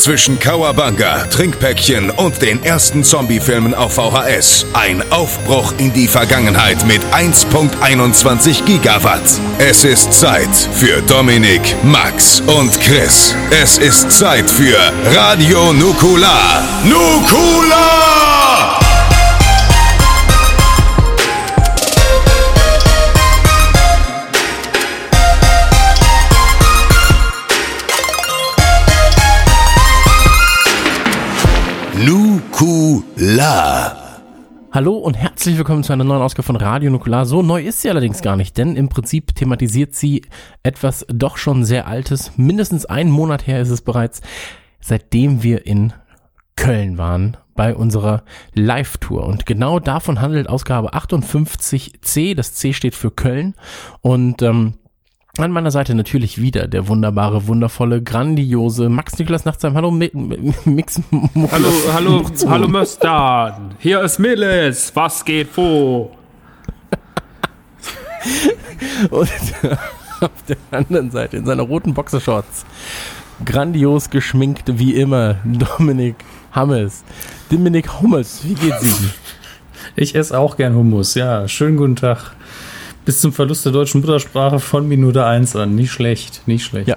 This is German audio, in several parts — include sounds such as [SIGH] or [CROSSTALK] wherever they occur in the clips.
Zwischen Kawabanga, Trinkpäckchen und den ersten Zombie-Filmen auf VHS. Ein Aufbruch in die Vergangenheit mit 1.21 Gigawatt. Es ist Zeit für Dominik, Max und Chris. Es ist Zeit für Radio Nukular. Nukular! Nukular. Hallo und herzlich willkommen zu einer neuen Ausgabe von Radio Nukular. So neu ist sie allerdings gar nicht, denn im Prinzip thematisiert sie etwas doch schon sehr Altes. Mindestens einen Monat her ist es bereits, seitdem wir in Köln waren bei unserer Live-Tour. Und genau davon handelt Ausgabe 58c. Das C steht für Köln. Und ähm, an meiner Seite natürlich wieder der wunderbare, wundervolle, grandiose Max Niklas Nachtsheim. Hallo, Mi Mi Mix. Hallo, hallo, hallo Möstern. Hier ist Millis. Was geht vor? [LAUGHS] Und auf der anderen Seite in seiner roten Boxershorts, grandios geschminkt wie immer, Dominik Hammes. Dominik Hummels, wie geht's Ihnen? Ich esse auch gern Hummus, ja. Schönen guten Tag. Bis zum Verlust der deutschen Muttersprache von Minute 1 an. Nicht schlecht, nicht schlecht. Ja.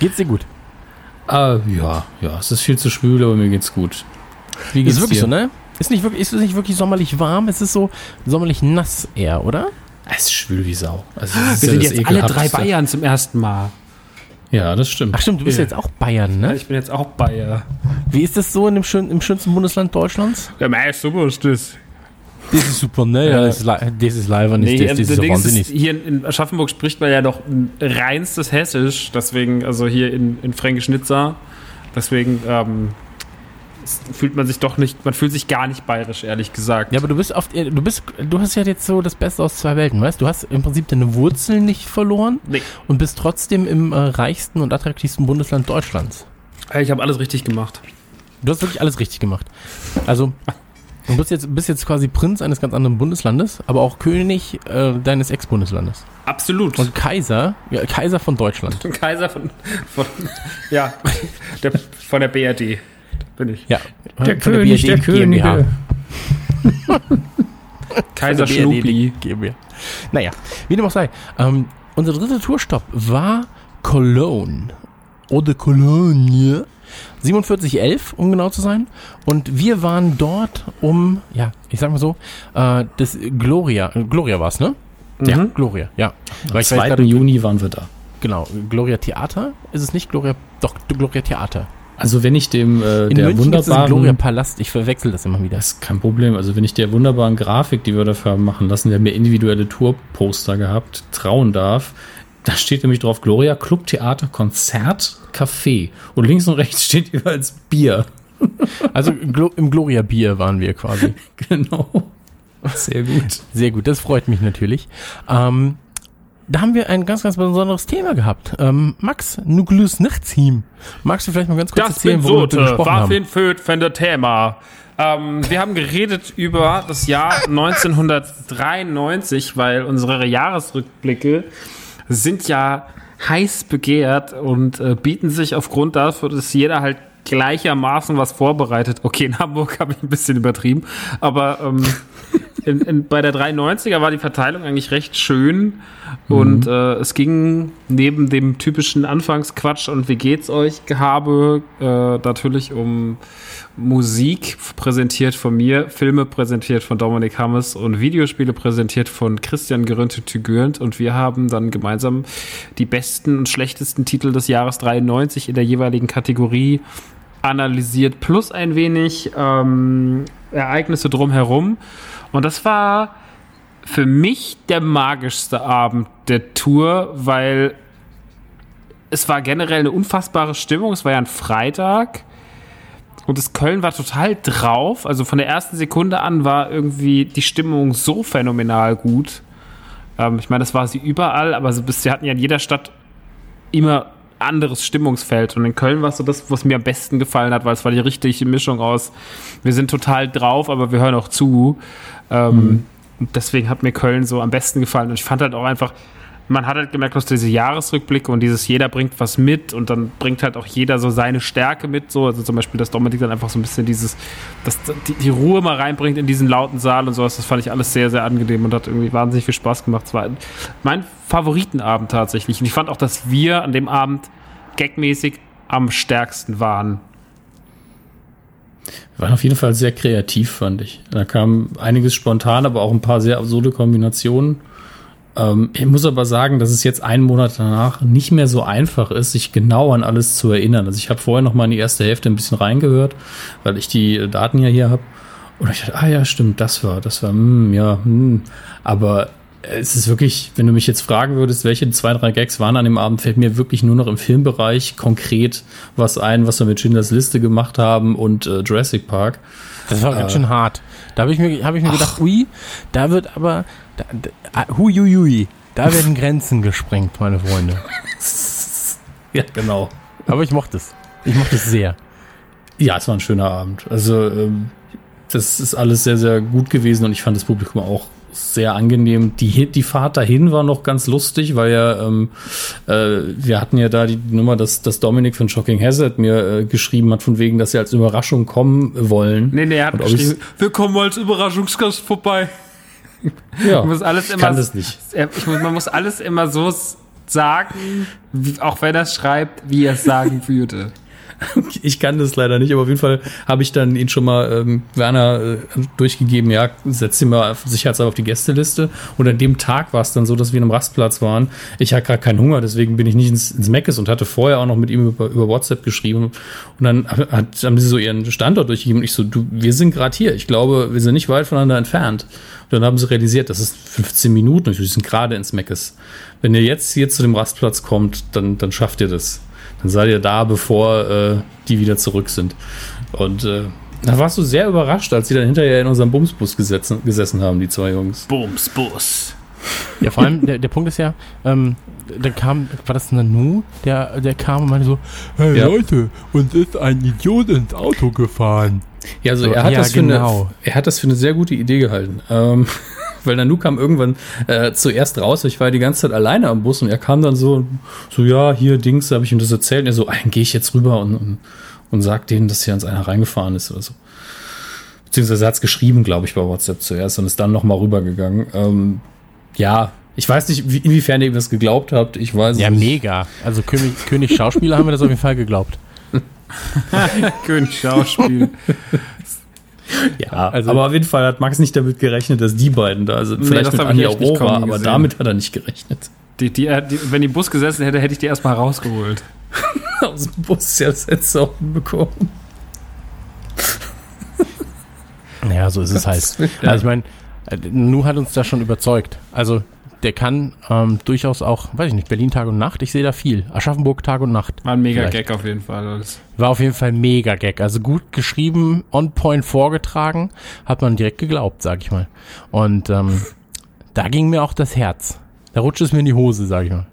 Geht's dir gut? Ah, ja, ja. Es ist viel zu schwül, aber mir geht's gut. Wie geht's ist wirklich dir? so, ne? Ist nicht wirklich, ist es nicht wirklich sommerlich warm? Es ist so sommerlich nass eher, oder? Es ist schwül wie Sau. Also, Wir sind ja jetzt alle drei Bayern zum ersten Mal. Ja, das stimmt. Ach stimmt, du bist ja. jetzt auch Bayern, ne? Ja, ich bin jetzt auch Bayer. Wie ist das so in dem schön, im schönsten Bundesland Deutschlands? Ja, mei, super ist das. Das ist super, ne? Ja, das ist, das ist live und nee, das, das ist so wahnsinnig. Ist, hier in, Aschaffenburg spricht man ja doch reinstes Hessisch, deswegen, also hier in, in Fränkisch-Nizza, deswegen ähm, fühlt man sich doch nicht, man fühlt sich gar nicht bayerisch, ehrlich gesagt. Ja, aber du bist oft, du bist, du hast ja jetzt so das Beste aus zwei Welten, weißt du? hast im Prinzip deine Wurzeln nicht verloren nee. und bist trotzdem im äh, reichsten und attraktivsten Bundesland Deutschlands. Ich habe alles richtig gemacht. Du hast wirklich alles richtig gemacht. Also, Du bist jetzt, bist jetzt quasi Prinz eines ganz anderen Bundeslandes, aber auch König äh, deines Ex-Bundeslandes. Absolut. Und Kaiser, ja, Kaiser von Deutschland. [LAUGHS] Kaiser von, von ja, der, von der BRD bin ich. Ja, der König der, [LAUGHS] der Könige. Kaiser Schnubli. Naja, wie dem auch sei. Ähm, unser dritter Tourstopp war Cologne. De Cologne. 4711, um genau zu sein. Und wir waren dort um, ja, ich sag mal so, äh, das Gloria, Gloria war's, ne? Mhm. Ja, Gloria, ja. Am 2. Juni waren wir da. Genau, Gloria Theater ist es nicht Gloria, doch, Gloria Theater. Also wenn ich dem äh, In der München wunderbaren Gloria Palast, ich verwechsel das immer wieder. Das ist kein Problem. Also wenn ich der wunderbaren Grafik, die wir dafür haben machen lassen, der mir individuelle Tourposter gehabt, trauen darf, da steht nämlich drauf Gloria Club Theater Konzert Café und links und rechts steht [LAUGHS] jeweils Bier. Also im Gloria Bier waren wir quasi. [LAUGHS] Genau. Sehr gut. Sehr gut, das freut mich natürlich. Ähm, da haben wir ein ganz, ganz besonderes Thema gehabt. Ähm, Max, Nucleus Nichtsteam. Magst du vielleicht mal ganz kurz das erzählen, worüber wir gesprochen haben? Das bin für das Thema. Ähm, wir haben geredet über das Jahr [LAUGHS] 1993, weil unsere Jahresrückblicke sind ja heiß begehrt und äh, bieten sich aufgrund dafür, dass jeder halt gleichermaßen was vorbereitet. Okay, in Hamburg [LAUGHS] habe ich ein bisschen übertrieben, aber ähm, in, in, bei der 93er war die Verteilung eigentlich recht schön und mhm. äh, es ging neben dem typischen Anfangsquatsch und wie geht's euch Gehabe äh, natürlich um Musik präsentiert von mir, Filme präsentiert von Dominik Hammes und Videospiele präsentiert von Christian Gerönte Tügürnt und wir haben dann gemeinsam die besten und schlechtesten Titel des Jahres 93 in der jeweiligen Kategorie analysiert, plus ein wenig ähm, Ereignisse drumherum. Und das war für mich der magischste Abend der Tour, weil es war generell eine unfassbare Stimmung. Es war ja ein Freitag und das Köln war total drauf. Also von der ersten Sekunde an war irgendwie die Stimmung so phänomenal gut. Ähm, ich meine, das war sie überall, aber so, sie hatten ja in jeder Stadt immer anderes Stimmungsfeld. Und in Köln war es so das, was mir am besten gefallen hat, weil es war die richtige Mischung aus, wir sind total drauf, aber wir hören auch zu. Ähm, mhm. Deswegen hat mir Köln so am besten gefallen. Und ich fand halt auch einfach, man hat halt gemerkt, dass diese Jahresrückblicke und dieses jeder bringt was mit und dann bringt halt auch jeder so seine Stärke mit, so, also zum Beispiel, dass Dominik dann einfach so ein bisschen dieses, dass die, die Ruhe mal reinbringt in diesen lauten Saal und sowas, das fand ich alles sehr, sehr angenehm und hat irgendwie wahnsinnig viel Spaß gemacht. Es war mein Favoritenabend tatsächlich und ich fand auch, dass wir an dem Abend gagmäßig am stärksten waren. Wir waren auf jeden Fall sehr kreativ, fand ich. Da kam einiges spontan, aber auch ein paar sehr absurde Kombinationen. Ähm, ich muss aber sagen, dass es jetzt einen Monat danach nicht mehr so einfach ist, sich genau an alles zu erinnern. Also ich habe vorher noch mal in die erste Hälfte ein bisschen reingehört, weil ich die Daten ja hier habe. Und ich dachte, ah ja, stimmt, das war, das war, hm, ja, hm. Aber es ist wirklich, wenn du mich jetzt fragen würdest, welche zwei, drei Gags waren an dem Abend, fällt mir wirklich nur noch im Filmbereich konkret was ein, was wir mit Schindlers Liste gemacht haben und äh, Jurassic Park. Das war äh, ganz schön hart. Da habe ich mir, hab ich mir gedacht, ui, da wird aber, da, da, ah, hui, hui, hui, da werden Grenzen gesprengt, meine Freunde. [LAUGHS] ja, genau. Aber ich mochte es. Ich mochte es sehr. Ja, es war ein schöner Abend. Also, ähm, das ist alles sehr, sehr gut gewesen und ich fand das Publikum auch sehr angenehm. Die, die Fahrt dahin war noch ganz lustig, weil ja, ähm, äh, wir hatten ja da die Nummer, dass, dass Dominik von Shocking Hazard mir äh, geschrieben hat, von wegen, dass sie als Überraschung kommen wollen. Nee, nee, er hat geschrieben, wir kommen als Überraschungsgast vorbei. Ja, muss alles immer, kann das nicht. Ich muss, man muss alles immer so sagen, wie, auch wenn er es schreibt, wie er es sagen würde. [LAUGHS] ich kann das leider nicht, aber auf jeden Fall habe ich dann ihn schon mal ähm, Werner äh, durchgegeben, ja, setz ihn mal sicherheitshalber auf die Gästeliste. Und an dem Tag war es dann so, dass wir in einem Rastplatz waren. Ich hatte gerade keinen Hunger, deswegen bin ich nicht ins, ins Meckes und hatte vorher auch noch mit ihm über, über WhatsApp geschrieben. Und dann hat, haben sie so ihren Standort durchgegeben und ich so, du, wir sind gerade hier. Ich glaube, wir sind nicht weit voneinander entfernt. Und dann haben sie realisiert, das ist 15 Minuten und wir sind gerade ins Meckes. Wenn ihr jetzt hier zu dem Rastplatz kommt, dann, dann schafft ihr das. Dann seid ihr da, bevor äh, die wieder zurück sind. Und äh, da warst du sehr überrascht, als sie dann hinterher in unserem Bumsbus gesetzen, gesessen haben, die zwei Jungs. Bumsbus. Ja, vor allem, der, der Punkt ist ja, ähm, dann kam, war das Nanu, der, der kam und meinte so, hey ja. Leute, uns ist ein Idiot ins Auto gefahren. Ja, also so, er, hat ja, das genau. eine, er hat das für eine sehr gute Idee gehalten. Ähm, weil Nanu kam irgendwann äh, zuerst raus. Ich war die ganze Zeit alleine am Bus und er kam dann so, so ja, hier Dings, habe ich ihm das erzählt. Und er so, dann gehe ich jetzt rüber und, und, und sag denen, dass hier ans einer reingefahren ist oder so. Beziehungsweise er hat es geschrieben, glaube ich, bei WhatsApp zuerst und ist dann nochmal rübergegangen. Ähm, ja, ich weiß nicht, wie, inwiefern ihr das geglaubt habt. Ich weiß Ja, nicht. mega. Also König, König Schauspieler haben wir das auf jeden Fall geglaubt. [LAUGHS] König Schauspiel. [LAUGHS] Ja, also, aber auf jeden Fall hat Max nicht damit gerechnet, dass die beiden da sind. Vielleicht nee, mit Anja Aurora, aber gesehen. damit hat er nicht gerechnet. Die, die, die, wenn die im Bus gesessen hätte, hätte ich die erstmal rausgeholt. [LAUGHS] Aus dem Bus ja selbst auch bekommen. Ja, so ist es halt. Also ich meine, äh, Nu hat uns da schon überzeugt. Also der kann ähm, durchaus auch, weiß ich nicht, Berlin Tag und Nacht, ich sehe da viel. Aschaffenburg Tag und Nacht. War ein mega. Gag auf jeden Fall. Alles. War auf jeden Fall mega Gag. Also gut geschrieben, on point vorgetragen, hat man direkt geglaubt, sag ich mal. Und ähm, [LAUGHS] da ging mir auch das Herz. Da rutscht es mir in die Hose, sag ich mal.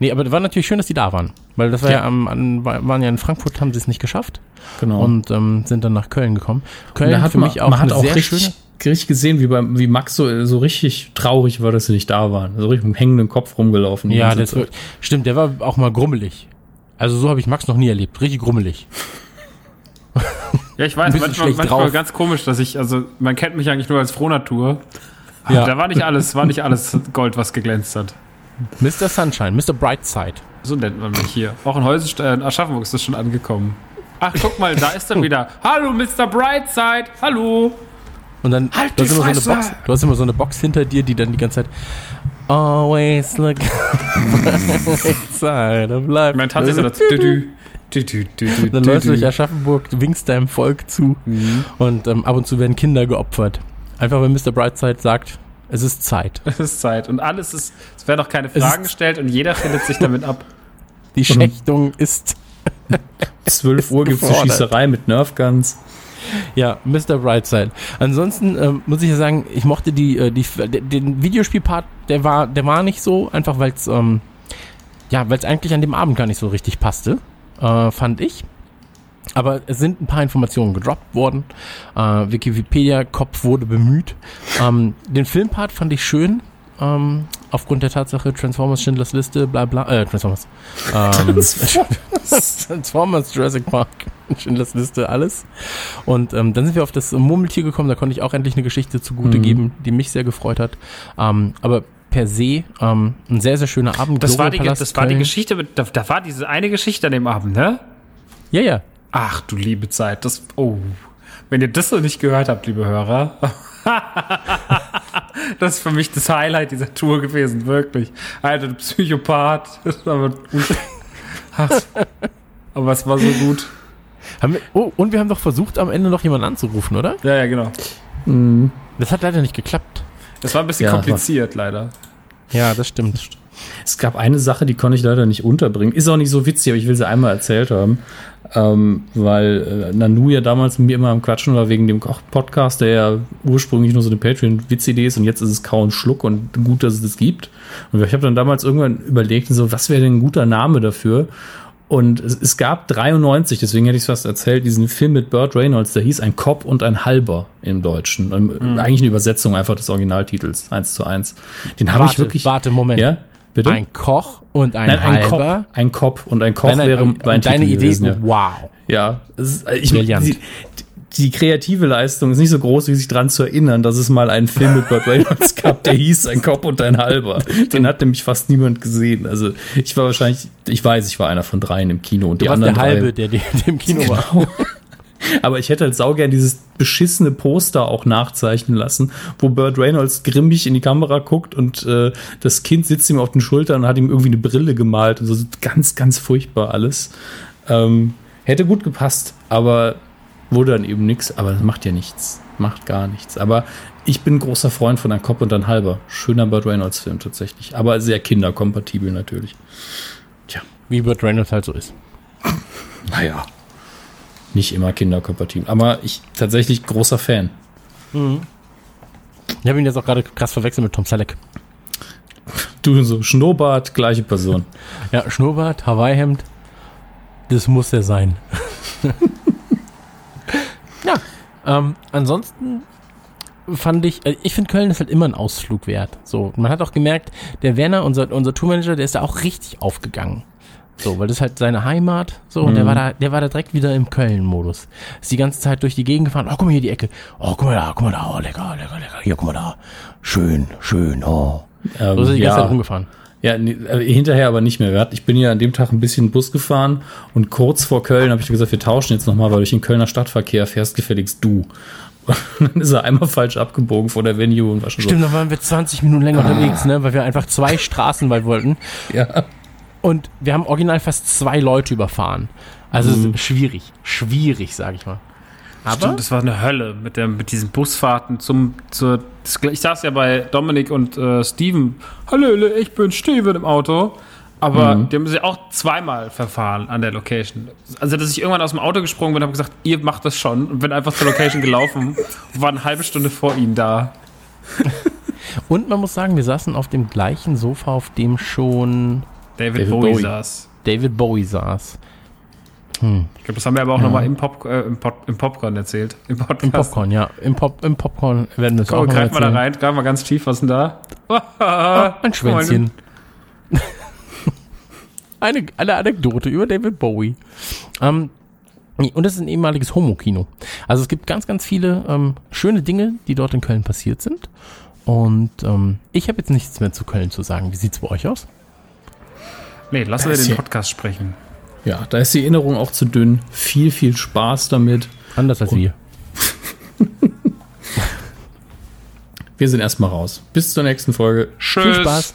Nee, aber war natürlich schön, dass die da waren. Weil das war ja, ja am, an, waren ja in Frankfurt, haben sie es nicht geschafft. Genau. Und ähm, sind dann nach Köln gekommen. Köln hat für mich auch man eine auch sehr richtig, schöne richtig gesehen, wie, bei, wie Max so, so richtig traurig war, dass sie nicht da waren. So richtig mit hängenden Kopf rumgelaufen. Ja, das wird, stimmt, der war auch mal grummelig. Also so habe ich Max noch nie erlebt. Richtig grummelig. Ja, ich weiß, manchmal, manchmal ganz komisch, dass ich, also man kennt mich eigentlich nur als Frohnatur. Ja. Da war nicht alles, war nicht alles Gold, was geglänzt hat. Mr. Sunshine, Mr. Brightside. So nennt man mich hier. Auch in Häusenstein, Aschaffenburg ist das schon angekommen. Ach, guck mal, da ist er [LAUGHS] wieder. Hallo, Mr. Brightside. Hallo. Und dann halt du, hast immer so eine Box, du hast immer so eine Box hinter dir, die dann die ganze Zeit Always look [LAUGHS] side of life. Mein Tante ist so das [LAUGHS] Dann läufst du durch Aschaffenburg, winkst deinem Volk zu mhm. und ähm, ab und zu werden Kinder geopfert. Einfach weil Mr. Brightside sagt, es ist Zeit. [LAUGHS] Es ist Zeit. Und alles ist, es werden auch keine Fragen gestellt und jeder findet sich damit ab. Die Schächtung ist 12 Uhr gibt es eine Schießerei mit Nerfguns. Ja, Mr. Brightside. Ansonsten ähm, muss ich ja sagen, ich mochte die, äh, die, den Videospielpart, der war, der war nicht so, einfach weil es, ähm, ja, weil es eigentlich an dem Abend gar nicht so richtig passte, äh, fand ich. Aber es sind ein paar Informationen gedroppt worden. Äh, Wikipedia-Kopf wurde bemüht. Ähm, den Filmpart fand ich schön. Ähm, aufgrund der Tatsache Transformers Schindlers Liste, bla bla, äh, Transformers. Ähm, [LAUGHS] Transformers Jurassic Park, Schindlers Liste, alles. Und ähm, dann sind wir auf das Murmeltier gekommen, da konnte ich auch endlich eine Geschichte zugute Mhm. geben, die mich sehr gefreut hat. Ähm, aber per se ähm, ein sehr, sehr schöner Abend. Das war, die, das war die. Geschichte, mit, da, da war diese eine Geschichte an dem Abend, ne? Ja, ja. Ach du liebe Zeit, das, oh. Wenn ihr das noch nicht gehört habt, liebe Hörer, [LAUGHS] [LAUGHS] das ist für mich das Highlight dieser Tour gewesen, wirklich. Alter, du Psychopath. [LAUGHS] Das war aber, Ach, aber es war so gut. Haben wir, oh, und wir haben doch versucht, am Ende noch jemanden anzurufen, oder? Ja, ja, genau. Das hat leider nicht geklappt. Das war ein bisschen Ja, kompliziert, leider. Ja, das stimmt. Es gab eine Sache, die konnte ich leider nicht unterbringen. Ist auch nicht so witzig, aber ich will sie einmal erzählt haben. Ähm, weil äh, Nanu ja damals mit mir immer am Quatschen war wegen dem Koch-Podcast, der ja ursprünglich nur so eine Patreon-Witz-Idee ist und jetzt ist es kaum Schluck und gut, dass es das gibt. Und ich habe dann damals irgendwann überlegt, so, was wäre denn ein guter Name dafür? Und es, es gab 93, deswegen hätte ich es fast erzählt, diesen Film mit Burt Reynolds, der hieß Ein Cop und ein Halber im Deutschen. Ähm, Eigentlich eine Übersetzung einfach des Originaltitels, eins zu eins. Den habe ich wirklich. warte, Moment. Ja, bitte? Ein Koch und ein Nein, ein halber. Kopf, ein Kopf und ein Nein, nein, wäre und mein deine Titel Idee, gewesen, ja. wow. Ja, ist, ich, Brillant. die, die kreative Leistung ist nicht so groß, wie sich dran zu erinnern, dass es mal einen Film mit Burt Reynolds gab, der hieß Ein Kopf und ein Halber. Den hat nämlich fast niemand gesehen. Also ich war wahrscheinlich, ich weiß, ich war einer von dreien im Kino und Du die anderen der drei, halbe, der, der im Kino war. Genau. Aber ich hätte halt saugern dieses beschissene Poster auch nachzeichnen lassen, wo Burt Reynolds grimmig in die Kamera guckt und äh, das Kind sitzt ihm auf den Schultern und hat ihm irgendwie eine Brille gemalt. Und so ganz, ganz furchtbar alles. Ähm, hätte gut gepasst, aber wurde dann eben nichts. Aber das macht ja nichts. Macht gar nichts. Aber ich bin großer Freund von Ein Kopf und ein Halber. Schöner Burt Reynolds-Film tatsächlich. Aber sehr kinderkompatibel natürlich. Tja. Wie Burt Reynolds halt so ist. Naja. Nicht immer kinderkompatibel. Aber ich tatsächlich großer Fan. Ich habe ihn jetzt auch gerade krass verwechselt mit Tom Selleck. Du so Schnurrbart, gleiche Person. [LAUGHS] Ja, Schnurrbart, Hawaii-Hemd. Das muss er sein. [LAUGHS] ja, ähm, ansonsten fand ich, äh, ich finde Köln ist halt immer ein Ausflug wert. So, man hat auch gemerkt, der Werner, unser, unser Tourmanager, der ist da auch richtig aufgegangen. So, weil das ist halt seine Heimat, so, und der war da, der war da direkt wieder im Köln-Modus. Ist die ganze Zeit durch die Gegend gefahren, oh, guck mal hier die Ecke, oh, guck mal da, guck mal da, oh, lecker, lecker, lecker, hier, guck mal da, schön, schön, oh. Ähm, So ist er die ganze Zeit ja, rumgefahren. ja äh, hinterher aber nicht mehr. Ich bin ja an dem Tag ein bisschen Bus gefahren und kurz vor Köln habe ich gesagt, wir tauschen jetzt nochmal, weil durch den Kölner Stadtverkehr fährst gefälligst du. [LAUGHS] Und dann ist er einmal falsch abgebogen vor der Venue und war schon Stimmt, da waren wir 20 Minuten länger unterwegs, ne, weil wir einfach zwei Straßen weit wollten. so. Ja. Und wir haben original fast zwei Leute überfahren. Also ist schwierig. Schwierig, sag ich mal. Aber Stimmt, das war eine Hölle mit, der, mit diesen Busfahrten zum, zur, ich saß ja bei Dominik und äh, Steven. Hallo, ich bin Steven im Auto. Aber die haben sich auch zweimal verfahren an der Location. Also, dass ich irgendwann aus dem Auto gesprungen bin und habe gesagt, ihr macht das schon. Und bin einfach zur Location gelaufen und war eine halbe Stunde vor ihnen da. [LAUGHS] und man muss sagen, wir saßen auf dem gleichen Sofa, auf dem schon David, David Bowie, Bowie. saß. David Bowie saß. Ich glaube, das haben wir aber auch nochmal im, Pop, äh, im, Pop, im Popcorn erzählt. Im Podcast. Im Popcorn, ja. Im, Pop, im Popcorn werden wir es auch Komm, noch greif mal da rein, greif mal ganz tief, was ist denn da? [LAUGHS] Ein Schwänzchen. [LAUGHS] eine, eine Anekdote über David Bowie. Ähm, und es ist ein ehemaliges Homo-Kino. Also es gibt ganz, ganz viele ähm, schöne Dinge, die dort in Köln passiert sind. Und ähm, ich habe jetzt nichts mehr zu Köln zu sagen. Wie sieht's bei euch aus? Nee, lassen wir Das ist den Podcast sprechen. ja, da ist die Erinnerung auch zu dünn. Viel, viel Spaß damit. Anders als wir. [LAUGHS] Wir sind erstmal raus. Bis zur nächsten Folge. Tschüss. Viel Spaß.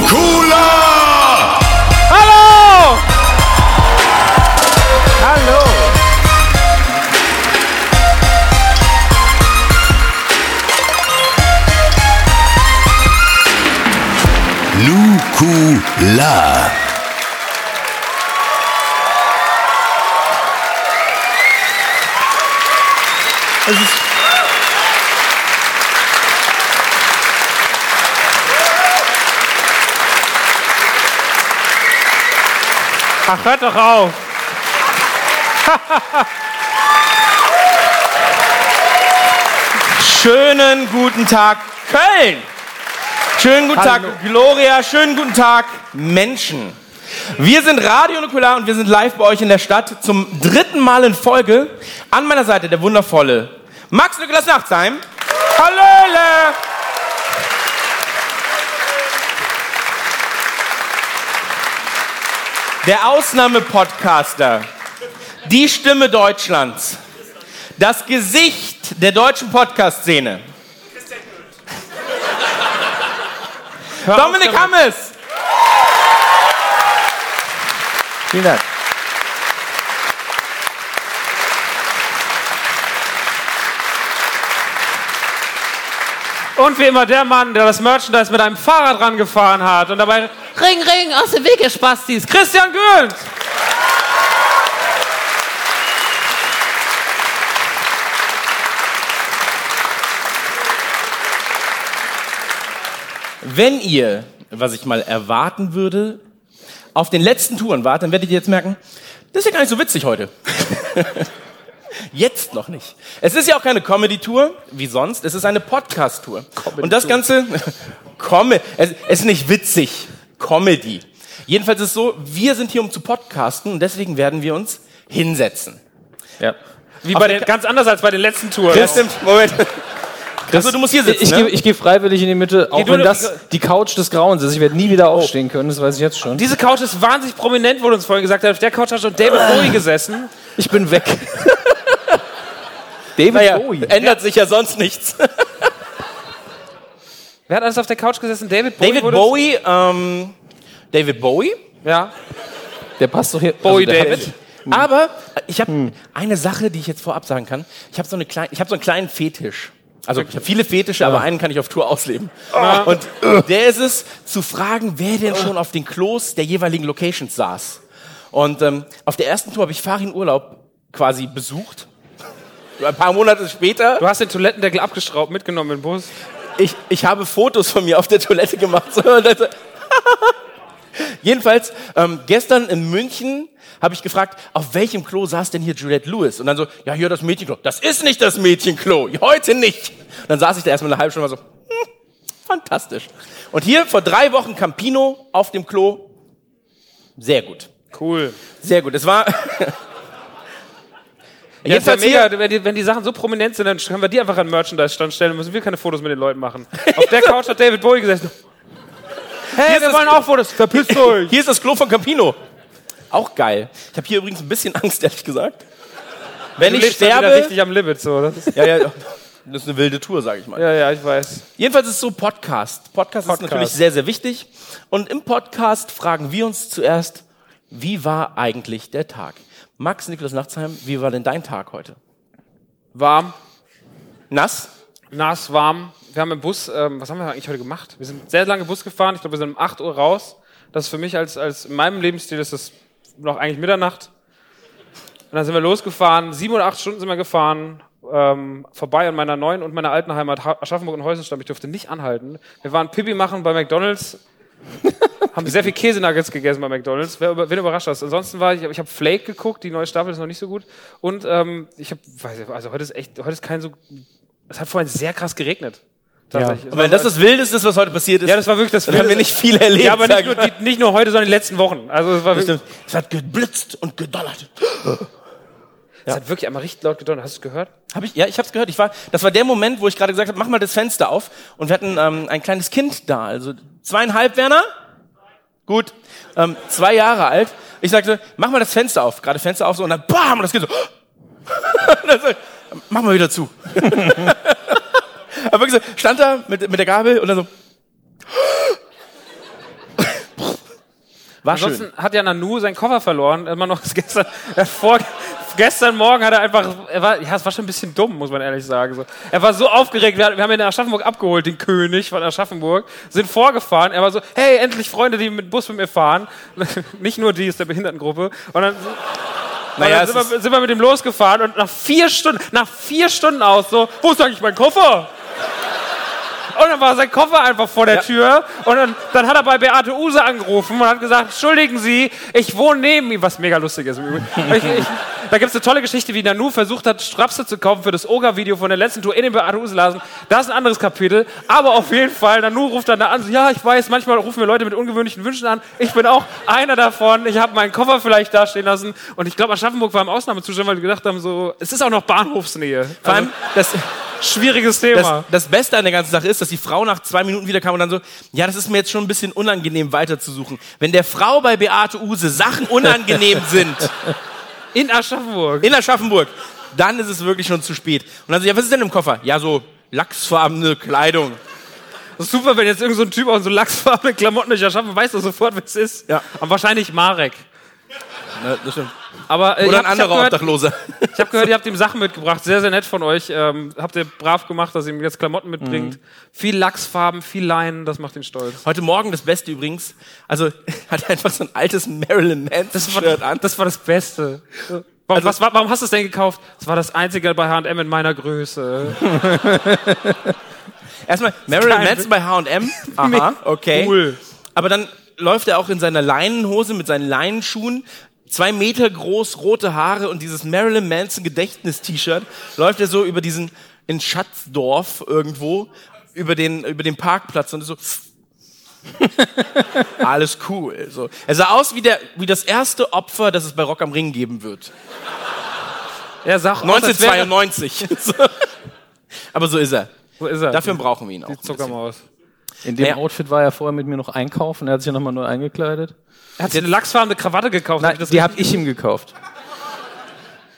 Hallo! Hallo! Nukular. Ach, hört doch auf! Schönen guten Tag, Köln! Schönen guten Hallo. Tag, Gloria. Schönen guten Tag, Menschen. Wir sind Radio Nukular und wir sind live bei euch in der Stadt zum dritten Mal in Folge. An meiner Seite der wundervolle Max Nikolas Nachtsheim. Hallöle! Der Ausnahmepodcaster. Die Stimme Deutschlands. Das Gesicht der deutschen Podcast-Szene. Dominik Hammes. Vielen Dank. Und wie immer der Mann, der das Merchandise mit einem Fahrrad rangefahren hat und dabei Ring, Ring, aus dem Weg, ihr Spastis, Christian Gürnt! Wenn ihr, was ich mal erwarten würde, auf den letzten Touren wart, dann werdet ihr jetzt merken, das ist ja gar nicht so witzig heute. [LAUGHS] Jetzt noch nicht. Es ist ja auch keine Comedy-Tour, wie sonst. Es ist eine Podcast-Tour. Und das Ganze, [LAUGHS] Com es es ist nicht witzig. Comedy. Jedenfalls ist es so, wir sind hier, um zu podcasten und deswegen werden wir uns hinsetzen. Ja. Wie bei den, ganz anders als bei den letzten Touren. Das stimmt. Moment. Also, du musst hier sitzen, Ich, ne? gehe ich gehe freiwillig in die Mitte, auch wenn das die Couch des Grauens ist. Ich werde nie wieder aufstehen können, das weiß ich jetzt schon. Diese Couch ist wahnsinnig prominent, wurde uns vorhin gesagt. Auf der Couch hat schon David [LAUGHS] Bowie gesessen. Ich bin weg. [LAUGHS] David Naja, Bowie. ändert sich ja sonst nichts. [LAUGHS] Wer hat alles auf der Couch gesessen? David Bowie. David Bowie, ähm, David Bowie, Ja. Der passt doch hier. Bowie der David. Hat, Aber ich habe eine Sache, die ich jetzt vorab sagen kann. Ich habe so, eine klein, ich hab so einen kleinen Fetisch. Also ich habe viele Fetische, aber einen kann ich auf Tour ausleben. Und der ist es, zu fragen, wer denn schon auf den Klos der jeweiligen Locations saß. Und ähm, auf der ersten Tour habe ich Farin Urlaub quasi besucht. Ein paar Monate später. Du hast den Toilettendeckel abgeschraubt, mitgenommen im Bus. Ich, ich habe Fotos von mir auf der Toilette gemacht. So, [LAUGHS] Jedenfalls, ähm, gestern in München habe ich gefragt, auf welchem Klo saß denn hier Juliette Lewis? Und dann so, ja, hier das Mädchenklo. Das ist nicht das Mädchenklo, heute nicht. Und dann saß ich da erstmal eine halbe Stunde und war so, hm, fantastisch. Und hier vor drei Wochen Campino auf dem Klo. Sehr gut. Cool. Sehr gut. Es war. [LAUGHS] Ja, ja Jedenfalls hier- mega, wenn die, wenn die Sachen so prominent sind, dann können wir die einfach an den Merchandise-Stand stellen, müssen wir keine Fotos mit den Leuten machen. [LAUGHS] Auf der Couch hat David Bowie gesessen. Hey, wir wollen auch Fotos. Verpisst euch. Hier ist das Klo von Campino. Auch geil. Ich habe hier übrigens ein bisschen Angst, ehrlich gesagt. Wenn Du ich halt sterbe. richtig am Limit, so. Das ist, Ja, ja, das ist eine wilde Tour, sage ich mal. ja, ja, ich weiß. Jedenfalls ist es so Podcast. Podcast. Podcast. ist natürlich sehr, sehr wichtig. Und im Podcast fragen wir uns zuerst, wie war eigentlich der Tag? Max Niklas Nachtsheim, wie war denn dein Tag heute? Warm, Nass? nass, warm. Wir haben im Bus, ähm, was haben wir eigentlich heute gemacht? Wir sind sehr lange Bus gefahren. Ich glaube, wir sind um 8 Uhr raus. Das ist für mich als, als in meinem Lebensstil ist das noch eigentlich Mitternacht. Und dann sind wir losgefahren. Sieben oder acht Stunden sind wir gefahren. Ähm, vorbei an meiner neuen und meiner alten Heimat Ha- Aschaffenburg und Heusenstamm. Ich durfte nicht anhalten. Wir waren Pipi machen bei McDonalds. [LAUGHS] haben sehr viel Käsenuggets gegessen bei McDonalds. Wer, wen überrascht das? Ansonsten war ich, ich habe Flake geguckt. Die neue Staffel ist noch nicht so gut. Und ähm, ich habe, weiß ich, also heute ist echt, heute ist kein so. Es hat vorhin sehr krass geregnet. Tatsächlich. Es Und wenn das das Wildeste ist, was heute passiert ist, ja, das war wirklich das dann haben wir nicht viel erlebt. Ja, aber nicht ich nur, die, nicht nur heute, sondern die letzten Wochen. Also es war wirklich. Es hat geblitzt und gedonnert. Es hat wirklich einmal richtig laut gedonnert. Hast du es gehört? Hab ich, ja, ich habe es gehört. Ich war, das war der Moment, wo ich gerade gesagt habe, mach mal das Fenster auf. Und wir hatten ähm, ein kleines Kind da, also zweieinhalb, Werner? Gut, ähm, zwei Jahre alt. Ich sagte, mach mal das Fenster auf. Gerade Fenster auf so und dann bam, und das Kind so. Und dann so, mach mal wieder zu. [LAUGHS] Aber wirklich so, stand da mit, mit der Gabel und dann so. War schön. Ansonsten hat ja Nanu seinen Koffer verloren. Immer noch gestern, [LAUGHS] äh, vor, gestern Morgen hat er einfach, er war, ja, es war schon ein bisschen dumm, muss man ehrlich sagen. So. Er war so aufgeregt. Wir, wir haben ihn in Aschaffenburg abgeholt, den König von Aschaffenburg, sind vorgefahren. Er war so, hey, endlich Freunde, die mit dem Bus mit mir fahren. [LAUGHS] Nicht nur die aus der Behindertengruppe. Und dann, [LAUGHS] Naja, sind, wir, sind wir mit dem losgefahren und nach vier Stunden, nach vier Stunden aus so, wo ist eigentlich mein Koffer? Und dann war sein Koffer einfach vor der Tür. Und dann, dann hat er bei Beate Use angerufen und hat gesagt, entschuldigen Sie, ich wohne neben ihm, was mega lustig ist. Ich, ich, da gibt es eine tolle Geschichte, wie Nanu versucht hat, Strapse zu kaufen für das Oga-Video von der letzten Tour in den Beate Use Laden. Das ist ein anderes Kapitel. Aber auf jeden Fall, Nanu ruft dann da an, so, ja, ich weiß, manchmal rufen wir Leute mit ungewöhnlichen Wünschen an. Ich bin auch einer davon. Ich habe meinen Koffer vielleicht dastehen lassen. Und ich glaube, Aschaffenburg war im Ausnahmezustand, weil wir gedacht haben, so, es ist auch noch Bahnhofsnähe. Vor allem, das, Schwieriges das, Thema. das Beste an der ganzen Sache ist, dass die Frau nach zwei Minuten wieder kam und dann so, ja, das ist mir jetzt schon ein bisschen unangenehm weiterzusuchen. Wenn der Frau bei Beate Use Sachen unangenehm [LAUGHS] sind, in Aschaffenburg. in Aschaffenburg, dann ist es wirklich schon zu spät. Und dann so, ja, was ist denn im Koffer? Ja, so lachsfarbene Kleidung. Das ist super, wenn jetzt irgend so ein Typ aus so lachsfarbenen Klamotten durch Aschaffenburg weiß doch sofort, wer es ist. Ja. Und wahrscheinlich Marek. Ne, das stimmt. Aber äh, Oder ein hab- anderer gehört, Obdachloser. Ich habe gehört, ihr habt ihm Sachen [LAUGHS] mitgebracht. Sehr, sehr nett von euch. Ähm, habt ihr brav gemacht, dass ihr ihm jetzt Klamotten mitbringt. Viel Lachsfarben, viel Leinen, das macht ihn stolz. Heute Morgen das Beste übrigens. Also [LAUGHS] hat er einfach so ein altes Marilyn Manson Shirt an. Das war das Beste. Warum, was, warum hast du es denn gekauft? Das war das einzige bei H&M in meiner Größe. [LAUGHS] Erstmal Marilyn Manson bei H&M. Aha, okay. Cool. Aber dann läuft er auch in seiner Leinenhose mit seinen Leinenschuhen, zwei Meter groß, rote Haare und dieses Marilyn Manson Gedächtnis-T-Shirt, läuft er so über diesen, in Schatzdorf irgendwo, über den, über den Parkplatz und ist so, [LAUGHS] alles cool. So. Er sah aus wie, der, wie das erste Opfer, das es bei Rock am Ring geben wird. Er wäre- 1992. So. [LAUGHS] Aber so ist er. Wo ist er? Dafür brauchen wir ihn auch. Die. Zuckermaus. In dem Ja. Outfit war er vorher mit mir noch einkaufen. Er hat sich ja nochmal neu eingekleidet. Er hat sich eine lachsfarbene Krawatte gekauft. Nein, Hab die habe ich ihm gekauft.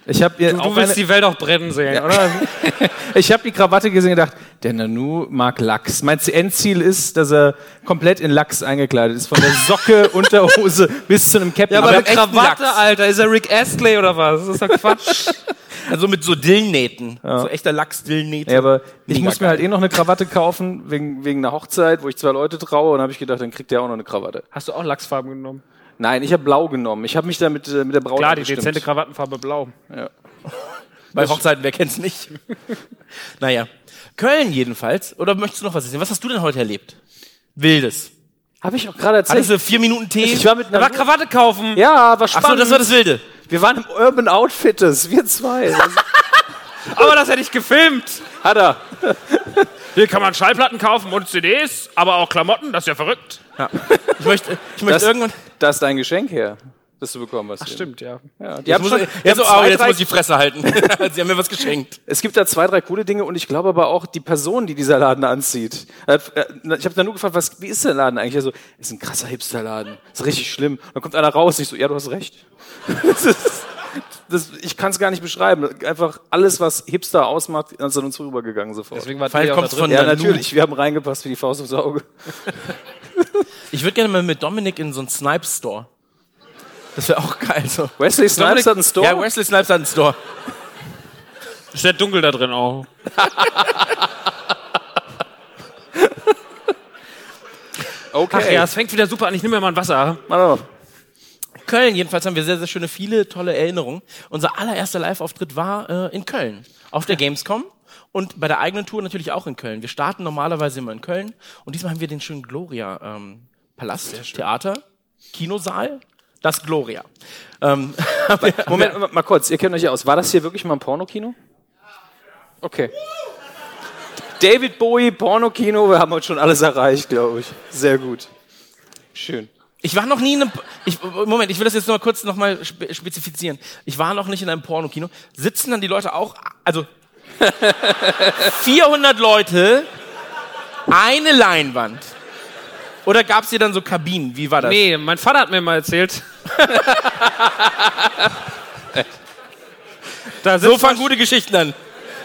Ich habe ihr Du, auch du willst eine, die Welt auch brennen sehen, oder? [LAUGHS] ich habe die Krawatte gesehen und gedacht, der Nanu mag Lachs. Mein Endziel ist, dass er komplett in Lachs eingekleidet ist, von der Socke, [LAUGHS] Unterhose bis zu einem Cap. Ja, aber, Aber echten Krawatte, Lachs. Alter. Ist er Rick Astley oder was? Das ist doch Quatsch. [LAUGHS] Also mit so Dillnähten. So echter Lachs-Dillnähte. Ja, aber ich muss mir halt eh noch eine Krawatte kaufen, wegen, wegen einer Hochzeit, wo ich zwei Leute traue. Und habe ich gedacht, dann kriegt der auch noch eine Krawatte. Hast du auch Lachsfarben genommen? Nein, ich habe blau genommen. Ich habe mich da mit, äh, mit der Braut Klar, die abgestimmt. dezente Krawattenfarbe blau. [LAUGHS] Bei Hochzeiten, wer kennt's nicht? [LAUGHS] naja. Köln jedenfalls. Oder möchtest du noch was erzählen? Was hast du denn heute erlebt? Wildes. Habe ich auch gerade erzählt. Hattest du vier Minuten Tee? ich war mit Da war einer Krawatte kaufen. Ja, war spannend. so, das war das Wilde. Wir waren im Urban Outfitters, wir zwei. [LAUGHS] Aber das hätte ich gefilmt. hat er. Hier kann man Schallplatten kaufen und CDs, aber auch Klamotten. Das ist ja verrückt. Ja. Ich möchte, ich möchte Das, irgendwann. da ist dein Geschenk her, das du bekommen hast. Ach, Stimmt, ja. Ja, die Jetzt haben schon, ich- die jetzt, zwei, jetzt drei, muss ich die Fresse halten. [LAUGHS] Sie haben mir was geschenkt. es gibt da zwei, drei coole Dinge und ich glaube aber auch die Person, die dieser Laden anzieht. Hat- er- Ich habe dann nur gefragt, was, wie ist der Laden eigentlich? Er so, ist ein krasser Hipsterladen. Ist richtig schlimm. Dann kommt einer raus, ich so, ja, du hast recht. [LAUGHS] Das ist, das, ich kann es gar nicht beschreiben. Einfach alles, was Hipster ausmacht, ist an uns rübergegangen sofort. Deswegen war Vielleicht drin. von ja, natürlich. Wir haben reingepasst wie die Faust aufs Auge. Ich würde gerne mal mit Dominik in so einen Snipes Store. Das wäre auch geil. So. Wesley Snipes hat einen Store. Ja, Wesley Snipes hat einen Store. Ist sehr dunkel da drin auch. [LAUGHS] okay. Ach ja, es fängt wieder super an. Ich nehme mir mal ein Wasser. Warte mal. Köln, jedenfalls haben wir sehr, sehr schöne, viele tolle Erinnerungen. Unser allererster Live-Auftritt war äh, in Köln, auf der Gamescom und bei der eigenen Tour natürlich auch in Köln. Wir starten normalerweise immer in Köln und diesmal haben wir den schönen Gloria ähm, Palast, Theater, Kinosaal, das Gloria. Ähm, [LAUGHS] Moment, mal- mal kurz, ihr kennt euch ja aus. War das hier wirklich mal ein Pornokino? Okay. David Bowie, Pornokino, wir haben heute schon alles erreicht, glaube ich. Sehr gut. Schön. Ich war noch nie in einem, ich, Moment, ich will das jetzt noch mal kurz noch mal spe- spezifizieren. Ich war noch nicht in einem Pornokino. Sitzen dann die Leute auch, also [LAUGHS] 400 Leute, eine Leinwand. Oder gab es hier dann so Kabinen? Wie war das? Nee, mein Vater hat mir mal erzählt. [LAUGHS] So fangen gute Geschichten an,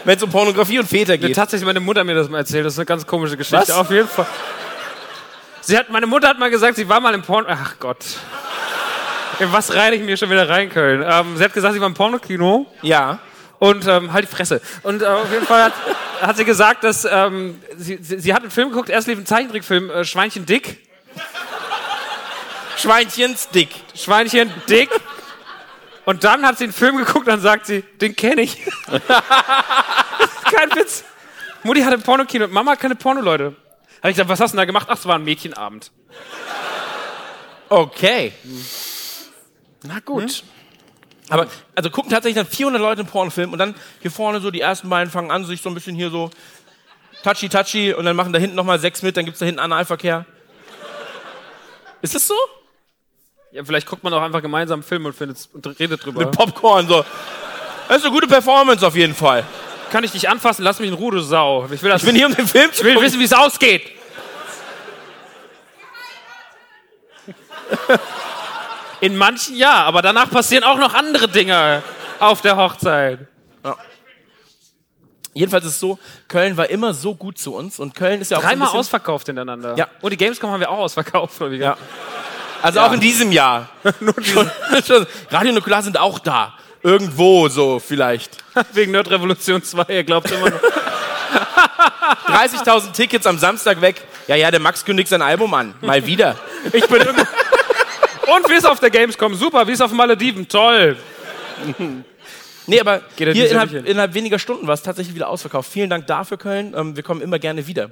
wenn es um Pornografie und Väter geht. tatsächlich meine Mutter mir das mal erzählt. Das ist eine ganz komische Geschichte. Was? Auf jeden Fall. Sie hat, meine Mutter hat mal gesagt, sie war mal im Porno. Ach Gott. In was reite ich mir schon wieder rein, Köln? Ähm, sie hat gesagt, sie war im Pornokino Ja. und ähm, halt die Fresse. Und äh, auf jeden Fall hat, hat sie gesagt, dass ähm, sie, sie, sie hat einen Film geguckt. Erst lief ein Zeichentrickfilm, äh, Schweinchen dick. Schweinchens dick. Schweinchen dick. Und dann hat sie einen Film geguckt und dann sagt sie, den kenne ich. [LAUGHS] Kein Witz. Mutti hatte ein Pornokino Mama hat keine Porno-Leute. Habe ich gesagt, was hast du denn da gemacht? Ach, es war ein Mädchenabend. Okay. Na gut. Aber, also gucken tatsächlich dann 400 Leute einen Pornofilm und dann hier vorne so die ersten beiden fangen an, sich so ein bisschen hier so touchy touchy und dann machen da hinten nochmal sechs mit, dann gibt's da hinten Analverkehr. Ist das so? Ja, vielleicht guckt man auch einfach gemeinsam einen Film und, findet's, und redet drüber. Mit Popcorn so. Das ist eine gute Performance auf jeden Fall. Kann ich dich anfassen? Lass mich in Ruhe, du Sau. Ich will, das, Ich bin hier um den Film ich will wissen, wie es ausgeht. In manchen ja, aber danach passieren auch noch andere Dinge auf der Hochzeit. Jedenfalls ist es so, Köln war immer so gut zu uns und Köln ist ja auch Dreimal so ausverkauft hintereinander. Ja. Und die Gamescom haben wir auch ausverkauft. Ja. Also auch in diesem Jahr. [LAUGHS] [LAUGHS] Radio Nukular sind auch da. Irgendwo so vielleicht. [LAUGHS] Wegen Nerd Revolution 2, ihr glaubt immer noch. [LAUGHS] 30.000 Tickets am Samstag weg. Ja, ja, der Max kündigt sein Album an. Mal wieder. Ich bin irgendwo. [LAUGHS] Und wie ist auf der Gamescom? Super, wie ist auf Malediven? Toll. Nee, aber Geht er hier innerhalb, innerhalb weniger Stunden war es tatsächlich wieder ausverkauft. Vielen Dank dafür, Köln. Ähm, wir kommen immer gerne wieder.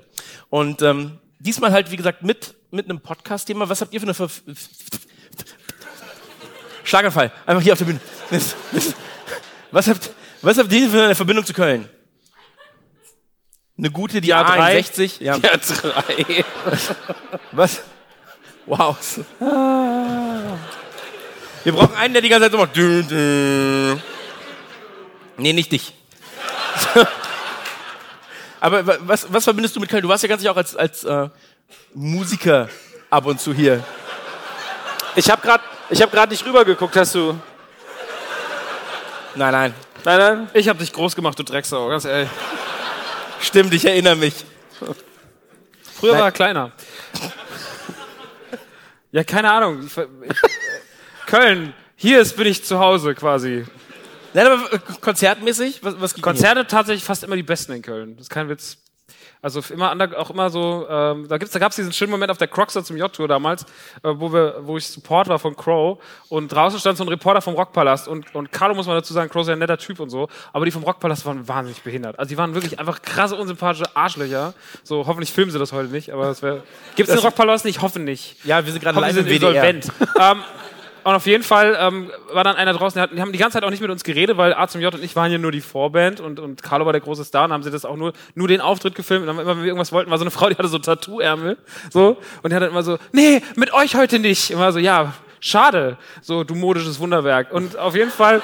Und ähm, diesmal halt, wie gesagt, mit, mit einem Podcast-Thema. Was habt ihr für eine Ver Schlaganfall. Einfach hier auf der Bühne. Was habt, was habt ihr für eine Verbindung zu Köln? Eine gute, die A3? A60? Ja. Ja, drei. [LAUGHS] Was? Wow. Wir brauchen einen, der die ganze Zeit so macht. Nee, nicht dich. [LAUGHS] Aber wa- was, was verbindest du mit Köln? Du warst ja ganz sicher auch als, als äh, Musiker ab und zu hier. Ich habe gerade ich hab grad nicht rübergeguckt, hast du. Nein, nein. Nein, nein. Ich hab dich groß gemacht, du Drecksau, ganz ehrlich. Stimmt, ich erinnere mich. Früher Nein. war er kleiner. Ja, keine Ahnung. Ich, ver- ich, Köln, hier ist, bin ich zu Hause quasi. Nein, aber konzertmäßig? Was, was Konzerte tatsächlich fast immer die besten in Köln. Das ist kein Witz. Also immer under, auch immer so, ähm, da gibt's, da gab's diesen schönen Moment auf der Croxer zum J-Tour damals, äh, wo wir, wo ich Support war von Crow und draußen stand so ein Reporter vom Rockpalast und, und Carlo muss man dazu sagen, Crow ist ja ein netter Typ und so, aber die vom Rockpalast waren wahnsinnig behindert. Also die waren wirklich einfach krasse, unsympathische Arschlöcher. So, hoffentlich filmen sie das heute nicht, aber das wäre, gibt's den Rockpalast nicht? Ich hoffe nicht. Ja, wir sind gerade live im WDR. insolvent. [LAUGHS] ähm, und auf jeden Fall ähm, war dann einer draußen, die, hatten, die haben die ganze Zeit auch nicht mit uns geredet, weil A zum J und ich waren ja nur die Vorband und, und Carlo war der große Star und haben sie das auch nur, nur den Auftritt gefilmt und dann immer, wenn wir irgendwas wollten, war so eine [LAUGHS] Frau, die hatte so Tattoo-Ärmel, so, und die hat dann immer so, nee, mit euch heute nicht. Und war so, ja, schade, so, du modisches Wunderwerk. Und auf jeden Fall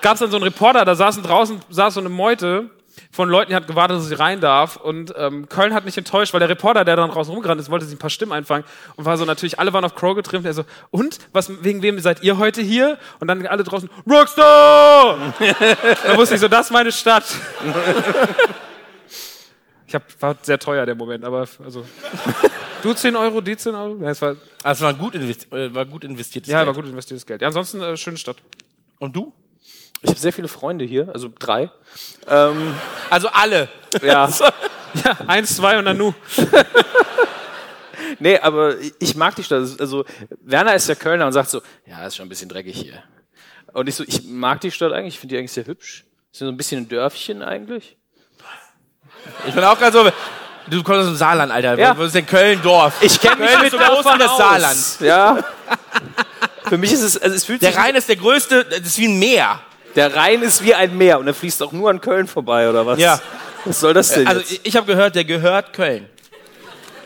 gab es dann so einen Reporter, da saßen draußen, saß so eine Meute von Leuten, die hat gewartet, dass sie rein darf. Und ähm, Köln hat nicht enttäuscht, weil der Reporter, der dann draußen rumgerannt ist, wollte sich ein paar Stimmen einfangen und war so natürlich, alle waren auf Crow getrimmt. Er so, und? Was, wegen wem seid ihr heute hier? Und dann alle draußen, Rockstar! [LAUGHS] da wusste ich so, das ist meine Stadt. ich hab, war sehr teuer der Moment, aber also. Du 10 Euro, die 10 Euro? Ja, es war, Also war gut, investi äh, war gut investiertes ja, Geld. war gut investiertes Geld. Ja, ansonsten äh, schöne Stadt. Und du? Ich habe sehr viele Freunde hier, also drei. Ähm, Also alle. ja. [LAUGHS] Ja, eins, zwei und dann nu. Nee, aber ich mag die Stadt. Also Werner ist ja Kölner und sagt so, ja, ist schon ein bisschen dreckig hier. Und ich so, ich mag die Stadt eigentlich, ich finde die eigentlich sehr hübsch. Ist so ein bisschen ein Dörfchen eigentlich. Ich bin auch gerade so. Du kommst aus dem Saarland, Alter. Ja. Wo ist denn Köln Dorf? Ich kenne Köln mit groß Dörfern das. Saarland. Ja. Für mich ist es, also es fühlt Der sich, Rhein ist der größte, das ist wie ein Meer. Der Rhein ist wie ein Meer und er fließt auch nur an Köln vorbei oder was? Ja. Was soll das denn Also jetzt? ich, habe gehört, der gehört Köln.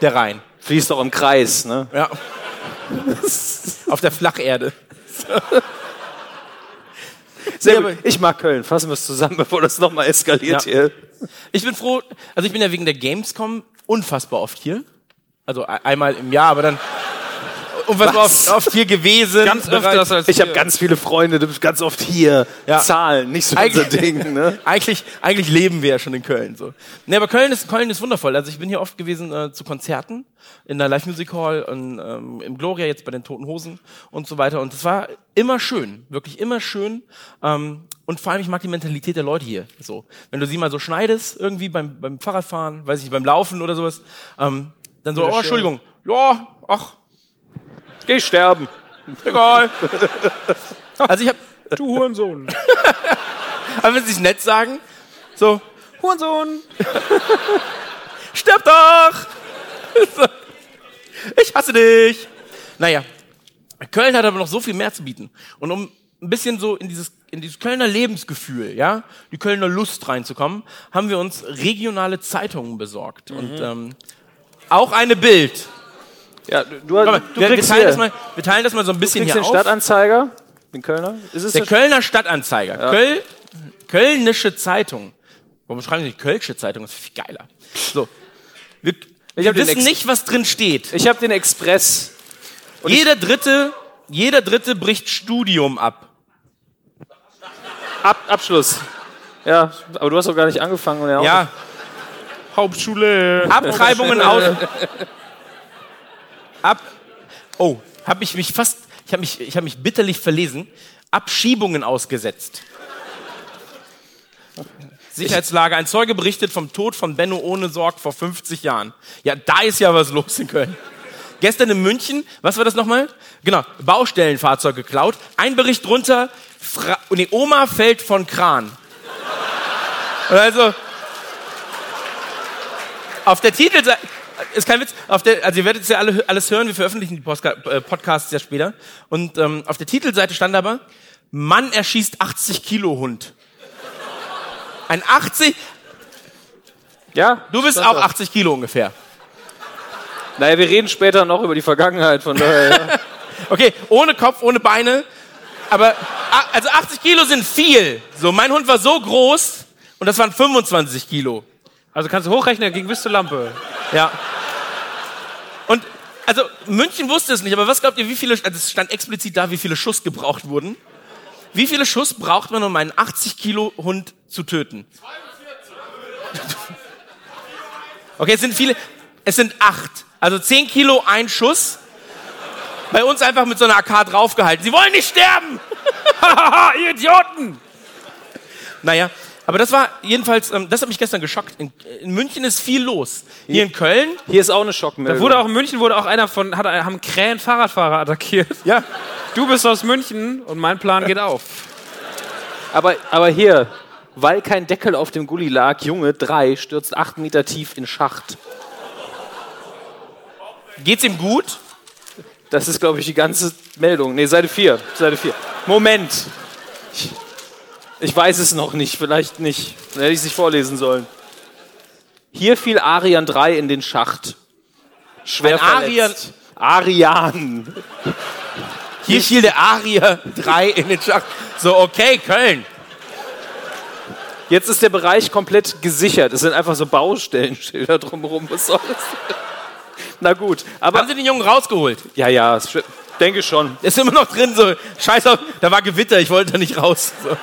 Der Rhein. Fließt doch im Kreis, ne? Ja. Auf der Flacherde. Sehr gut. Ich mag Köln. Fassen wir es zusammen, [LAUGHS] bevor das nochmal eskaliert Ja. hier. Ich bin froh, also ich bin ja wegen der Gamescom unfassbar oft hier. Also e- einmal im Jahr, aber dann unfassbar Was? oft, oft hier gewesen. Ganz öfters als Ich habe ganz viele Freunde, du bist ganz oft hier. Ja. Zahlen, nicht so unser Eigentlich- Ding. Ne? [LAUGHS] eigentlich, eigentlich leben wir ja schon in Köln. So. Nee, aber Köln ist, Köln ist wundervoll. Also ich bin hier oft gewesen äh, zu Konzerten in der Live Music Hall und ähm, im Gloria jetzt bei den Toten Hosen und so weiter. Und es war immer schön, wirklich immer schön. Ähm, und vor allem, ich mag die Mentalität der Leute hier. So, wenn du sie mal so schneidest, irgendwie beim, beim Fahrradfahren, weiß ich, beim Laufen oder sowas, ähm, dann so, oh, Entschuldigung, ja, ach, Geh sterben. egal. also ich habe Du Hurensohn. Aber wenn sie es nett sagen, so, Hurensohn. stirb doch! [LAUGHS] Ich hasse dich! Naja, Köln hat aber noch so viel mehr zu bieten. Und um ein bisschen so in dieses, in dieses Kölner Lebensgefühl, ja, die Kölner Lust reinzukommen, haben wir uns regionale Zeitungen besorgt. Und ähm, auch eine Bild. Ja, du, du, mal, du wir, wir, kriegst teilen hier, das mal, wir teilen das mal so ein du bisschen hier den auf. Stadtanzeiger, den Kölner. Ist es Der der Kölner Stadtanzeiger. Köl Kölnische Zeitung. Warum schreiben Sie nicht Kölsche Zeitung? Das ist viel geiler. So. Wir, wir wissen Ex- nicht, was drin steht. Ich habe den Express. Jeder Dritte, jeder Dritte bricht Studium ab. Ab, Abschluss. Ja, aber du hast doch gar nicht angefangen. Und er auch Ja, Hauptschule. Abtreibungen aus. [LAUGHS] Ab. Oh, habe ich mich fast. Ich habe mich, ich habe mich bitterlich verlesen. Abschiebungen ausgesetzt. Sicherheitslage. Ein Zeuge berichtet vom Tod von Benno ohne Sorg vor 50 Jahren. Ja, da ist ja was los in Köln. Gestern in München, was war das nochmal? Genau, Baustellenfahrzeug geklaut. Ein Bericht drunter, Fra nee, Oma fällt von Kran. Und Also, auf der Titelseite, ist kein Witz, der, also ihr werdet es ja alle, alles hören, wir veröffentlichen die Postka äh, Podcasts ja später. Und ähm, auf der Titelseite stand aber, Mann erschießt 80 Kilo Hund. Ein 80, Ja, du bist auch da. 80 Kilo ungefähr. Naja, wir reden später noch über die Vergangenheit, von daher. Ja. [LAUGHS] Okay, ohne Kopf, ohne Beine. Aber, also 80 Kilo sind viel. So, mein Hund war so groß und das waren 25 Kilo. Also kannst du hochrechnen, er ging bis zur Lampe. Ja. Und, also, München wusste es nicht, aber was glaubt ihr, wie viele, also es stand explizit da, wie viele Schuss gebraucht wurden? Wie viele Schuss braucht man, um einen 80 Kilo Hund zu töten? 42. [LAUGHS] Okay, es sind viele, es sind acht. Also 10 Kilo ein Schuss. Bei uns einfach mit so einer AK draufgehalten. Sie wollen nicht sterben! [LAUGHS] Haha, ihr Idioten! Naja, aber das war jedenfalls, ähm, das hat mich gestern geschockt. In, in München ist viel los. Hier in Köln, Hier ist auch eine Schockmeldung. Wurde auch in München wurde auch einer von, hat, haben Krähen Fahrradfahrer attackiert. ja, Du bist aus München und mein Plan geht auf. aber, aber hier, weil kein Deckel auf dem Gully lag, Junge, drei, stürzt acht Meter tief in Schacht. geht's ihm gut? Das ist, glaube ich, die ganze Meldung. Nee, Seite 4. Seite 4. Moment. Ich, ich weiß es noch nicht, vielleicht nicht. Dann hätte ich es nicht vorlesen sollen. Hier fiel Arian 3 in den Schacht. Schwer verletzt. Arian. Hier fiel der Arier 3 in den Schacht. So, okay, Köln. Jetzt ist der Bereich komplett gesichert. Es sind einfach so Baustellenschilder drumherum. Was soll das? Na gut, aber Haben sie den Jungen rausgeholt? ja, ja, denke schon. Ist immer noch drin, so, scheiß auf, da war Gewitter, ich wollte da nicht raus. So.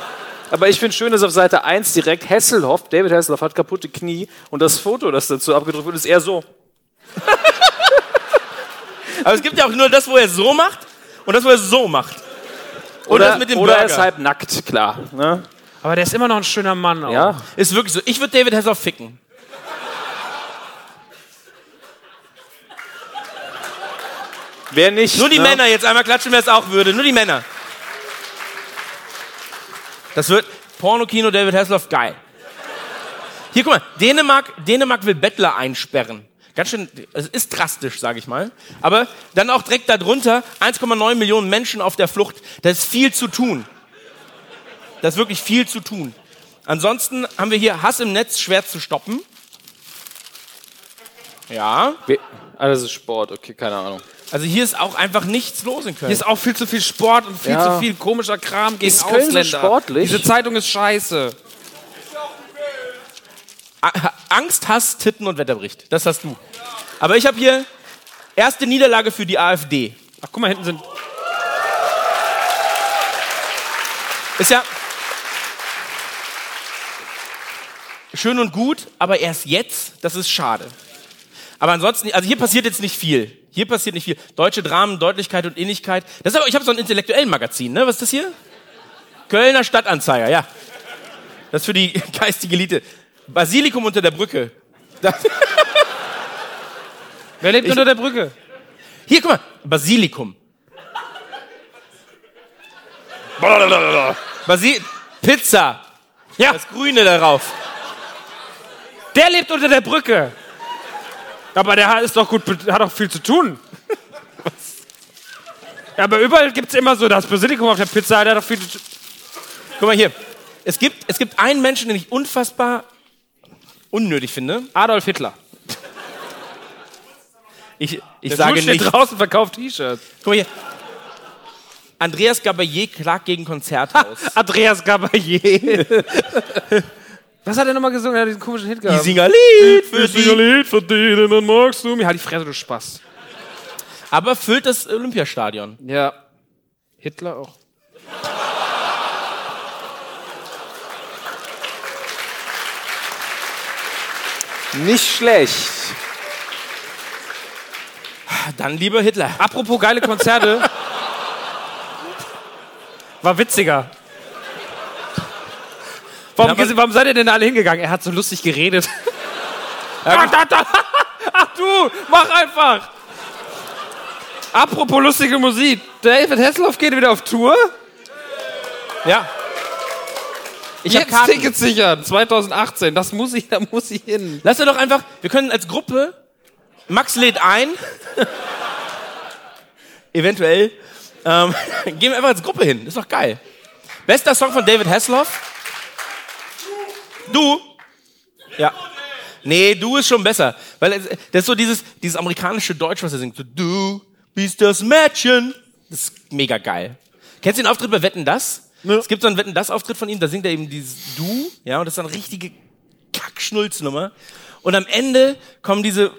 Aber ich finde schön, dass auf Seite 1 direkt Hasselhoff, David Hasselhoff hat kaputte Knie und das Foto, das dazu abgedruckt wird, ist eher so. [LAUGHS] Aber es gibt ja auch nur das, wo er so macht und das, wo er so macht. Und Oder, das mit dem oder er ist halb nackt, klar. Ne? Aber der ist immer noch ein schöner Mann. Auch. Ja, Ist wirklich so. Ich würde David Hasselhoff ficken. wer nicht. Nur die ne? Männer jetzt einmal klatschen, wer es auch würde. Nur die Männer. Das wird Pornokino David Hasselhoff geil. Hier, guck mal, Dänemark, Dänemark will Bettler einsperren. Ganz schön, es ist drastisch, sage ich mal. Aber dann auch direkt darunter 1,9 Millionen Menschen auf der Flucht. Da ist viel zu tun. Da ist wirklich viel zu tun. Ansonsten haben wir hier Hass im Netz schwer zu stoppen. Ja. We- Ah, das ist Sport, okay, keine Ahnung. Also hier ist auch einfach nichts los in Köln. Hier ist auch viel zu viel Sport und viel Ja. zu viel komischer Kram gegen Ist Köln so Ausländer. sportlich? Diese Zeitung ist scheiße. A- Angst, Hass, Titten und Wetterbericht. Das hast du. Aber ich habe hier erste Niederlage für die AfD. Ach, guck mal, hinten sind. Ist ja schön und gut, aber erst jetzt, das ist schade. Aber ansonsten, also hier passiert jetzt nicht viel. Hier passiert nicht viel. Deutsche Dramen, Deutlichkeit und Innigkeit. Das ist aber, ich habe so ein intellektuellen Magazin, ne? Was ist das hier? Kölner Stadtanzeiger, ja. Das ist für die [LAUGHS] geistige Elite. Basilikum unter der Brücke. Das, [LAUGHS] Wer lebt unter der Brücke? hier, guck mal. Basilikum. Basil Pizza. Ja. Das Grüne darauf. Der lebt unter der Brücke. Aber der hat- ist doch gut, hat doch viel zu tun. Ja, aber überall gibt es immer so das Basilikum auf der Pizza, der hat doch viel zu tun. Guck mal hier. Es gibt, es gibt einen Menschen, den ich unfassbar unnötig finde. Adolf Hitler. Ich, ich Der sage Schul steht nicht. draußen, verkauft T-Shirts. Guck mal hier. Andreas Gabayé klagt gegen Konzerthaus. [LAUGHS] Andreas Gabayé. [LAUGHS] Was hat er nochmal gesungen? Er hat diesen komischen Hit gehabt. singen Lied für Ich singe sie. Lied von denen, dann magst du mich. Halt die Fresse, du Spaß. Aber füllt das Olympiastadion. Ja. Hitler auch. Nicht schlecht. Dann lieber Hitler. Apropos geile Konzerte. [LAUGHS] War witziger. Warum, Ja, warum seid ihr denn da alle hingegangen? Er hat so lustig geredet. [LAUGHS] Ach, da, da. Ach du, mach einfach. Apropos lustige Musik. David Hasselhoff geht wieder auf Tour. Ja. Ich Jetzt Karten. Tickets sichern. 2018. Das muss ich, da muss ich hin. Lass doch einfach, wir können als Gruppe, Max lädt ein, [LAUGHS] eventuell, ähm, [LAUGHS] gehen wir einfach als Gruppe hin. Das ist doch geil. Bester Song von David Hasselhoff? Du? Ja. Nee, du ist schon besser. Weil es- das ist so dieses, dieses amerikanische Deutsch, was er singt. So, du bist das Mädchen. Das ist mega geil. Kennst du den Auftritt bei Wetten, das? Es gibt so einen Wetten, das Auftritt von ihm, da singt er eben dieses Du, ja, und das ist eine richtige Kackschnulznummer. Und am Ende kommen diese,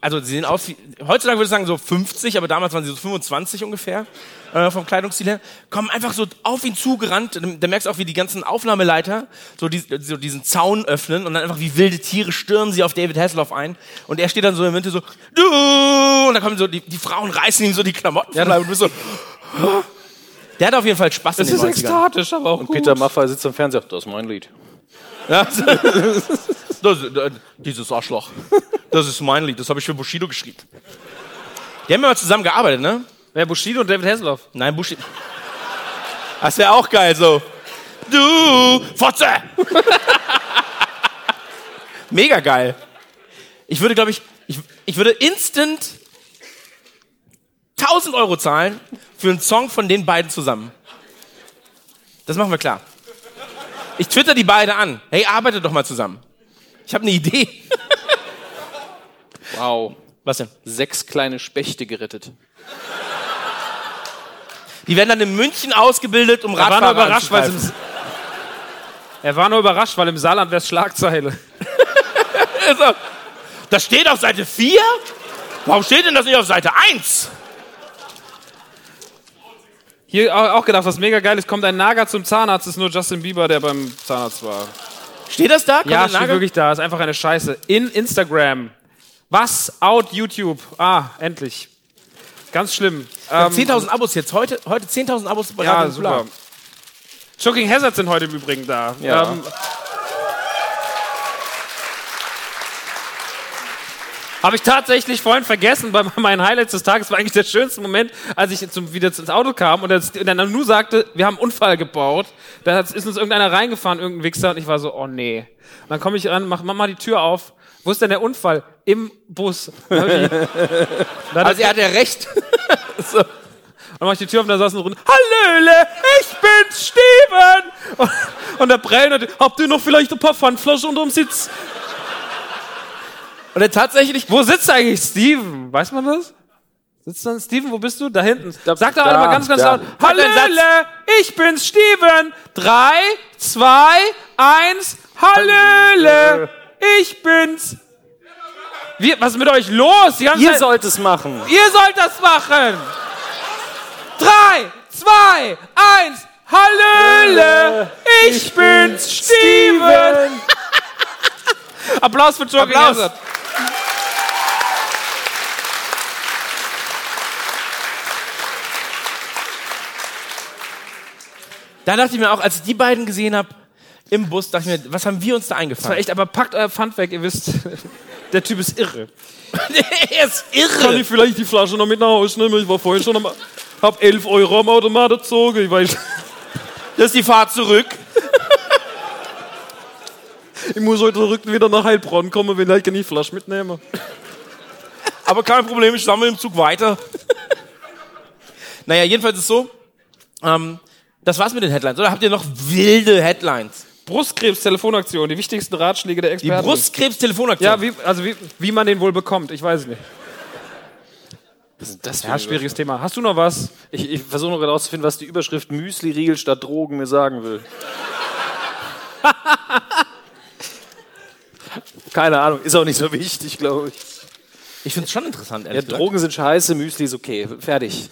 also sie sehen aus wie, heutzutage würde ich sagen so 50, aber damals waren sie so 25 ungefähr, äh, vom Kleidungsstil her, kommen einfach so auf ihn zugerannt, da merkst du auch, wie die ganzen Aufnahmeleiter so, die, so diesen Zaun öffnen und dann einfach wie wilde Tiere stürmen sie auf David Hasselhoff ein und er steht dann so in der Mitte so, du, und dann kommen so, die, die Frauen reißen ihm so die Klamotten ja. und du bist so, der hat auf jeden Fall Spaß Das in ist den 90ern. ekstatisch, aber auch gut. Peter Maffay sitzt am Fernseher. Das ist mein Lied. Ja. [LAUGHS] Das, äh, dieses Arschloch. Das ist mein Lied, das habe ich für Bushido geschrieben. Die haben ja mal zusammen gearbeitet, ne? Wer Bushido und David Hasselhoff? Nein, Bushido. Das wäre auch geil, so. Du, Fotze! [LAUGHS] Mega geil. Ich würde, glaube ich, ich, ich würde instant 1000 Euro zahlen für einen Song von den beiden zusammen. Das machen wir klar. Ich twitter die beiden an. Hey, arbeitet doch mal zusammen. Ich habe eine Idee. Wow. Was denn? Sechs kleine Spechte gerettet. Die werden dann in München ausgebildet, um Er war nur Radfahrer überrascht, weil im, [LAUGHS] er war nur überrascht, weil im Saarland wäre es Schlagzeile. [LAUGHS] Das steht auf Seite 4? Warum steht denn das nicht auf Seite 1? Hier au- auch gedacht, was mega geil ist, kommt ein Nager zum Zahnarzt, ist nur Justin Bieber, der beim Zahnarzt war. Steht das da? Kommt Ja, steht wirklich da, ist einfach eine Scheiße. In Instagram. Was? Out YouTube. Ah, endlich. Ganz schlimm. Ähm, 10.000 Abos jetzt. Heute, heute 10.000 Abos bei ja, super. Nukular. Shocking Hazards sind heute im Übrigen da. Ja. Ähm, Habe ich tatsächlich vorhin vergessen, bei [LAUGHS] meinen Highlights des Tages war eigentlich der schönste Moment, als ich zum, wieder ins Auto kam und, das, und der Nanu sagte, wir haben einen Unfall gebaut. Da ist uns irgendeiner reingefahren, irgendein Wichser, und ich war so, oh nee. Und dann komme ich ran, mach, mach mal die Tür auf. Wo ist denn der Unfall? Im Bus. Dann ich, [LAUGHS] dann Also er hat ja recht. [LAUGHS] dann mach ich die Tür auf und da saß ein Rund. Hallöle, ich bin's, Steven! Und, und der hat, habt ihr noch vielleicht ein paar Pfandflaschen unterm Sitz? Und er tatsächlich, Wo sitzt eigentlich Steven? Weiß man das? Sitzt dann Steven, wo bist du? Da hinten. Da- Sag doch da, alle mal ganz, ganz laut. Hallöle, ich bin's, Steven. Drei, zwei, eins. Hallöle, ich bin's. Wie, was ist mit euch los? Ihr Zeit- sollt es machen. Ihr sollt das machen. Drei, zwei, eins. Hallöle, ich bin's, Steven. [LAUGHS] Applaus für Jogging Applaus. Hazard. Da dachte ich mir auch, als ich die beiden gesehen habe im Bus, dachte ich mir, was haben wir uns da Das war echt, aber packt euer Pfand weg, ihr wisst, [LAUGHS] der Typ ist irre. [LAUGHS] er ist Kann irre. ich vielleicht die Flasche noch mit nach Hause nehmen? Ich war vorhin schon am, hab 11 Euro am Automat gezogen. Ich weiß, [LAUGHS] Das ist die Fahrt zurück. ich muss heute zurück wieder nach Heilbronn kommen, wenn ich die Flasche mitnehmen. Aber kein Problem, ich sammle im Zug weiter. naja, jedenfalls ist es so, ähm, das war's mit den Headlines. Oder habt ihr noch wilde Headlines? Brustkrebs-Telefonaktion, die wichtigsten Ratschläge der Die Experten. Brustkrebs-Telefonaktion. Ja, wie, also wie, wie man den wohl bekommt, ich weiß es nicht. Was ist das für Ja, schwieriges Thema. Hast du noch was? Ich, ich versuche noch gerade herauszufinden, was die Überschrift Müsli-Riegel statt Drogen mir sagen will. [LAUGHS] Keine Ahnung, ist auch nicht so wichtig, glaube ich. ich finde es schon interessant, Ja, ehrlich gesagt. Drogen sind scheiße, Müsli ist okay. Fertig.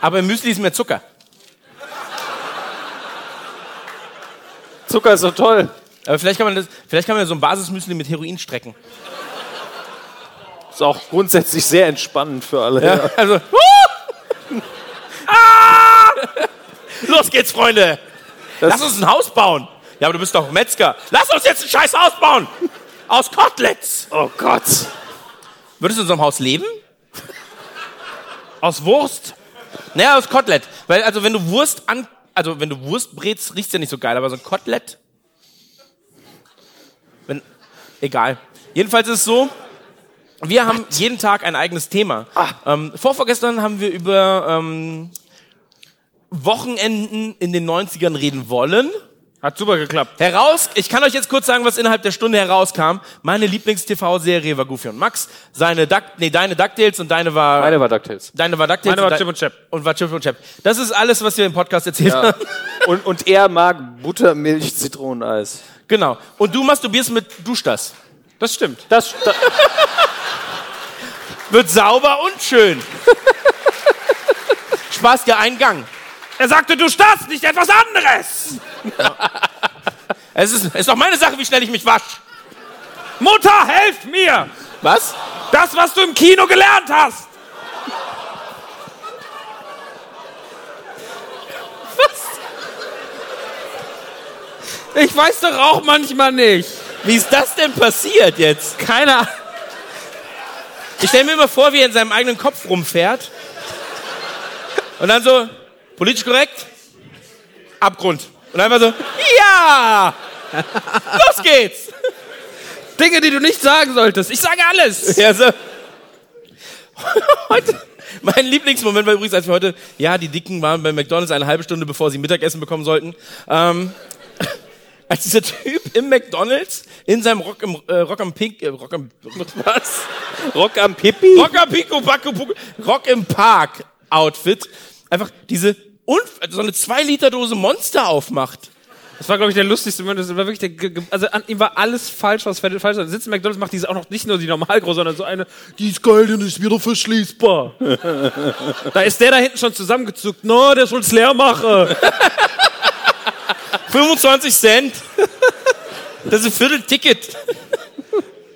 Aber im Müsli ist mehr Zucker. Zucker ist doch toll. Aber vielleicht kann man das, vielleicht kann man so ein Basismüsli mit Heroin strecken. Ist auch grundsätzlich sehr entspannend für alle. Ja, also. [LAUGHS] ah! Los geht's, Freunde. Lass uns ein Haus bauen. Ja, aber du bist doch Metzger. Lass uns jetzt ein scheiß Haus bauen. Aus Koteletts. Oh Gott. Würdest du in so einem Haus leben? Aus Wurst? Naja, aus Kotelett. Weil, also, wenn du Wurst an, also, wenn du Wurst brätst, riecht's ja nicht so geil, aber so ein Kotelett. Wenn, egal. Jedenfalls ist es so, wir haben jeden Tag ein eigenes Thema. Ähm, vorvorgestern haben wir über ähm, Wochenenden in den 90ern reden wollen. Hat super geklappt. Heraus, ich kann euch jetzt kurz sagen, was innerhalb der Stunde herauskam. Meine Lieblings-TV-Serie war Goofy und Max. Seine Duck, nee, deine DuckTales und deine war, Meine war DuckTales. deine war DuckTales. Meine war Chip und Chap. Und war Chip und Chap. Das ist alles, was wir im Podcast erzählt Ja. haben. [LAUGHS] Und, und er mag Buttermilch, Zitroneneis. Genau. Und du masturbierst mit Duschdas. Das stimmt. Das, da, Wird sauber und schön. Spaß dir einen Gang. Er sagte, du starrst nicht etwas anderes. Es ist, ist doch meine Sache, wie schnell ich mich wasch. Mutter, helf mir. Was? Das, was du im Kino gelernt hast. Was? Ich weiß doch auch manchmal nicht. Wie ist das denn passiert jetzt? Keine Ahnung. Ich stelle mir immer vor, wie er in seinem eigenen Kopf rumfährt. Und dann so, politisch korrekt, Abgrund. Und einfach so, ja! [LAUGHS] Los geht's! Dinge, die du nicht sagen solltest. Ich sage alles. [LAUGHS] Ja, so. [LAUGHS] Heute, mein Lieblingsmoment war übrigens, als wir heute, ja, die Dicken waren bei McDonalds eine halbe Stunde, bevor sie Mittagessen bekommen sollten. Ähm, als dieser Typ im McDonalds in seinem Rock im äh, Rock am Pink, äh, Rock am was? Rock am Pippi? Rock am Pico Puco- Rock im Park Outfit einfach diese Unf so eine 2 Liter Dose Monster aufmacht. Das war, glaube ich, der lustigste Moment. Das war wirklich der, ge- also an ihm war alles falsch, was falsch war. Sitzt McDonalds, macht diese auch noch nicht nur die Normalgroße, sondern so eine, die ist geil, die ist wieder verschließbar. [LAUGHS] da ist der da hinten schon zusammengezuckt. No, der soll's leer machen. [LAUGHS] 25 Cent. Das ist ein Viertel-Ticket.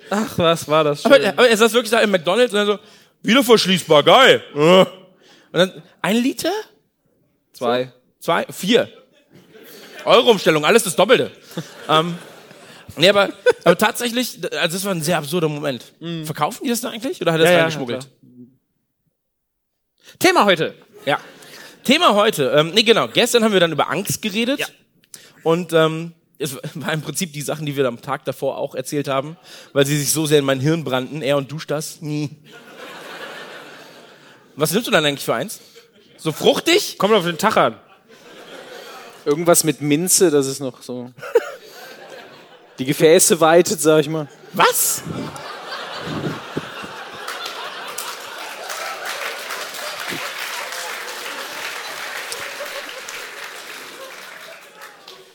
Ach, was war das schön. Aber, aber er saß wirklich da im McDonalds und dann so, wieder verschließbar, geil. Ja. Und dann, ein Liter? Zwei. Zwei? Vier. Euro-Umstellung, alles das Doppelte. ähm, nee, aber, aber tatsächlich, also das war ein sehr absurder Moment. Verkaufen die das da eigentlich? Oder hat er das Ja, ja, reingeschmuggelt? Thema heute. Ja. Thema heute, ähm, nee genau, gestern haben wir dann über Angst geredet. Ja. Und ähm, es war im Prinzip die Sachen, die wir am Tag davor auch erzählt haben, weil sie sich so sehr in mein Hirn brannten. Er und du das? Nie. Was nimmst du dann eigentlich für eins? So fruchtig? Kommt auf den Tag. Irgendwas mit Minze, das ist noch so. Die Gefäße weitet, sag ich mal. Was?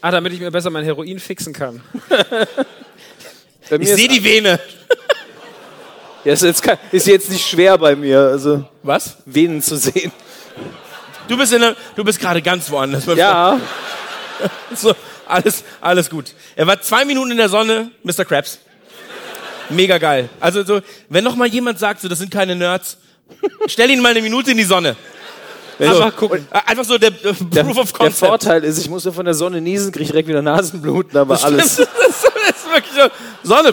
Ah, damit ich mir besser mein Heroin fixen kann. [LAUGHS] ich sehe die Vene ja, ist, jetzt, ist jetzt nicht schwer bei mir, also Was? Venen zu sehen. Du bist, in der, du bist gerade ganz woanders. Ja, [LAUGHS] So, alles, alles gut. Er war zwei Minuten in der Sonne, Mr. Krabs. Mega geil. Also so, wenn noch mal jemand sagt, so, das sind keine Nerds, stell ihn mal eine Minute in die Sonne. Einfach gucken. Äh, Einfach so der, der der, Proof of der Concept. Vorteil ist, ich muss ja von der Sonne niesen, kriege ich direkt wieder Nasenbluten, aber alles. Das [LAUGHS] ist, das ist wirklich so, Sonne.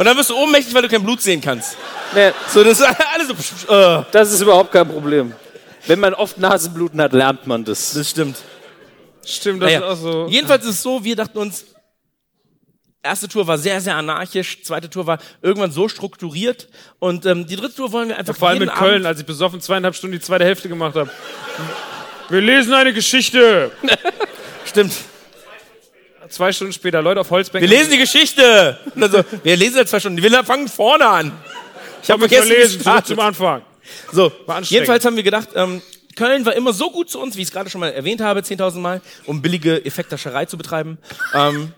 Und dann wirst du ohnmächtig, weil du kein Blut sehen kannst. Nee, So, das ist [LAUGHS] alles so, äh, das ist überhaupt kein Problem. Wenn man oft Nasenbluten hat, lernt man das. das stimmt. Stimmt, das Naja. ist auch so. Jedenfalls ist es so, wir dachten uns, erste Tour war sehr, sehr anarchisch, zweite Tour war irgendwann so strukturiert und ähm, die dritte Tour wollen wir einfach Vor allem in Köln, Abend, als ich besoffen zweieinhalb Stunden die zweite Hälfte gemacht habe. Wir lesen eine Geschichte. [LAUGHS] Stimmt. Zwei Stunden später, Leute auf Holzbänken. Wir lesen die Geschichte. Und dann so, wir lesen jetzt zwei Stunden. Wir fangen vorne an. Ich habe mich vergessen, zurück startet. zum Anfang. So, jedenfalls haben wir gedacht, ähm, Köln war immer so gut zu uns, wie ich es gerade schon mal erwähnt habe, 10.000 Mal, um billige Effektascherei zu betreiben. Ähm,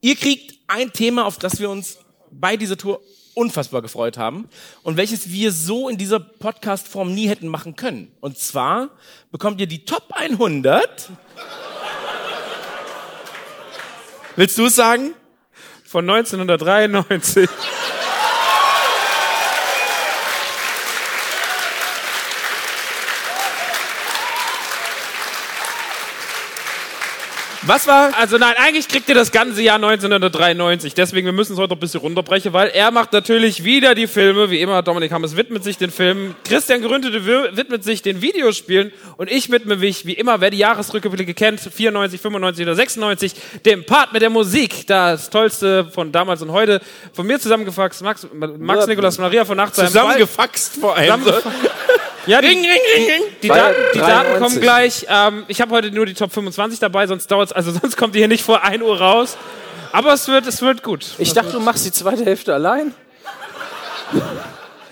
Ihr kriegt ein Thema, auf das wir uns bei dieser Tour unfassbar gefreut haben und welches wir so in dieser Podcast-Form nie hätten machen können. Und zwar bekommt ihr die Top 100. Willst du sagen? Von 1993. Was war Also nein, eigentlich kriegt ihr das ganze Jahr 1993. Deswegen, wir müssen es heute noch ein bisschen runterbrechen, weil er macht natürlich wieder die Filme, wie immer. Dominik Hammes widmet sich den Filmen. Christian Geründete wi- widmet sich den Videospielen. Und ich widme mich, wie immer, wer die Jahresrückblicke kennt, 94, 95 oder 96, dem Part mit der Musik. Das Tollste von damals und heute. Von mir zusammengefasst, Max, Max Nikolas Maria von Nachtsheim. zusammengefaxt vor allem? So. [LAUGHS] Ja, die, Ring, ring, ring, ring. die, Daten, die Daten 93. kommen gleich. Ähm, ich habe heute nur die Top 25 dabei, sonst dauert's, also [LAUGHS] sonst kommt die hier nicht vor 1 Uhr raus. Aber es wird, es wird gut. Ich dachte, du machst die zweite Hälfte allein.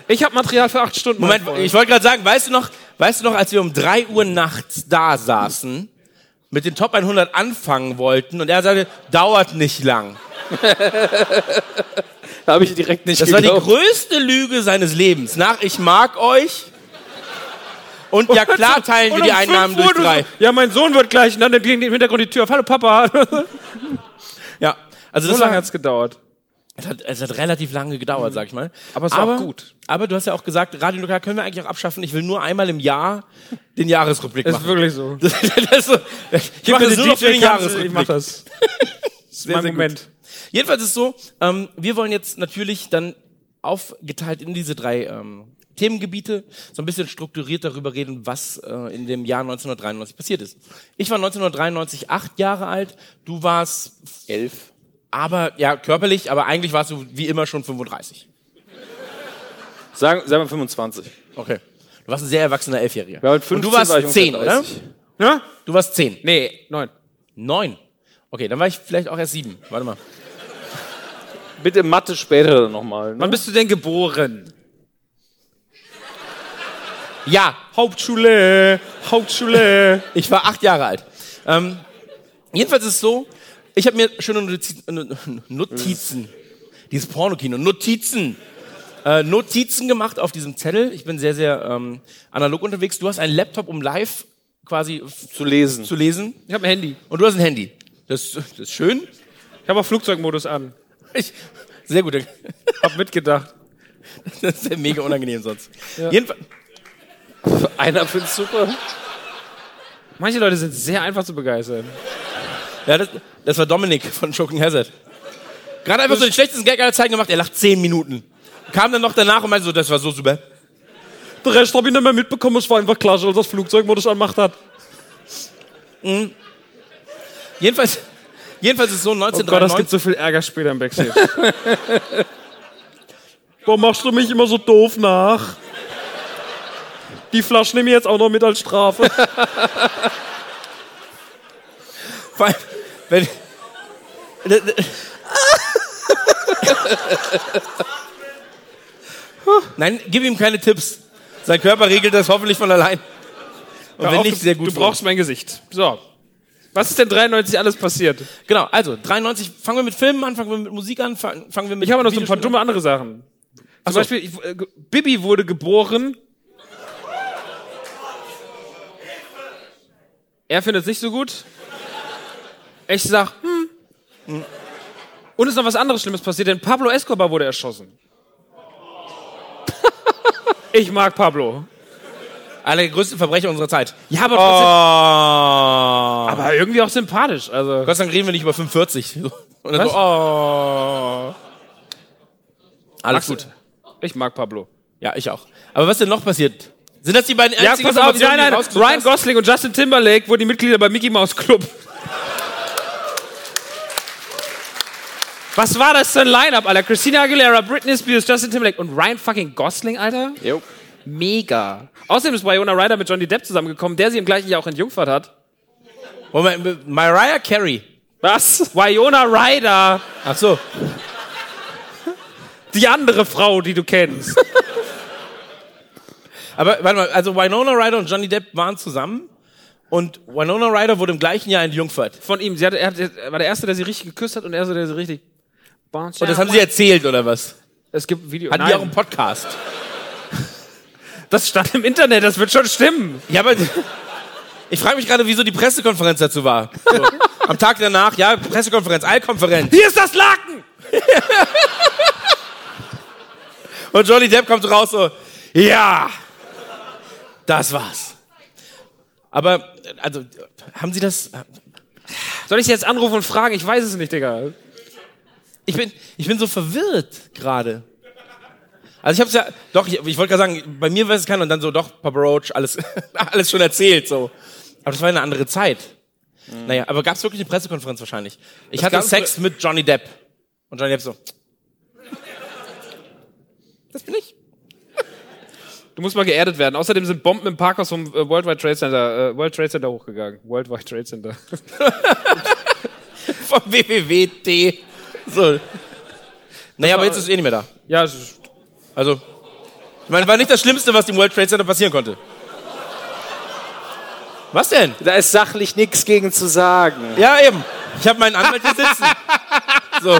Ich habe Material für 8 Stunden. Moment, ich wollte gerade sagen, weißt du noch, weißt du noch, als wir um 3 Uhr nachts da saßen, mit den Top 100 anfangen wollten und er sagte, dauert nicht lang. [LAUGHS] Da habe ich direkt nicht Das war die geglaubt. größte Lüge seines Lebens. Nach Ich mag euch und ja klar teilen wir die Einnahmen 5 Uhr durch du drei. Ja, mein Sohn wird gleich, und dann ging im Hintergrund die Tür auf. Hallo Papa. [LAUGHS] Ja, also so das lange hat's gedauert. es hat, es hat relativ lange gedauert, sag ich mal. Aber es war auch gut. Aber du hast ja auch gesagt, Radio Nukular können wir eigentlich auch abschaffen. Ich will nur einmal im Jahr den Jahresrückblick Das ist machen. wirklich so. Das, [LAUGHS] das ist so, ich mache das nur noch für den Ich Jahresrückblick. mach das. [LAUGHS] Das ist mein Moment. Jedenfalls ist es so, ähm, wir wollen jetzt natürlich dann aufgeteilt in diese drei ähm, Themengebiete so ein bisschen strukturiert darüber reden, was äh, in dem Jahr 1993 passiert ist. Ich war 1993 acht Jahre alt, du warst elf, aber ja körperlich, aber eigentlich warst du wie immer schon 35. Sagen, sagen wir 25. Okay. Du warst ein sehr erwachsener Elfjähriger. Ja, mit Und du 15 war ich warst ungefähr zehn, oder? 30. Ja? Du warst zehn. Nee, neun. Neun. Okay, dann war ich vielleicht auch erst sieben. Warte mal. Bitte Mathe später nochmal. Ne? Wann bist du denn geboren? Ja, Hauptschule, Hauptschule. Ich war acht Jahre alt. Ähm, jedenfalls ist es so, ich habe mir schöne Notizen, äh, Notizen dieses Pornokino, Notizen, äh, Notizen gemacht auf diesem Zettel. Ich bin sehr, sehr ähm, analog unterwegs. Du hast einen Laptop, um live quasi Zu lesen. zu lesen. Ich habe ein Handy. Und du hast ein Handy. Das, das ist schön. Ich habe auch Flugzeugmodus an. Ich, sehr gut. Hab mitgedacht. [LAUGHS] Das ist ja mega unangenehm sonst. Jedenfalls, Einer find's super. Manche Leute sind sehr einfach zu begeistern. ja, das, das war Dominik von Choking Hazard. Gerade einfach so den schlechtesten Gag aller Zeiten gemacht. Er lacht zehn Minuten. Kam dann noch danach und meinte so, das war so super. Den Rest habe ich nicht mehr mitbekommen. Es war einfach klar, als das Flugzeugmodus anmacht hat. Jedenfalls, jedenfalls ist es so Oh Gott, das 1993. gibt so viel Ärger später im Backstage. [LAUGHS] Warum machst du mich immer so doof nach? Die Flasche nehme ich jetzt auch noch mit als Strafe. [LAUGHS] Weil, wenn, Nein, gib ihm keine Tipps. Sein Körper regelt das hoffentlich von allein. Und wenn Hör auf, nicht, du, sehr gut. Du brauchst mein Gesicht. So. Was ist denn 93 alles passiert? Genau, also 93, fangen wir mit Filmen an, fangen wir mit Musik an, fangen wir mit Ich habe noch so ein paar dumme andere Sachen. Zum so. Beispiel, ich, äh, Bibi wurde geboren. Er findet es nicht so gut. Ich sag, hm. Und ist noch was anderes Schlimmes passiert, denn Pablo Escobar wurde erschossen. [LAUGHS] ich mag Pablo. Einer der größten Verbrecher unserer Zeit. Ja, aber trotzdem, Oh. aber irgendwie auch sympathisch. Also, Gott sei Dank reden wir nicht über 45. So. Und dann so, oh. Alles Magst gut. du- ich mag Pablo. Ja, ich auch. Aber was ist denn noch passiert? Sind das die beiden Ja, einzigen pass auf, nein, die nein, Ryan? Gosling und Justin Timberlake wurden die Mitglieder beim Mickey Mouse Club. Was war das für ein Line-Up, Alter? Christina Aguilera, Britney Spears, Justin Timberlake und Ryan fucking Gosling, Alter? Jo. Mega. Außerdem ist Winona Ryder mit Johnny Depp zusammengekommen, der sie im gleichen Jahr auch entjungfert hat. Moment, Mariah Carey. Was? Winona Ryder. Ach so. Die andere Frau, die du kennst. Aber warte mal, also Winona Ryder und Johnny Depp waren zusammen und Winona Ryder wurde im gleichen Jahr entjungfert. Von ihm. Sie er, hat- er war der Erste, der sie richtig geküsst hat und er so, der sie richtig... Und das haben sie erzählt, oder was? Es gibt Video. Hatten die auch einen Podcast? [LAUGHS] das stand im Internet, das wird schon stimmen. Ja, aber ich frage mich gerade, wieso die Pressekonferenz dazu war. So. Am Tag danach, ja, Pressekonferenz, Eilkonferenz. Hier ist das Laken! [LAUGHS] Und Johnny Depp kommt raus so, ja, das war's. Aber, also, haben Sie das, Soll ich sie jetzt anrufen und fragen? Ich weiß es nicht, Digga. ich bin, ich bin so verwirrt gerade. Also ich hab's ja, doch, ich, ich wollte gerade sagen, bei mir weiß es keiner und dann so, doch, Papa Roach, alles, [LAUGHS] alles schon erzählt, so. Aber das war eine andere Zeit. Naja, aber gab's wirklich eine Pressekonferenz wahrscheinlich? Ich hatte gab's- Sex mit Johnny Depp. Und Johnny Depp so, [LAUGHS] das bin ich. Du musst mal geerdet werden. Außerdem sind Bomben im Parkhaus vom äh, World Wide Trade Center, äh, World Trade Center hochgegangen. World Wide Trade Center. [LAUGHS] Vom WWWT. So. Naja, aber jetzt ist es eh nicht mehr da. ja, es ist- Also, ich meine, war nicht das Schlimmste, was dem World Trade Center passieren konnte. Was denn? Da ist sachlich nichts gegen zu sagen. Ja, eben. Ich habe meinen Anwalt hier sitzen. [LAUGHS] So.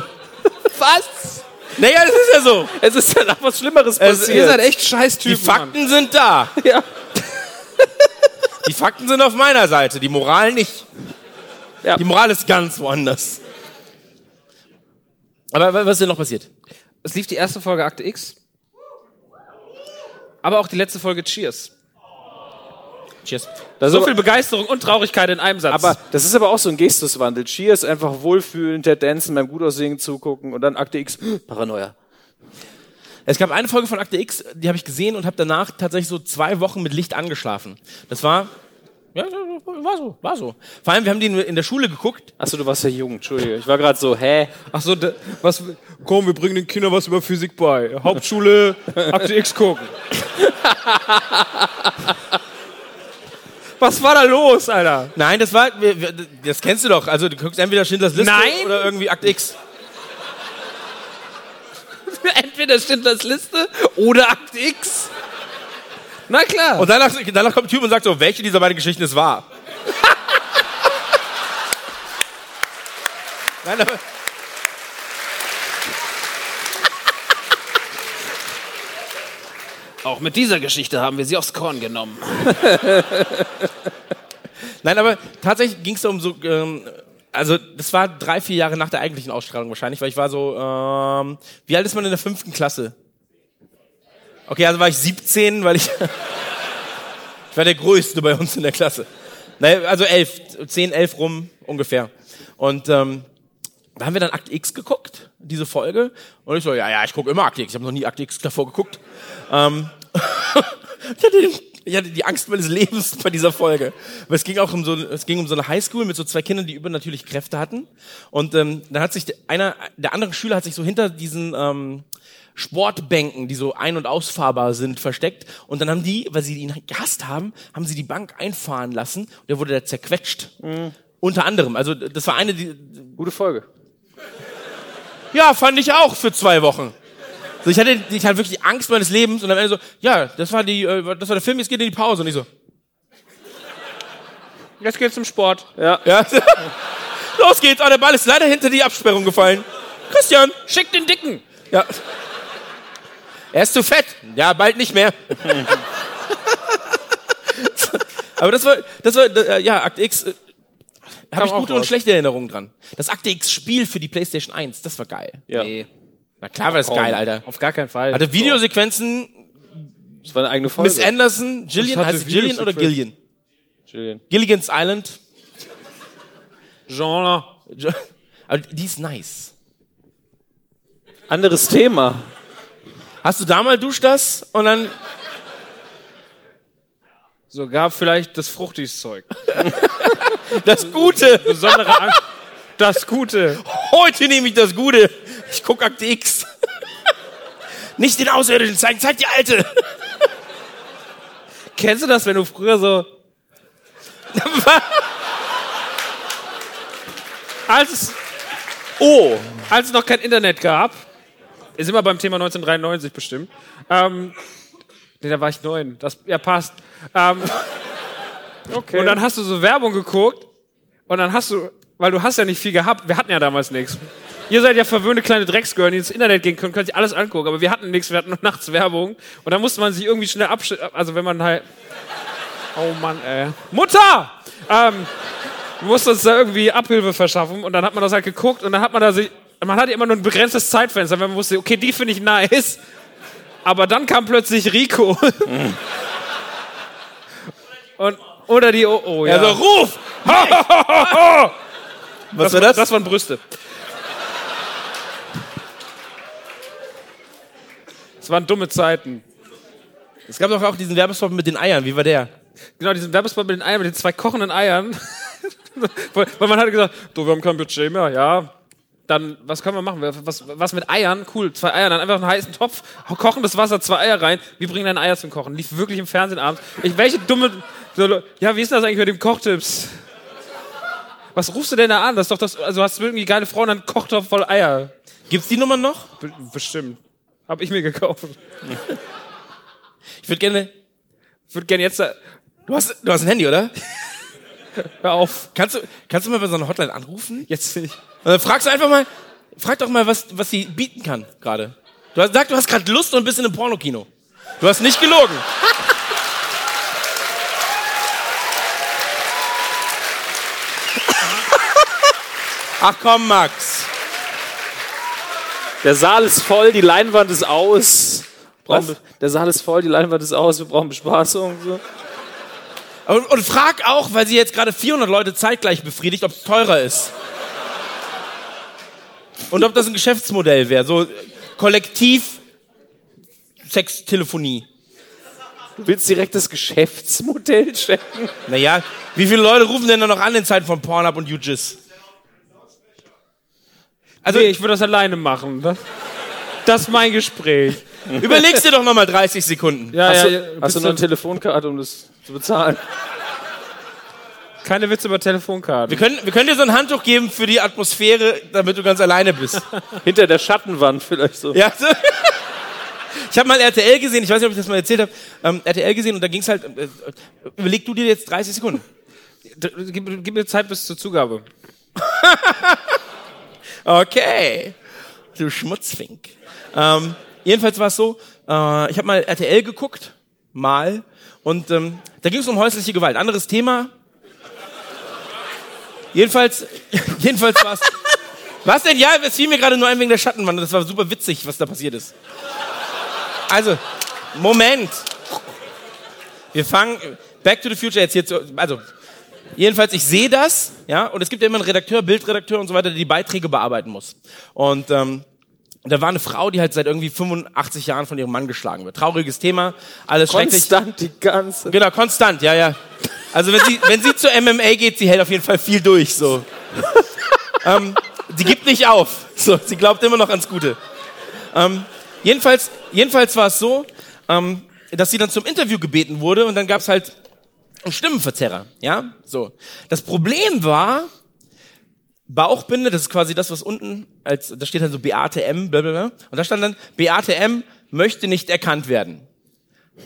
Was? Naja, das ist ja so. Es ist ja noch was Schlimmeres Es- passiert. ihr seid echt scheiß Die Typen. Mann. Fakten sind da. [LAUGHS] Ja. [LAUGHS] Die Fakten sind auf meiner Seite, die Moral nicht. Ja. Die Moral ist ganz woanders. Aber wa- was ist denn noch passiert? Es lief die erste Folge Akte X. Aber auch die letzte Folge Cheers. Cheers. Das So viel Begeisterung und Traurigkeit in einem Satz. aber das ist aber auch so ein Gestuswandel. Cheers, einfach wohlfühlen, der Dancen, beim Gutaussehen zugucken und dann Akte X, [GASPS] Paranoia. Es gab eine Folge von Akte X, die habe ich gesehen und habe danach tatsächlich so zwei Wochen mit Licht angeschlafen. Das war, ja, war so, war so. Vor allem, wir haben die in der Schule geguckt. Achso, du warst ja jung, Entschuldige. Ich war gerade so, hä? Ach so, da- was, komm, wir bringen den Kindern was über Physik bei. Hauptschule, Akte X gucken. [LAUGHS] was war da los, Alter? Nein, das war, das kennst du doch. Also du guckst entweder Schindlers Liste Nein. oder irgendwie Akte X. [LAUGHS] Entweder Schindlers Liste oder Akte X. Na klar. Und danach, danach kommt ein Typ und sagt so, welche dieser beiden Geschichten es war. [LAUGHS] Nein, aber, auch mit dieser Geschichte haben wir sie aufs Korn genommen. [LAUGHS] nein, aber tatsächlich ging es um so, ähm, also das war drei, vier Jahre nach der eigentlichen Ausstrahlung wahrscheinlich, weil ich war so, ähm, wie alt ist man in der fünften Klasse? Okay, also war ich 17, weil ich, [LAUGHS] ich war der Größte bei uns in der Klasse. Naja, also elf, zehn, elf rum ungefähr. Und ähm, da haben wir dann Akt X geguckt, diese Folge. Und ich so, ja, ja, ich gucke immer Akt X. Ich habe noch nie Akt X davor geguckt. Ähm, [LAUGHS] ich, hatte, ich hatte die Angst meines Lebens bei dieser Folge. Weil es ging auch um so, es ging um so eine Highschool mit so zwei Kindern, die übernatürliche Kräfte hatten. Und ähm, dann hat sich der- einer, der andere Schüler hat sich so hinter diesen ähm, Sportbänken, die so ein- und ausfahrbar sind, versteckt. Und dann haben die, weil sie ihn gehasst haben, haben sie die Bank einfahren lassen. Und der wurde da zerquetscht. Unter anderem. Also das war eine, die, Gute Folge. Ja, fand ich auch für zwei Wochen. So, ich hatte, ich hatte wirklich die Angst meines Lebens und am Ende so, ja, das war die, äh, das war der Film, jetzt geht in die Pause und ich so. Jetzt geht's zum Sport. Ja. Ja. [LAUGHS] Los geht's. Oh, der Ball ist leider hinter die Absperrung gefallen. Christian. Schick den Dicken. Ja. Er ist zu fett. Ja, bald nicht mehr. [LAUGHS] Aber das war, das war, äh, ja, Akt X, äh, habe ich gute und raus. schlechte Erinnerungen dran. Das Akte X-Spiel für die PlayStation 1, das war geil. ja. Nee, Na klar war das geil, Alter. auf gar keinen Fall. Hatte Videosequenzen, Das war eine eigene Folge. Miss Anderson, Gillian, heißt es Gillian oder. Gillian? Julian. Gilligan's Island. Genre. Aber die ist nice. Anderes Thema. Hast du da mal duscht das und dann, Sogar vielleicht das Fruchtis-Zeug. [LAUGHS] das Gute. Besondere Angst. Das Gute. Heute nehme ich das Gute. Ich guck Akte X. Nicht den Außerirdischen zeigen, zeig die Alte. Kennst du das, wenn du früher so. [LAUGHS] als es, Oh. als es noch kein Internet gab, ist immer beim Thema 1993 bestimmt. Ähm, nee, da war ich neun. Das ja passt. Ähm, Okay. Und dann hast du so Werbung geguckt und dann hast du, weil du hast ja nicht viel gehabt, wir hatten ja damals nichts. Ihr seid ja verwöhnte kleine Drecksgirl, die ins Internet gehen können, könnt ihr alles angucken, aber wir hatten nichts, wir hatten nur nachts Werbung und dann musste man sich irgendwie schnell abschalten, also wenn man halt, oh Mann, ey. Mutter! Ähm, wir mussten uns da irgendwie Abhilfe verschaffen und dann hat man das halt geguckt und dann hat man da sich, man hatte immer nur ein begrenztes Zeitfenster, wenn man wusste, okay, die finde ich nice, aber dann kam plötzlich Rico. [LAUGHS] und, oder die, oh, oh ja. Also ruf! Was war das? Das waren Brüste. Es waren dumme Zeiten. Es gab doch auch diesen Werbespot mit den Eiern. Wie war der? Genau, diesen Werbespot mit den Eiern, mit den zwei kochenden Eiern. [LAUGHS] weil, man hatte gesagt, du, wir haben kein Budget mehr, ja. Dann, was können wir machen? Was, was mit Eiern? Cool, zwei Eier, dann einfach einen heißen Topf, kochendes Wasser, zwei Eier rein. Wir bringen deine Eier zum Kochen. Lief wirklich im Fernsehen abends. Ich, welche dumme, so, ja, wie ist das eigentlich mit dem Kochtipps? Was rufst du denn da an? Das ist doch das, also hast du irgendwie geile Frau und dann Kochtopf voll Eier. Gibt's die Nummer noch? Be bestimmt. Hab ich mir gekauft. Ich würde gerne. Ich würde gerne jetzt, äh, Du hast, du hast ein Handy, oder? [LAUGHS] hör auf, Kannst du, kannst du mal bei so einer Hotline anrufen? jetzt nicht. Dann fragst du einfach mal, frag doch mal, was, was sie bieten kann gerade. Du hast gesagt, du hast gerade Lust und bist in einem Pornokino. Du hast nicht gelogen. [LAUGHS] Ach komm, Max. Der Saal ist voll, die Leinwand ist aus. Was? Der Saal ist voll, die Leinwand ist aus, wir brauchen Bespaßung. So. Und, und frag auch, weil sie jetzt gerade 400 Leute zeitgleich befriedigt, ob es teurer ist. Und ob das ein Geschäftsmodell wäre, so kollektiv Sextelefonie. Du willst direkt das Geschäftsmodell checken? Naja, wie viele Leute rufen denn da noch an in Zeiten von Pornhub und UGIS? Also nee, ich würde das alleine machen. Das, das ist mein Gespräch. [LAUGHS] Überlegst dir doch noch mal 30 Sekunden. Ja, Hast, ja, du, hast du noch eine Telefonkarte, um das zu bezahlen? keine Witze über Telefonkarten. Wir können, wir können dir so ein Handtuch geben für die Atmosphäre, damit du ganz alleine bist. [LAUGHS] Hinter der Schattenwand vielleicht so. Ja, so. Ich habe mal RTL gesehen, ich weiß nicht, ob ich das mal erzählt habe, ähm, RTL gesehen und da ging's halt, äh, überleg du dir jetzt 30 Sekunden. Gib, gib mir Zeit bis zur Zugabe. [LAUGHS] Okay. Du Schmutzfink. Ähm, jedenfalls war es so, äh, ich habe mal RTL geguckt, mal, und ähm, da ging es um häusliche Gewalt. Anderes Thema. Jedenfalls, [LAUGHS] jedenfalls war es. Was denn? Ja, es fiel mir gerade nur ein wegen der Schattenwand. Das war super witzig, was da passiert ist. Also, Moment. Wir fangen Back to the Future jetzt hier zu. Also, Jedenfalls, ich sehe das, ja, und es gibt ja immer einen Redakteur, Bildredakteur und so weiter, der die Beiträge bearbeiten muss. Und ähm, da war eine Frau, die halt seit irgendwie 85 Jahren von ihrem Mann geschlagen wird. Trauriges Thema, alles schrecklich. Konstant die ganze. Genau, konstant, ja, ja. Also wenn sie, wenn sie zur MMA geht, sie hält auf jeden Fall viel durch, so. [LAUGHS] ähm, sie gibt nicht auf, so. Sie glaubt immer noch ans Gute. Ähm, jedenfalls, jedenfalls war es so, ähm, dass sie dann zum Interview gebeten wurde und dann gab's halt Stimmenverzerrer, ja, so. Das Problem war, Bauchbinde, das ist quasi das, was unten als, da steht halt so Beate M, blablabla, und da stand dann, Beate M möchte nicht erkannt werden.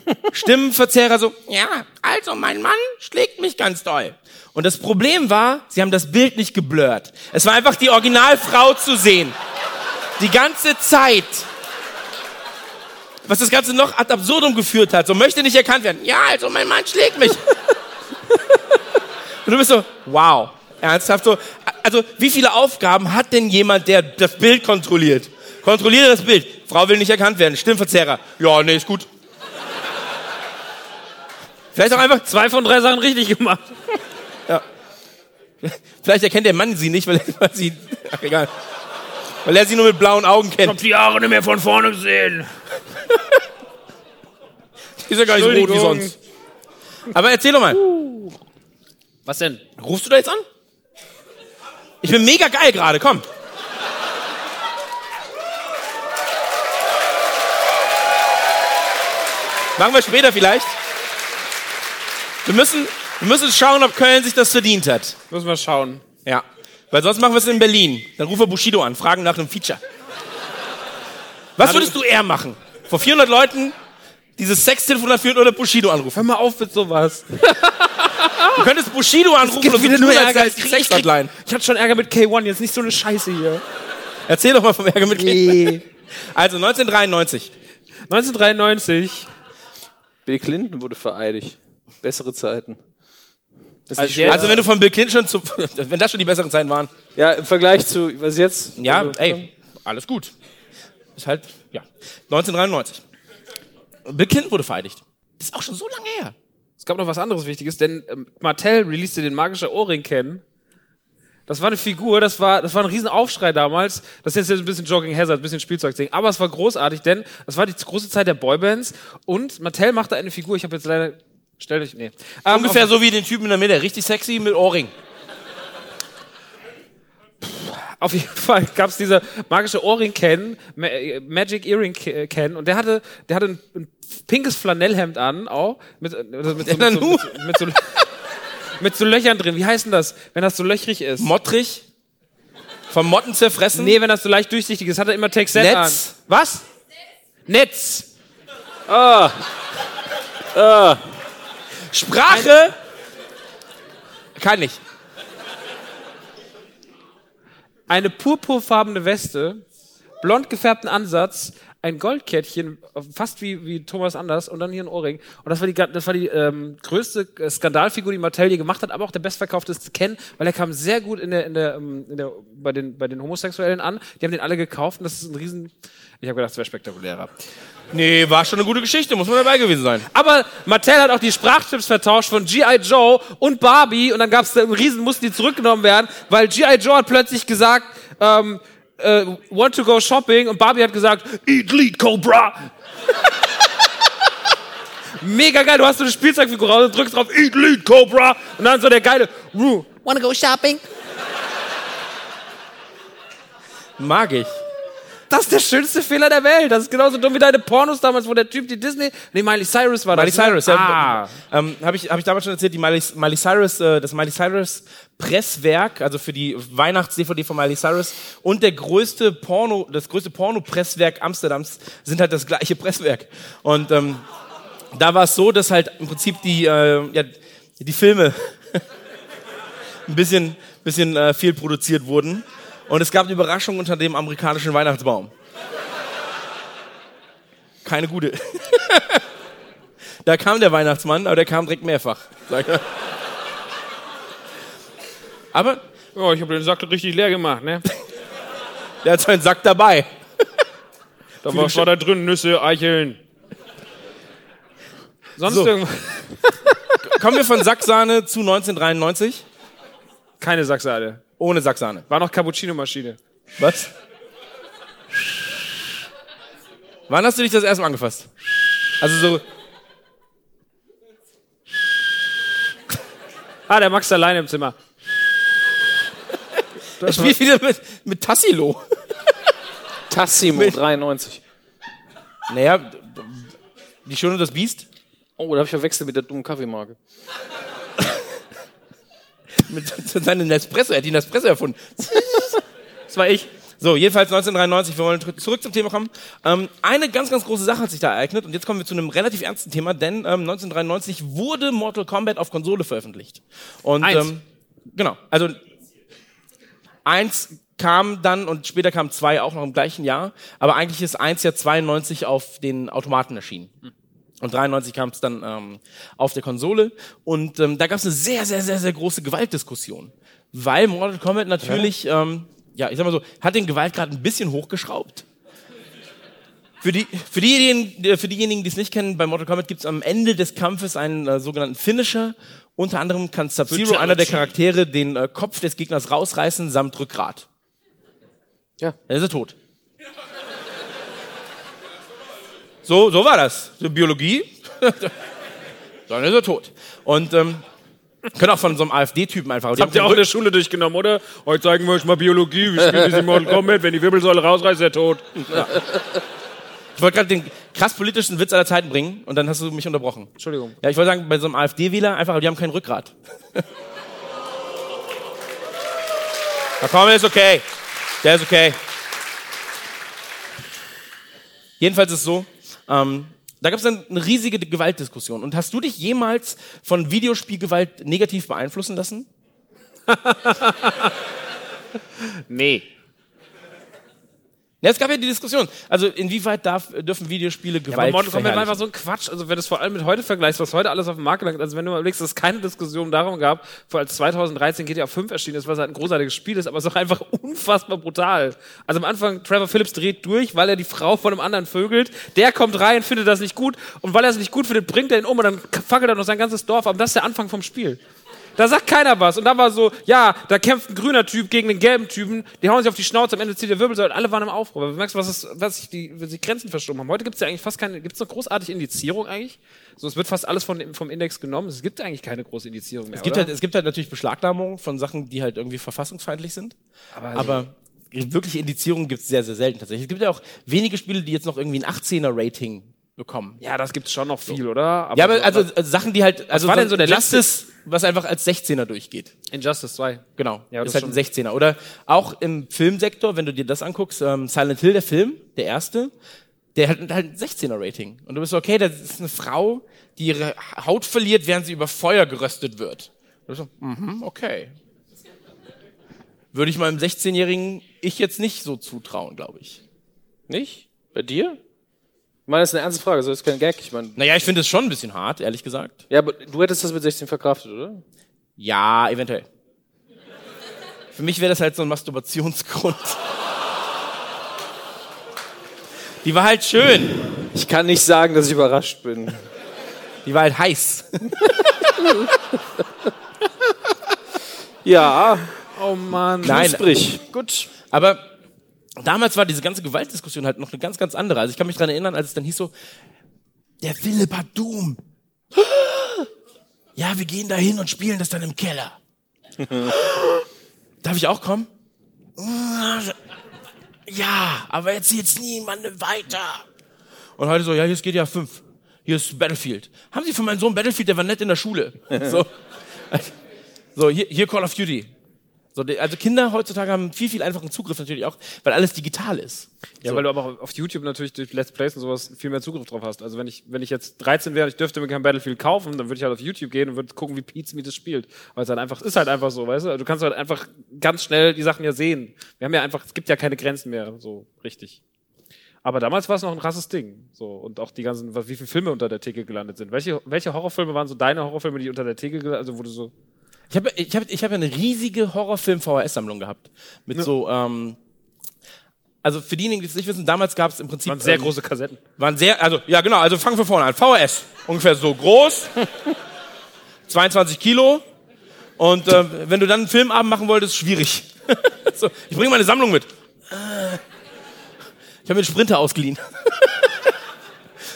[LAUGHS] Stimmenverzerrer so, ja, also mein Mann schlägt mich ganz doll. Und das Problem war, sie haben das Bild nicht geblurrt. Es war einfach die Originalfrau zu sehen. Die ganze Zeit. Was das Ganze noch ad absurdum geführt hat. So möchte nicht erkannt werden. Ja, also mein Mann schlägt mich. Und du bist so, wow. Ernsthaft so. Also, wie viele Aufgaben hat denn jemand, der das Bild kontrolliert? Kontrolliere das Bild. Frau will nicht erkannt werden. Stimmverzerrer. Ja, nee, ist gut. Vielleicht auch einfach, Zwei von drei Sachen richtig gemacht. vielleicht erkennt der Mann sie nicht, weil er weil sie, ach, egal. Weil er sie nur mit blauen Augen kennt. die Haare nicht mehr von vorne gesehen. Die ist ja gar nicht so rot wie sonst. Aber erzähl doch mal. Was denn? Rufst du da jetzt an? Ich bin mega geil gerade, komm. Machen wir später vielleicht. Wir müssen, wir müssen schauen, ob Köln sich das verdient hat. Müssen wir schauen. Ja. Weil sonst machen wir es in Berlin. Dann rufen wir Bushido an, fragen nach einem Feature. Was würdest du eher machen? Vor 400 Leuten dieses Sextelefon führen oder Bushido anrufen? Hör mal auf mit sowas. Du könntest Bushido anrufen und so tun, als sei es die Sexhotline. Ich hatte schon Ärger mit K1, jetzt nicht so eine Scheiße hier. Erzähl doch mal vom Ärger mit Kind. Also 1993. 1993. Bill Clinton wurde vereidigt. Bessere Zeiten. Also. Also wenn du von Bill Clinton schon zu, [LAUGHS] wenn das schon die besseren Zeiten waren. ja, im Vergleich zu, was jetzt? Ja, Also, ey, alles gut. Ist halt, ja. 1993. Bill Clinton wurde vereidigt. Das ist auch schon so lange her. Es gab noch was anderes Wichtiges, denn ähm, Mattel releaste den magischer Ohrring kennen. Das war eine Figur, das war, das war ein Riesenaufschrei damals. Das ist jetzt ein bisschen Jogging Hazard, ein bisschen Spielzeugding. Aber es war großartig, denn das war die große Zeit der Boybands und Mattel machte eine Figur. Ich habe jetzt leider, stell dich, nee. Ähm, Ungefähr so wie den Typen in der Mitte. Richtig sexy mit Ohrring. Auf jeden Fall gab es diese magische Ohrring-Ken, Ma Magic Earring-Ken, und der hatte, der hatte ein, ein pinkes Flanellhemd an, auch, mit, äh, mit, [LAUGHS] so, mit, so, mit, so, mit, so, mit so Löchern drin. Wie heißt denn das, wenn das so löchrig ist? Mottrig. Vom Motten zerfressen. nee, wenn das so leicht durchsichtig ist, hat er immer Texet Netz. an. Was? Netz. Sprache. Kann nicht. Eine purpurfarbene Weste, blond gefärbten Ansatz, ein Goldkettchen, fast wie, wie Thomas Anders und dann hier ein Ohrring. Und das war die, das war die ähm, größte äh, Skandalfigur, die Mattel je gemacht hat, aber auch der bestverkaufteste Ken, weil er kam sehr gut in der, in der, ähm, in der, bei, den, bei den Homosexuellen an. Die haben den alle gekauft und das ist ein riesen... Ich habe gedacht, es wäre spektakulärer. Nee, war schon eine gute Geschichte. Muss man dabei gewesen sein. Aber Mattel hat auch die Sprachchips vertauscht von G.I. Joe und Barbie und dann gab es einen Riesen, mussten die zurückgenommen werden, weil G.I. Joe hat plötzlich gesagt, ähm, äh, want to go shopping und Barbie hat gesagt, eat lead Cobra. [LAUGHS] Mega geil, du hast so eine Spielzeugfigur raus und drückst drauf, eat lead Cobra und dann so der geile, "Ruh, wanna go shopping? Mag ich. Das ist der schönste Fehler der Welt. Das ist genauso dumm wie deine Pornos damals, wo der Typ die Disney, nee, Miley Cyrus war Miley das. ne? Cyrus, ja. Ah. Ähm, habe ich, hab ich damals schon erzählt, die Miley, Miley Cyrus, äh, das Miley Cyrus Presswerk, also für die Weihnachts-DVD von Miley Cyrus und der größte Porno, das größte Porno-Presswerk Amsterdams sind halt das gleiche Presswerk. Und ähm, da war es so, dass halt im Prinzip die, äh, ja, die Filme [LAUGHS] ein bisschen, bisschen äh, viel produziert wurden. Und es gab eine Überraschung unter dem amerikanischen Weihnachtsbaum. Keine gute. [LAUGHS] Da kam der Weihnachtsmann, aber der kam direkt mehrfach. Aber Ja, ich habe den Sack richtig leer gemacht, ne? der hat seinen Sack dabei. Da war, war da drin Nüsse, Eicheln. Sonst So. irgendwas? [LAUGHS] Kommen wir von Sacksahne zu 1993 Keine Sackseide. ohne Sacksahne. War noch Cappuccino-Maschine. Was? Wann hast du dich das erste Mal angefasst? Also so, Ah, der Max alleine im Zimmer. Ich spiel wieder mit, mit Tassilo. [LAUGHS] Tassimo, 93. Naja, die Schöne und das Biest. Oh, da habe ich verwechselt mit der dummen Kaffeemarke. [LAUGHS] Mit seinem Nespresso, er hat die Nespresso erfunden. [LAUGHS] Das war ich. So, jedenfalls 1993, wir wollen zurück zum Thema kommen. Ähm, eine ganz, ganz große Sache hat sich da ereignet und jetzt kommen wir zu einem relativ ernsten Thema, denn ähm, 1993 wurde Mortal Kombat auf Konsole veröffentlicht. Und Eins. Ähm, genau, also eins kam dann und später kam zwei auch noch im gleichen Jahr, aber eigentlich ist eins ja 92 auf den Automaten erschienen. Und 93 kam es dann ähm, auf der Konsole und ähm, da gab es eine sehr, sehr, sehr, sehr große Gewaltdiskussion, weil Mortal Kombat natürlich, ähm, ja, ich sag mal so, hat den Gewaltgrad ein bisschen hochgeschraubt. Für, die, für, diejenigen, äh, für diejenigen, die es nicht kennen, bei Mortal Kombat gibt es am Ende des Kampfes einen äh, sogenannten Finisher. Unter anderem kann Sub-Zero, einer der Charaktere, den äh, Kopf des Gegners rausreißen samt Rückgrat. Ja. Dann ist er tot. So, so war das. So Biologie. [LAUGHS] Dann ist er tot. Und ähm, können auch von so einem AfD-Typen einfach. die haben Habt ihr auch in der Schule durchgenommen, oder? Heute zeigen wir euch mal Biologie. Wie spielt [LAUGHS] diese Mortal Kombat? Wenn die Wirbelsäule rausreißt, ist er tot. Ich wollte gerade den krass politischen Witz aller Zeiten bringen und dann hast du mich unterbrochen. Entschuldigung. Ja, ich wollte sagen, bei so einem AfD-Wähler einfach, die haben kein Rückgrat. [LAUGHS] Na komm, ist okay. Der ist okay. Jedenfalls ist es so, ähm, da gab es dann eine riesige Gewaltdiskussion. Und hast du dich jemals von Videospielgewalt negativ beeinflussen lassen? [LAUGHS] Nee. Ja, es gab ja die Diskussion. Also inwieweit darf, dürfen Videospiele Aber Gewalt Mortal Kombat war einfach so ein Quatsch. Also wenn du es vor allem mit heute vergleichst, was heute alles auf dem Markt gelangt, also wenn du mal überlegst, dass es keine Diskussion darum gab, vor als 2013 GTA 5 erschienen ist, was halt ein großartiges Spiel ist, aber es ist auch einfach [LAUGHS] unfassbar brutal. Also am Anfang, Trevor Phillips dreht durch, weil er die Frau von einem anderen vögelt. Der kommt rein, findet das nicht gut und weil er es nicht gut findet, bringt er ihn um und dann fackelt er noch sein ganzes Dorf ab. Und das ist der Anfang vom Spiel. Da sagt keiner was. Und dann war so, ja, da kämpft ein grüner Typ gegen einen gelben Typen, die hauen sich auf die Schnauze, am Ende zieht der Wirbelsäule und alle waren im Aufruhr. Aber du merkst, was, ist, was sich die, was die Grenzen verschoben haben. Heute gibt es ja eigentlich fast keine, gibt es noch großartig Indizierung eigentlich? So, es wird fast alles von, vom Index genommen. Es gibt eigentlich keine große Indizierung mehr. Es gibt, oder? halt, es gibt halt natürlich Beschlagnahmungen von Sachen, die halt irgendwie verfassungsfeindlich sind. Aber, wirkliche Indizierungen gibt es sehr, sehr selten tatsächlich. Es gibt ja auch wenige Spiele, die jetzt noch irgendwie ein 18er-Rating bekommen. ja, das gibt's schon noch viel, oder? Ja, aber so- also äh, Sachen, die halt, also war denn so der Justice, was einfach als 16er durchgeht. Injustice 2. Genau, Ja, das ist halt schon. ein 16er. Oder auch im Filmsektor, wenn du dir das anguckst, ähm, Silent Hill, der Film, der erste, der hat halt ein 16er-Rating. Und du bist so, okay, das ist eine Frau, die ihre Haut verliert, während sie über Feuer geröstet wird. Und du bist so, mhm, okay. Würde ich meinem 16-jährigen Ich jetzt nicht so zutrauen, glaube ich. Nicht? Bei dir? Ich meine, das ist eine ernste Frage, so ist kein Gag. Ich meine, Naja, ich finde es schon ein bisschen hart, ehrlich gesagt. ja, aber du hättest das mit 16 verkraftet, oder? Ja, eventuell. Für mich wäre das halt so ein Masturbationsgrund. Die war halt schön. Ich kann nicht sagen, dass ich überrascht bin. Die war halt heiß. Ja, Oh Mann. Nein, sprich. Gut. aber damals war diese ganze Gewaltdiskussion halt noch eine ganz, ganz andere. Also ich kann mich dran erinnern, als es dann hieß so, der Philipp hat Doom. Ja, wir gehen da hin und spielen das dann im Keller. [LAUGHS] Darf ich auch kommen? Ja, aber erzählt's niemandem weiter. Und heute so, ja, hier ist GTA 5. Hier ist Battlefield. Haben Sie für meinen Sohn Battlefield, der war nett in der Schule. [LAUGHS] So, so hier, hier Call of Duty. So, also Kinder heutzutage haben viel, viel einfachen Zugriff natürlich auch, weil alles digital ist. Ja, so. weil du aber auf YouTube natürlich durch Let's Plays und sowas viel mehr Zugriff drauf hast. Also wenn ich, wenn ich jetzt 13 wäre und ich dürfte mir kein Battlefield kaufen, dann würde ich halt auf YouTube gehen und würde gucken, wie Pete das spielt. Weil es halt einfach, ist halt einfach so, weißt du? Also Du kannst halt einfach ganz schnell die Sachen ja sehen. Wir haben ja einfach, es gibt ja keine Grenzen mehr, so richtig. Aber damals war es noch ein krasses Ding. So, und auch die ganzen, was- wie viele Filme unter der Theke gelandet sind. Welche, welche Horrorfilme waren so deine Horrorfilme, die unter der Theke gelandet also wo du so. Ich habe ich hab, ich hab ja eine riesige Horrorfilm-VHS-Sammlung gehabt. Mit so, ähm, also für diejenigen, die es nicht wissen, damals gab es im Prinzip. Waren sehr ähm, große Kassetten. Waren sehr, also, ja genau, also fangen wir vorne an. VHS, ungefähr so groß, [LAUGHS] 22 Kilo. Und äh, wenn du dann einen Filmabend machen wolltest, schwierig. [LAUGHS] so, ich bringe meine Sammlung mit. Ich habe mir einen Sprinter ausgeliehen. [LAUGHS]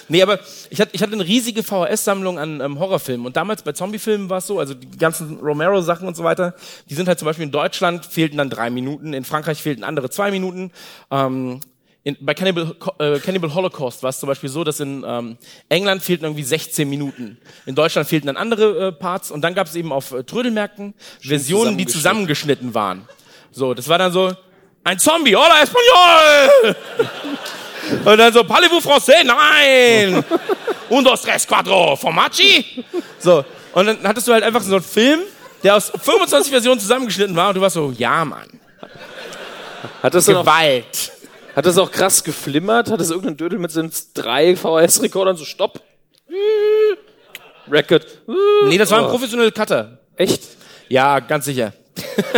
nee, aber ich hatte, ich hatte eine riesige VHS-Sammlung an ähm, Horrorfilmen. Und damals bei Zombiefilmen war es so, also die ganzen Romero-Sachen und so weiter, die sind halt zum Beispiel in Deutschland fehlten dann drei Minuten, in Frankreich fehlten andere zwei Minuten. Ähm, in, bei Cannibal, äh, Cannibal Holocaust war es zum Beispiel so, dass in ähm, England fehlten irgendwie 16 Minuten. In Deutschland fehlten dann andere äh, Parts und dann gab es eben auf äh, Trödelmärkten Versionen, die zusammengeschnitten waren. So, das war dann so, ein Zombie, hola Espanol! [LAUGHS] Und dann so, parlez-vous français? Nein! Un, dos, tres, cuatro, formaggi? So, und dann hattest du halt einfach so einen Film, der aus 25 Versionen zusammengeschnitten war und du warst so, ja, Mann. Hat das, dann auch, Gewalt. hat das auch krass geflimmert? Hat das irgendein Dödel mit seinen drei VHS-Rekordern so Stopp? Record. Nee, das war ein Oh. professioneller Cutter. Echt? Ja, ganz sicher. [LAUGHS]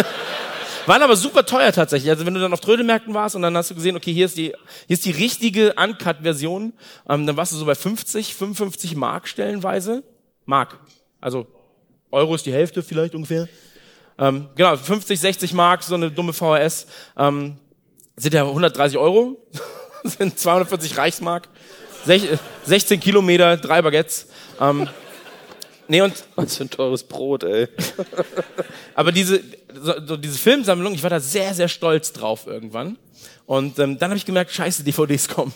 Waren aber super teuer tatsächlich. Also wenn du dann auf Trödelmärkten warst und dann hast du gesehen, okay, hier ist die, hier ist die richtige Uncut-Version, ähm, dann warst du so bei 50, 55 Mark stellenweise. Mark. Also Euro ist die Hälfte vielleicht ungefähr. Ähm, genau, 50, 60 Mark, so eine dumme VHS. Ähm, sind ja 130 Euro, [LAUGHS] sind 240 Reichsmark, Sech, äh, 16 Kilometer, drei Baguettes. Ähm, nee, und Was für ein teures Brot, ey. [LAUGHS] aber diese, so, so diese Filmsammlung, ich war da sehr, sehr stolz drauf irgendwann. Und ähm, dann habe ich gemerkt, scheiße, DVDs kommen.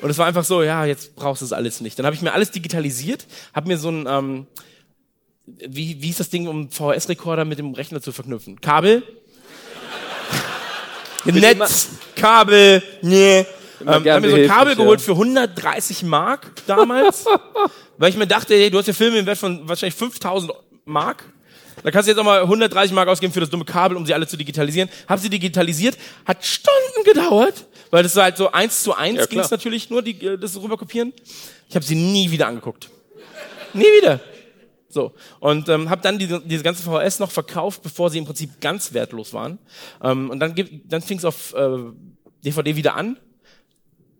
Und es war einfach so, ja, jetzt brauchst du es alles nicht. Dann habe ich mir alles digitalisiert, habe mir so ein, ähm, wie, wie ist das Ding, um VHS-Rekorder mit dem Rechner zu verknüpfen? Kabel? [LAUGHS] Netz, Kabel, nee. Ähm, hab gern mir so ein Kabel geholt ja. für 130 Mark damals, [LAUGHS] weil ich mir dachte, hey, du hast ja Filme im Wert von wahrscheinlich 5000 Mark. Da kannst du jetzt auch mal 130 Mark ausgeben für das dumme Kabel, um sie alle zu digitalisieren. Hab sie digitalisiert, hat Stunden gedauert, weil das war halt so eins zu eins Ja, ging es natürlich nur, die, äh, das rüberkopieren. Ich habe sie nie wieder angeguckt. Nie wieder. So. Und ähm, habe dann diese, diese ganze VHS noch verkauft, bevor sie im Prinzip ganz wertlos waren. Ähm, und dann, dann fing es auf äh, DVD wieder an.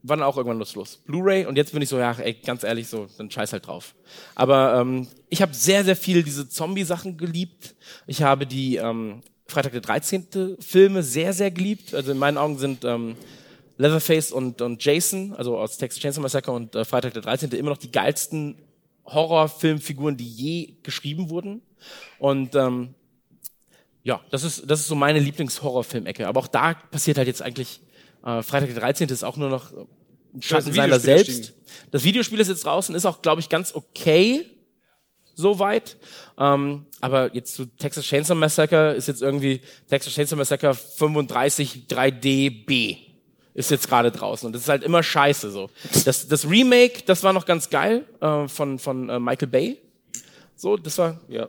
War dann auch irgendwann nutzlos. Blu-ray und jetzt bin ich so, ja, ey, ganz ehrlich, so, dann scheiß halt drauf. Aber ähm, ich habe sehr, sehr viel diese Zombie-Sachen geliebt. Ich habe die ähm, Freitag der 13. Filme sehr, sehr geliebt. Also in meinen Augen sind ähm, Leatherface und, und Jason, also aus Texas Chainsaw Massacre und äh, Freitag der 13. immer noch die geilsten Horrorfilmfiguren, die je geschrieben wurden. Und ähm, ja, das ist, das ist so meine Lieblings-Horrorfilmecke. Aber auch da passiert halt jetzt eigentlich, äh, Freitag der 13. ist auch nur noch äh, ein Schatten seiner selbst. Das Videospiel ist jetzt draußen, ist auch, glaube ich, ganz okay soweit. Ähm, aber jetzt zu Texas Chainsaw Massacre ist jetzt irgendwie Texas Chainsaw Massacre 35 3DB ist jetzt gerade draußen und das ist halt immer scheiße so. Das, das Remake, das war noch ganz geil äh, von von äh, Michael Bay. So, das war Ja.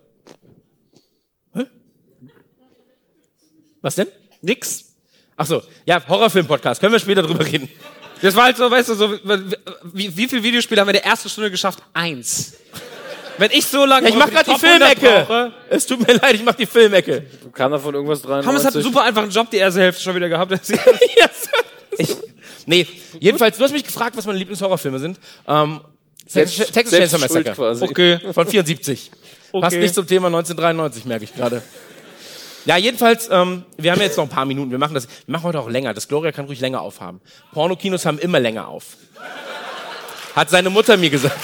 was denn? Nix. Ach so, ja, Horrorfilm-Podcast. Können wir später drüber reden. Das war halt so, weißt du, so, wie, wie viele Videospiele haben wir in der ersten Stunde geschafft? Eins. Wenn ich so lange Ja, ich mach gerade die 100 Filmecke. Es tut mir leid, ich mach die Filmecke. Kam davon irgendwas dran? Thomas hat einen super einfachen Job die erste Hälfte schon wieder gehabt. [LAUGHS] Ich, nee, jedenfalls, du hast mich gefragt, was meine Lieblingshorrorfilme sind. Ähm, Texas, Texas Chainsaw Massacre. quasi. Okay. Von 74. Passt Okay. nicht zum Thema 1993, merke ich gerade. Ja, jedenfalls, ähm, wir haben jetzt noch ein paar Minuten. Wir machen das, wir machen heute auch länger. Das Gloria kann ruhig länger aufhaben. Pornokinos haben immer länger auf. Hat seine Mutter mir gesagt.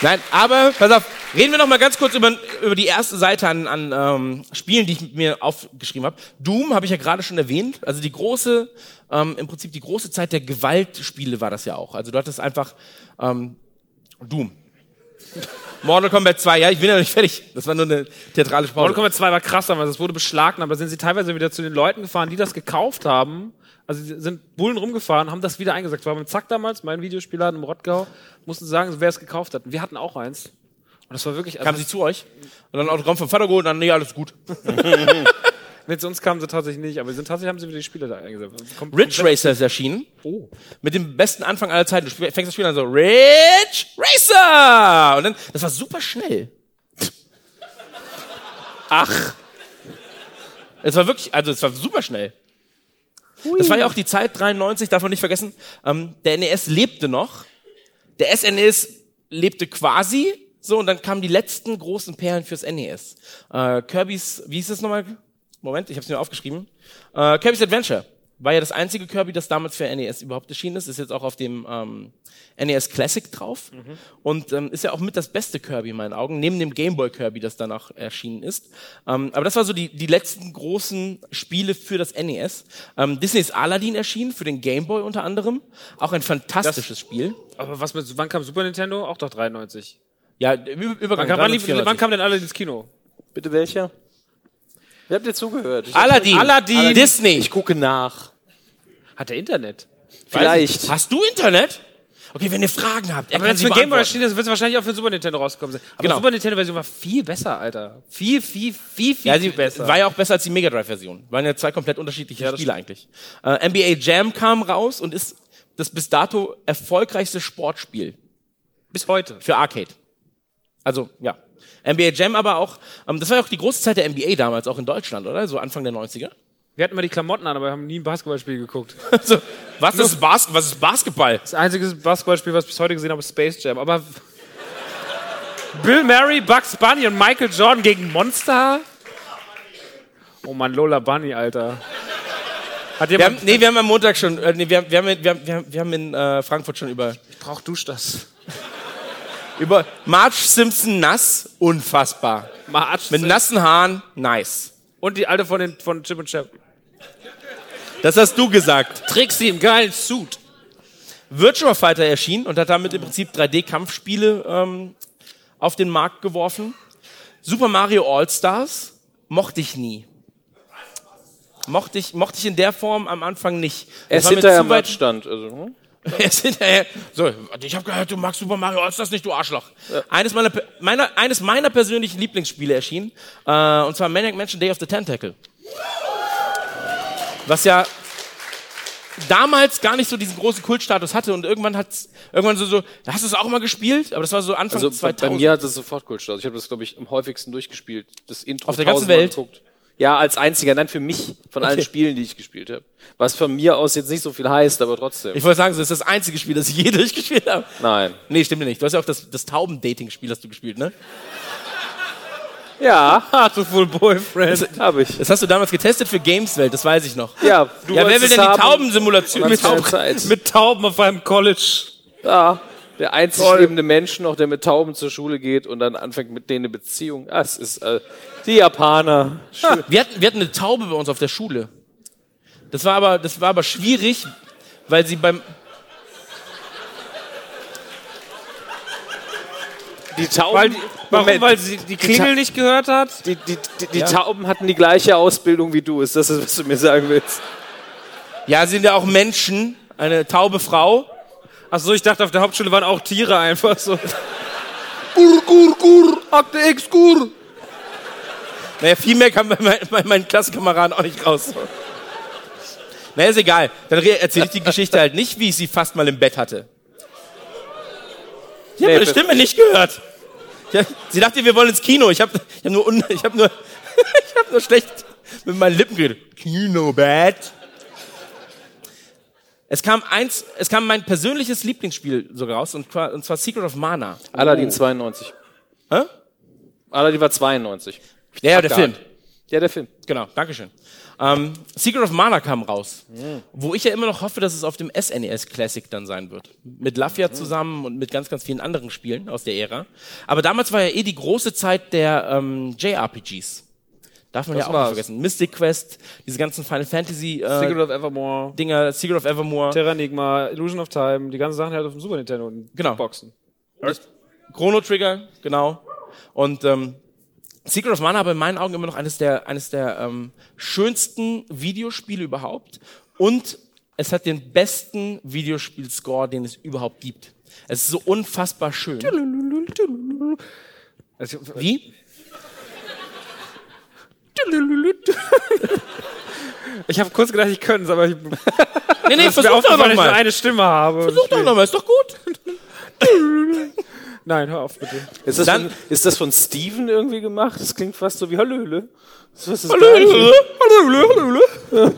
Nein, aber, pass auf, reden wir noch mal ganz kurz über, über die erste Seite an, an ähm, Spielen, die ich mir aufgeschrieben habe. Doom habe ich ja gerade schon erwähnt. Also die große, ähm, im Prinzip die große Zeit der Gewaltspiele war das ja auch. Also du hattest einfach ähm, Doom. Mortal Kombat 2, ja, ich bin ja noch nicht fertig. Das war nur eine theatralische Pause. Mortal Kombat 2 war krass, aber es wurde beschlagnahmt, aber sind sie teilweise wieder zu den Leuten gefahren, die das gekauft haben. Also sie sind Bullen rumgefahren, haben das wieder eingesagt. War beim Zack damals, mein Videospielladen im Rottgau, mussten sagen, wer es gekauft hat. Und wir hatten auch eins. Und das war wirklich, also Kamen sie zu euch? Und dann Autogramm vom Vater geholt und dann, nee, alles gut. [LAUGHS] mit uns kamen sie tatsächlich nicht, aber wir sind tatsächlich haben sie wieder die Spiele da eingesetzt. Ridge Racer ist erschienen. Oh. Mit dem besten Anfang aller Zeiten. Du fängst das Spiel an so, Ridge Racer! Und dann, das war super schnell. Ach. Es war wirklich, also es war super schnell. Das war ja auch die Zeit 93, darf man nicht vergessen. Ähm, der NES lebte noch. Der SNES lebte quasi. So, und dann kamen die letzten großen Perlen fürs NES. Äh, Kirby's, wie hieß das nochmal? Moment, ich habe es mir aufgeschrieben. Äh, Kirby's Adventure war ja das einzige Kirby, das damals für NES überhaupt erschienen ist. Ist jetzt auch auf dem ähm, NES Classic drauf. Und ähm, ist ja auch mit das beste Kirby in meinen Augen, neben dem Game Boy Kirby, das danach erschienen ist. Ähm, aber das war so die, die letzten großen Spiele für das NES. Ähm, Disneys Aladdin erschienen, für den Game Boy unter anderem. Auch ein fantastisches Spiel. Aber was mit, wann kam Super Nintendo? Auch doch 93. Ja, Ü- Übergang. Wann kam, wann, lief, 394. wann kam denn alle ins Kino? Bitte welcher? Wer habt ihr zugehört? Ich hab- Aladdin. Aladdin. Disney. Ich gucke nach. Hat der Internet? Vielleicht. Hast du Internet? Okay, wenn ihr Fragen habt, er Aber wenn es für Game Boy erschienen ist, wird es wahrscheinlich auch für Super Nintendo rausgekommen sein. Aber Genau. die Super Nintendo-Version war viel besser, Alter. Viel, viel, viel, viel, Ja, sie viel besser. war ja auch besser als die Mega Drive-Version. Waren ja zwei komplett unterschiedliche Spiele eigentlich. Äh, NBA Jam kam raus und ist das bis dato erfolgreichste Sportspiel Bis heute. für Arcade. Also, ja. NBA Jam aber auch, ähm, das war ja auch die große Zeit der NBA damals, auch in Deutschland, oder? So Anfang der 90er. Wir hatten immer die Klamotten an, aber wir haben nie ein Basketballspiel geguckt. [LAUGHS] so, was, ist Bas was ist Basketball? Das einzige Basketballspiel, was ich bis heute gesehen habe, ist Space Jam. Aber [LAUGHS] Bill Murray, Bugs Bunny und Michael Jordan gegen Monster? Oh Mann, Lola Bunny, Alter. Hat Wir haben, nee, wir haben am Montag schon, äh, nee, wir haben, wir haben, wir haben, wir haben, in äh, Frankfurt schon über, Brauch dusch das. Über Marge Simpson nass, unfassbar. March. Mit nassen Haaren, nice. Und die alte von, den, von Chip und Chap. Das hast du gesagt. Trixie im geilen Suit. Virtua Fighter erschien und hat damit im Prinzip 3D-Kampfspiele ähm, auf den Markt geworfen. Super Mario All-Stars mochte ich nie. Mochte ich, mochte ich in der Form am Anfang nicht. Er Das mir hinterher weit- Matchstand. Also, hm? [LAUGHS] Er ist hinterher. So, ich habe gehört, du magst Super Mario All-Stars nicht, du Arschloch. Eines, meiner, meiner, eines meiner persönlichen Lieblingsspiele erschien, äh, und zwar Maniac Mansion Day of the Tentacle. Was ja damals gar nicht so diesen großen Kultstatus hatte und irgendwann hat's irgendwann so so hast du es auch mal gespielt aber das war so Anfang also bei, 2000 bei mir hat es sofort Kultstatus. Ich habe das, glaube ich, am häufigsten durchgespielt. Das Intro Auf der ganzen Welt? geguckt. Ja, als einziger. Nein, für mich. Von allen Okay. Spielen, die ich gespielt habe. Was von mir aus jetzt nicht so viel heißt, aber trotzdem. ich wollte sagen das ist das einzige Spiel das ich je [LAUGHS] durchgespielt habe Nein. nee stimmt nicht du hast ja auch das, das Tauben-Dating-Spiel hast du gespielt ne Ja, [LAUGHS] Heartful Boyfriend. habe ich. das hast du damals getestet für Gameswelt das weiß ich noch Ja, du ja wer will denn die. Taubensimulation Mit Tauben. Mit Tauben auf einem College. Ja, der einzig lebende Mensch noch, der mit Tauben zur Schule geht und dann anfängt mit denen eine Beziehung. Das ist äh, die Japaner. Schön. Wir hatten, wir hatten eine Taube bei uns auf der Schule. Das war aber, das war aber schwierig, weil sie beim, Die Tauben, Weil die, warum? Moment. Weil sie die Klingel nicht gehört hat? die, die, die, die Tauben hatten die gleiche Ausbildung wie du. Ist das, das, was du mir sagen willst? ja, sind ja auch Menschen, eine taube Frau. Achso, ich dachte, auf der Hauptschule waren auch Tiere einfach so. Gur, gur, gur, Akte X, gur. Naja, viel mehr bei mein, bei meinen Klassenkameraden auch nicht raus. Naja, ist egal. Dann erzähle ich die Geschichte halt nicht, wie ich sie fast mal im Bett hatte. Ich habe Nee, meine Stimme nicht gehört. Hab, sie dachte, wir wollen ins Kino. Ich habe ich hab nur, un, ich hab nur, [LAUGHS] ich hab nur schlecht mit meinen Lippen geredet. Kino-Bett. Es kam eins, es kam mein persönliches Lieblingsspiel sogar raus, und zwar, und zwar Secret of Mana. Aladdin 92. Hä? Aladdin war 92. Ja, ja, der. Film. Ja, der Film. Genau, Dankeschön. Ähm, Secret of Mana kam raus, wo ich ja immer noch hoffe, dass es auf dem SNES Classic dann sein wird. Mit Lafia zusammen und mit ganz, ganz vielen anderen Spielen aus der Ära. Aber damals war ja eh die große Zeit der ähm, JRPGs. Darf man ja auch nicht war's. vergessen. Mystic Quest, diese ganzen Final Fantasy äh, Secret of Evermore, Dinger, Secret of Evermore, Terranigma, Illusion of Time, die ganzen Sachen halt auf dem Super Nintendo und Genau. Boxen. Chrono Trigger, genau. Und ähm, Secret of Mana aber in meinen Augen immer noch eines der, eines der ähm, schönsten Videospiele überhaupt. Und es hat den besten Videospielscore, den es überhaupt gibt. Es ist so unfassbar schön. Wie? Ich habe kurz gedacht, ich könnte es, aber ich Nee, nee, versuch doch aufgefallen, noch dass ich nur eine Stimme habe. Versuch doch noch mal, ist doch gut. [LAUGHS] Nein, hör auf bitte. Ist das, Dann- von, ist das von Steven irgendwie gemacht? Das klingt fast so wie Hallöle. Hallo, hallo, hallo.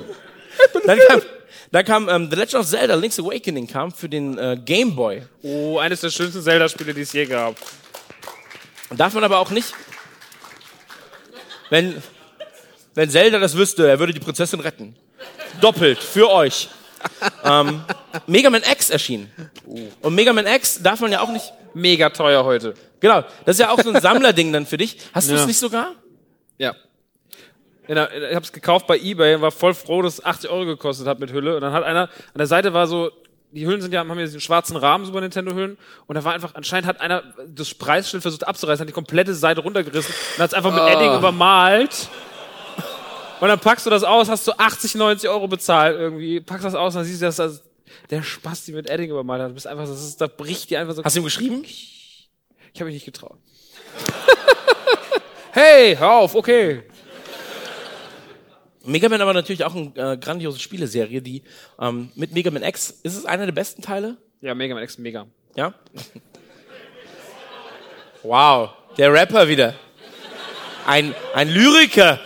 Dann kam, dann kam ähm, The Legend of Zelda Link's Awakening kam für den äh, Game Boy. Oh, eines der schönsten Zelda-Spiele, die es je gab. Darf man aber auch nicht. Wenn, wenn Zelda das wüsste, er würde die Prinzessin retten. Doppelt für euch. ähm, Mega Man X erschien. Und Mega Man X darf man ja auch nicht. Mega teuer heute. Genau, das ist ja auch so ein Sammlerding dann für dich. Hast du es Ja. nicht sogar? Ja. Ich habe es gekauft bei eBay und war voll froh, dass es 80 Euro gekostet hat mit Hülle. Und dann hat einer, an der Seite war so, die Hüllen sind ja, haben ja diesen schwarzen Rahmen, Super Nintendo Hüllen. Und da war einfach, anscheinend hat einer das Preisschild versucht abzureißen, hat die komplette Seite runtergerissen und hat es einfach mit Edding übermalt. Und dann packst du das aus, hast du 80, 90 Euro bezahlt irgendwie, packst das aus dann siehst du, dass das der Spaß, die mit Edding übermalt hat. Du bist einfach, das ist, da bricht dir einfach so. Hast du ihm geschrieben? Ich habe mich nicht getraut. [LAUGHS] hey, hör auf, okay. Mega Man aber natürlich auch eine äh, grandiose Spieleserie, die ähm, mit Mega Man X, ist es einer der besten Teile? Ja, Mega Man X, mega. Ja? wow, der Rapper wieder. Ein, ein Lyriker.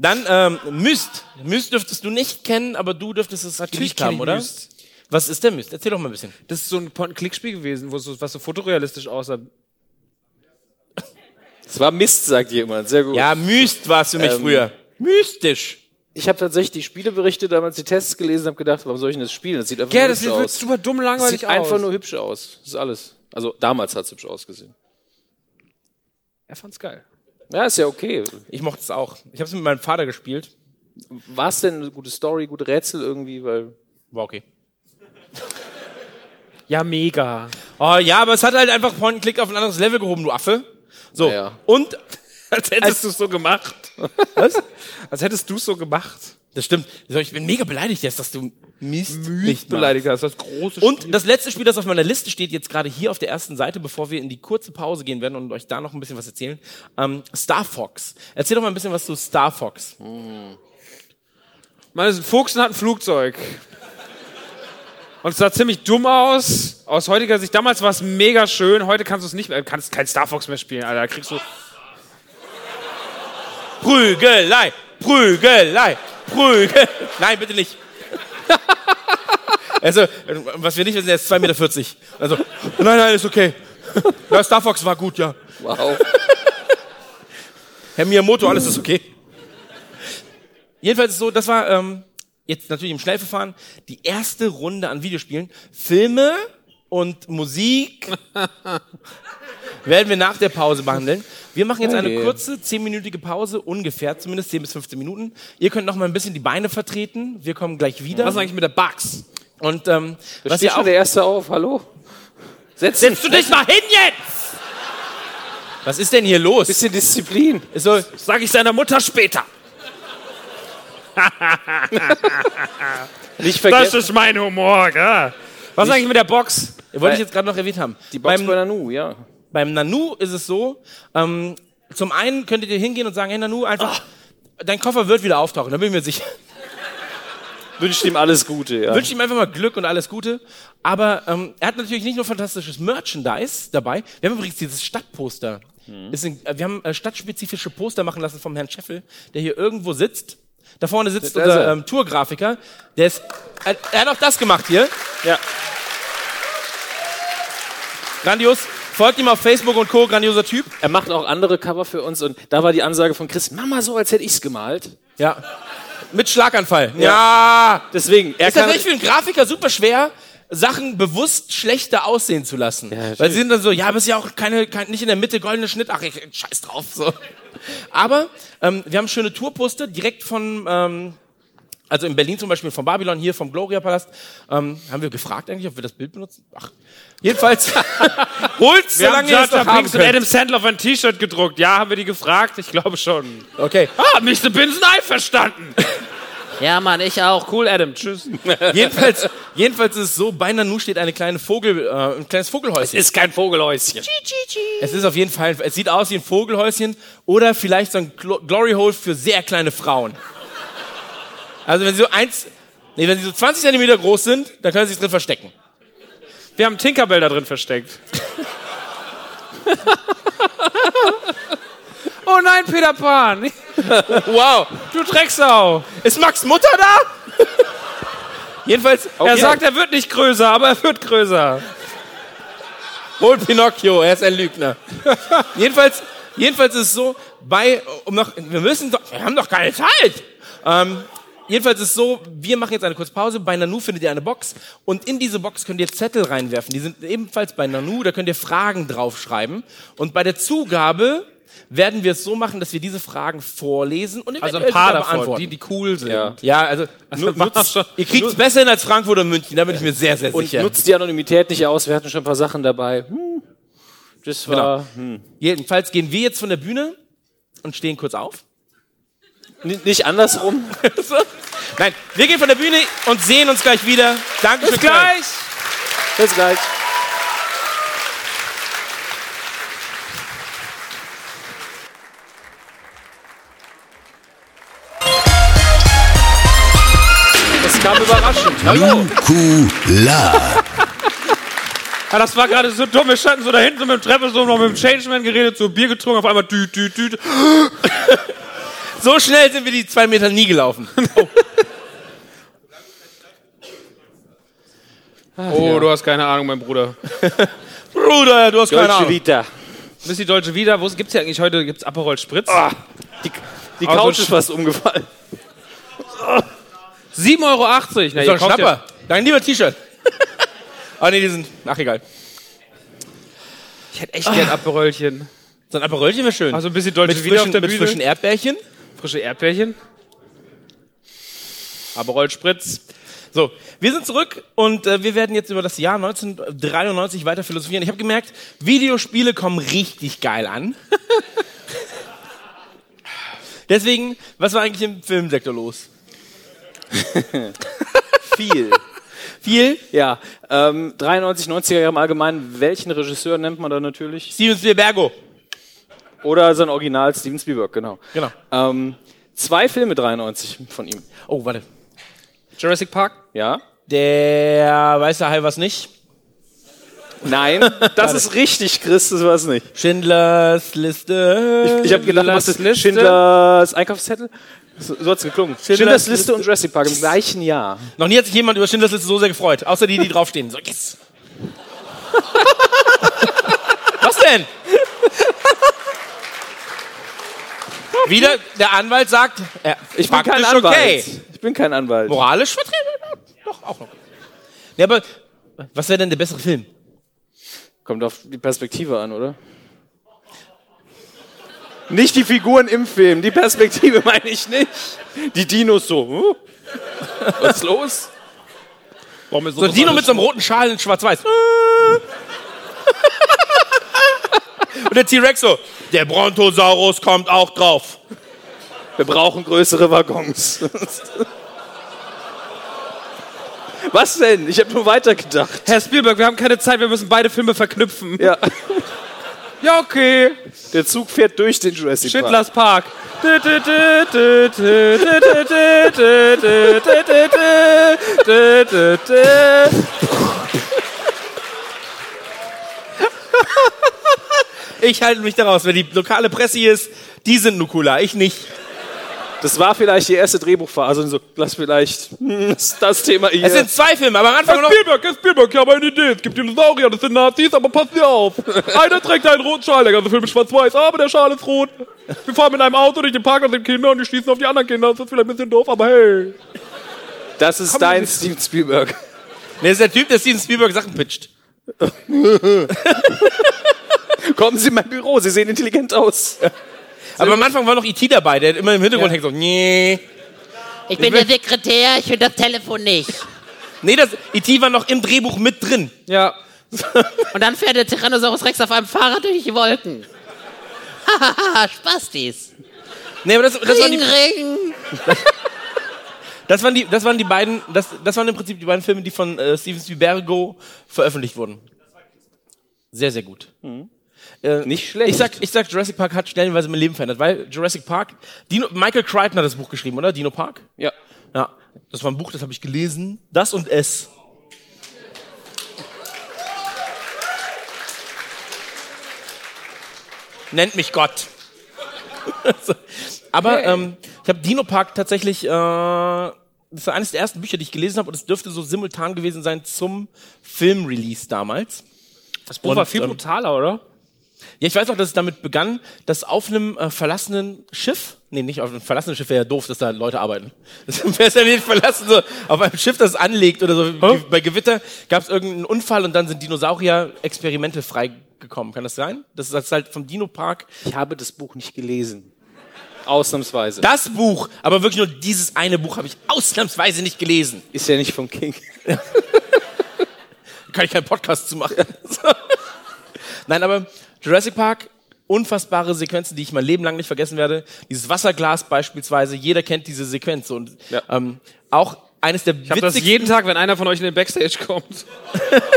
Dann ähm, Myst. Myst dürftest du nicht kennen, aber du dürftest es Natürlich geliebt kenn haben, oder? Myst. Was ist der Myst? Erzähl doch mal ein bisschen. Das ist so ein Point-and-Click-Spiel gewesen, wo so, was so fotorealistisch aussah. Es war Mist, sagt jemand. Sehr gut. Ja, Myst war es für mich Ähm, früher. Mystisch. Ich habe tatsächlich die Spieleberichte damals die Tests gelesen, habe gedacht, warum soll ich denn das spielen? Das sieht einfach Ja, nur das hübsch wird aus. super dumm Das langweilig sieht aus. einfach nur hübsch aus. Das ist alles. Also damals hat's hübsch ausgesehen. Er fand's geil. Ja, ist ja okay. Ich mochte es auch. Ich habe es mit meinem Vater gespielt. War es denn eine gute Story, gute Rätsel irgendwie? Weil War okay. Ja, mega. Oh ja, aber es hat halt einfach Point-and-Click auf ein anderes Level gehoben, du Affe. So. Naja. Und, [LAUGHS] Als hättest du es so gemacht. was? Als hättest du es so gemacht. Das stimmt. Ich bin mega beleidigt jetzt, dass du Mist nicht Beleidigt hast, das große Und das letzte Spiel, das auf meiner Liste steht, jetzt gerade hier auf der ersten Seite, bevor wir in die kurze Pause gehen werden und euch da noch ein bisschen was erzählen. Ähm, Star Fox. Erzähl doch mal ein bisschen was zu Star Fox. Man ist ein Fuchs und hat ein Flugzeug. Und es sah ziemlich dumm aus. Aus heutiger Sicht. Damals war es mega schön. Heute kannst du es nicht mehr, kannst kein Star Fox mehr spielen, Alter. Da kriegst du. Prügelei, Prügelei, Prügel. Nein, bitte nicht. [LAUGHS] Also, was wir nicht wissen, er ist 2,40 Meter. Also, nein, nein, ist okay. Ja, Star Fox war gut, ja. wow. [LAUGHS] Herr Miyamoto, alles ist okay. Jedenfalls ist so, das war ähm, jetzt natürlich im Schnellverfahren die erste Runde an Videospielen. Filme und Musik [LAUGHS] werden wir nach der Pause behandeln. Wir machen jetzt eine Okay. kurze, zehnminütige Pause, ungefähr, zumindest 10 bis 15 Minuten. Ihr könnt noch mal ein bisschen die Beine vertreten. Wir kommen gleich wieder. Was ist eigentlich mit der Bugs? Und ähm, Da was steht ihr schon auch, der Erste auf. Hallo? Setz setzt du dich mal hin jetzt! Was ist denn hier los? Bisschen Disziplin. Ist so, Sag ich seiner Mutter später. Nicht Das vergessen. ist mein Humor, gell? Was ist eigentlich mit der Box? wollte ich jetzt gerade noch erwähnt haben. Die Box Beim- bei Nanu, ja. Beim Nanu ist es so, ähm, zum einen könntet ihr hingehen und sagen, hey Nanu, einfach, dein Koffer wird wieder auftauchen, da bin ich mir sicher. Wünscht ihm alles Gute, ja. Wünsche ihm einfach mal Glück und alles Gute. Aber ähm, er hat natürlich nicht nur fantastisches Merchandise dabei. Wir haben übrigens dieses Stadtposter. Ist ein, äh, wir haben äh, stadtspezifische Poster machen lassen vom Herrn Scheffel, der hier irgendwo sitzt. Da vorne sitzt Da ist unser er. ähm, Tourgrafiker. Der ist, er, er hat auch das gemacht hier. Ja. Grandios. Folgt ihm auf Facebook und Co. Grandioser Typ. Er macht auch andere Cover für uns und da war die Ansage von Chris, mach mal so, als hätte ich's gemalt. Ja. Mit Schlaganfall. ja. Deswegen, er ist tatsächlich für einen Grafiker super schwer, Sachen bewusst schlechter aussehen zu lassen. Weil sie sind dann so, ja, aber ist ja auch keine, kein, nicht in der Mitte goldene Schnitt. Ach, ich, scheiß drauf. So. Aber ähm, wir haben schöne Tourposter direkt von, ähm, also in Berlin zum Beispiel vom Babylon, hier vom Gloria Palast. Ähm, haben wir gefragt eigentlich, ob wir das Bild benutzen? Ach, jedenfalls [LAUGHS] holt's, Wir haben solange ihr es Jar noch Jar haben Binks und könnt. Adam Sandler auf ein T-Shirt gedruckt. Ja, haben wir die gefragt? Ich glaube schon. Okay. Ah, Mr. Binsen einverstanden. [LAUGHS] ja, Mann, ich auch. Cool, Adam. Tschüss. [LAUGHS] jedenfalls, jedenfalls ist es so, bei Nanu steht eine kleine Vogel, äh, ein kleines Vogelhäuschen. ist kein Vogelhäuschen. Es ist auf jeden Fall, es sieht aus wie ein Vogelhäuschen oder vielleicht so ein Glo Glory Hole für sehr kleine Frauen. Also wenn sie so eins, nee, wenn sie so 20 Zentimeter groß sind, dann können sie sich drin verstecken. Wir haben Tinkerbell da drin versteckt. [LAUGHS] oh nein, Peter Pan. Wow. Du Drecksau. Ist Max Mutter da? Jedenfalls, Er sagt, er wird nicht größer, aber er wird größer. holt Pinocchio, er ist ein Lügner. jedenfalls, jedenfalls ist es so, bei, um noch, wir müssen doch, wir haben doch keine Zeit. Ähm, jedenfalls ist es so, wir machen jetzt eine kurze Pause. Bei Nanu findet ihr eine Box und in diese Box könnt ihr Zettel reinwerfen. Die sind ebenfalls bei Nanu, da könnt ihr Fragen draufschreiben. Und bei der Zugabe werden wir es so machen, dass wir diese Fragen vorlesen und Also ein eventuell paar davon, beantworten. die, die cool sind. Ja. ja, also mach nutzt, schon. ihr kriegt es besser hin als Frankfurt oder München, da bin ich mir sehr, sehr Und sicher. nutzt die Anonymität nicht aus. Wir hatten schon ein paar Sachen dabei. Hm. Das war. Hm. Jedenfalls gehen wir jetzt von der Bühne und stehen kurz auf. N nicht andersrum. [LAUGHS] Nein, wir gehen von der Bühne und sehen uns gleich wieder. Dankeschön. Bis gleich. Bis gleich. Das kam überraschend. Nukular. Ja, das war gerade so dumm. Wir standen so da hinten so mit dem Treppe, so noch mit dem Changeman geredet, so Bier getrunken, auf einmal düt, düt, düt. So schnell sind wir die zwei Meter nie gelaufen. [LAUGHS] Oh, du hast keine Ahnung, mein Bruder. [LAUGHS] Bruder, du hast keine Dolce Ahnung. Vita. Bis die Deutsche wieder. Wo gibt's hier eigentlich heute? Gibt's Aperol Spritz? Ah, Die, die Also Couch sch- ist fast umgefallen. 7,80 Euro. Na, So ihr ein ja- Schnapper. Dein lieber T-Shirt. [LAUGHS] Ah, nee, die sind. Ach, egal. Ich hätte echt gern Aperolchen. So ein Aperolchen wäre schön. Also ein bisschen Deutsche mit Wieder auf frischen, der mit Bühne. frischen Erdbärchen. Frische Erdbeerchen. Aperol Spritz. So, wir sind zurück und äh, wir werden jetzt über das Jahr 1993 weiter philosophieren. Ich habe gemerkt, Videospiele kommen richtig geil an. [LAUGHS] Deswegen, was war eigentlich im Filmsektor los? [LAUGHS] Viel. Viel? Ja, ähm, 93, 90er Jahre im Allgemeinen. Welchen Regisseur nennt man da natürlich? Steven Spielbergo. Oder sein Original Steven Spielberg, genau. Genau. Ähm, zwei Filme 93 von ihm. Oh, warte. Jurassic Park. Ja? Der weiße Hai was nicht. Nein, das ist richtig, Chris, das war's nicht. Schindlers Liste. Ich habe gedacht, was ist Liste? Schindlers Einkaufszettel? So, so hat's geklungen. Schindlers, Schindlers Liste Liste und Jurassic Park im gleichen Jahr. Noch nie hat sich jemand über Schindlers Liste so sehr gefreut. Außer die, die draufstehen. So, yes. [LAUGHS] Was denn? Wieder, der Anwalt sagt, äh, Ich bin kein Anwalt. okay. Ich bin kein Anwalt. Moralisch vertreten? Doch, auch noch. Ja, aber was wäre denn der bessere Film? Kommt auf die Perspektive an, oder? [LAUGHS] Nicht die Figuren im Film, die Perspektive [LAUGHS] meine ich nicht. Die Dinos so. huh? Was ist los? Warum ist So ein Dino mit so einem roten Schal in schwarz-weiß. [LAUGHS] Und der T-Rex so, der Brontosaurus kommt auch drauf. Wir brauchen größere Waggons. Was denn? Ich habe nur weitergedacht. Herr Spielberg, wir haben keine Zeit, wir müssen beide Filme verknüpfen. Ja, Ja, okay. der Zug fährt durch den Jurassic Park. Schindlers Park. Dü, Ich halte mich daraus, wenn die lokale Presse hier ist, die sind Nukula, ich nicht. Das war vielleicht die erste Drehbuchphase. Und so, lass vielleicht hm, das, Thema hier. Es sind zwei Filme, aber am Anfang noch. Spielberg, Herr Spielberg, ich habe eine Idee. Es gibt Dinosaurier, das sind Nazis, aber pass dir auf. [LAUGHS] Einer trägt einen roten Schal, der ganze Film ist schwarz-weiß, aber der Schal ist rot. Wir fahren mit einem Auto durch den Park und sind Kinder und die schießen auf die anderen Kinder. Das ist vielleicht ein bisschen doof, aber hey. das ist dein Steven Spielberg. Nee, das ist der Typ, der Steven Spielberg Sachen pitcht. [LAUGHS] [LAUGHS] Kommen Sie in mein Büro, Sie sehen intelligent aus. Aber am Anfang war noch E.T. dabei, der immer im Hintergrund hängt so, nee. Ich bin der Sekretär, ich finde das Telefon nicht. Nee, das E.T. war noch im Drehbuch mit drin. Ja. [LAUGHS] Und dann fährt der Tyrannosaurus Rex auf einem Fahrrad durch die Wolken. Hahaha, [LAUGHS] Spastis. Nee, aber das, das, waren, Ring, die, ring. das, waren die, das waren die beiden, das, das waren im Prinzip die beiden Filme, die von äh, Steven Spielbergo veröffentlicht wurden. Sehr, sehr gut. Äh, Nicht schlecht. Ich sag, ich sag, Jurassic Park hat stellenweise mein Leben verändert, weil Jurassic Park, Dino, Michael Crichton hat das Buch geschrieben, oder? Dino Park? Ja. Ja, das war ein Buch, das habe ich gelesen. Das und es. Nennt mich Gott. [LAUGHS] Aber ähm, ich habe Dino Park tatsächlich, äh, das ist eines der ersten Bücher, die ich gelesen habe und es dürfte so simultan gewesen sein zum Filmrelease damals. Das Buch war Und, viel ähm, brutaler, oder? Ja, ich weiß auch, dass es damit begann, dass auf einem äh, verlassenen Schiff, nee, nicht auf einem verlassenen Schiff wäre ja doof, dass da Leute arbeiten. [LAUGHS] Das wäre ja nicht verlassen, so auf einem Schiff, das anlegt oder so. Ge- Bei Gewitter gab es irgendeinen Unfall und dann sind Dinosaurier Experimente freigekommen. Kann das sein? Das ist ist halt vom Dino Park. Ich habe das Buch nicht gelesen. Ausnahmsweise. Das Buch, aber wirklich nur dieses eine Buch habe ich ausnahmsweise nicht gelesen. ist ja nicht von King. [LAUGHS] Kann ich keinen Podcast zu machen. [LAUGHS] Nein, aber Jurassic Park unfassbare Sequenzen, die ich mein Leben lang nicht vergessen werde. Dieses Wasserglas beispielsweise, jeder kennt diese Sequenz. Und Ja. ähm, auch eines der Ich habe das jeden Tag, wenn einer von euch in den Backstage kommt. [LAUGHS]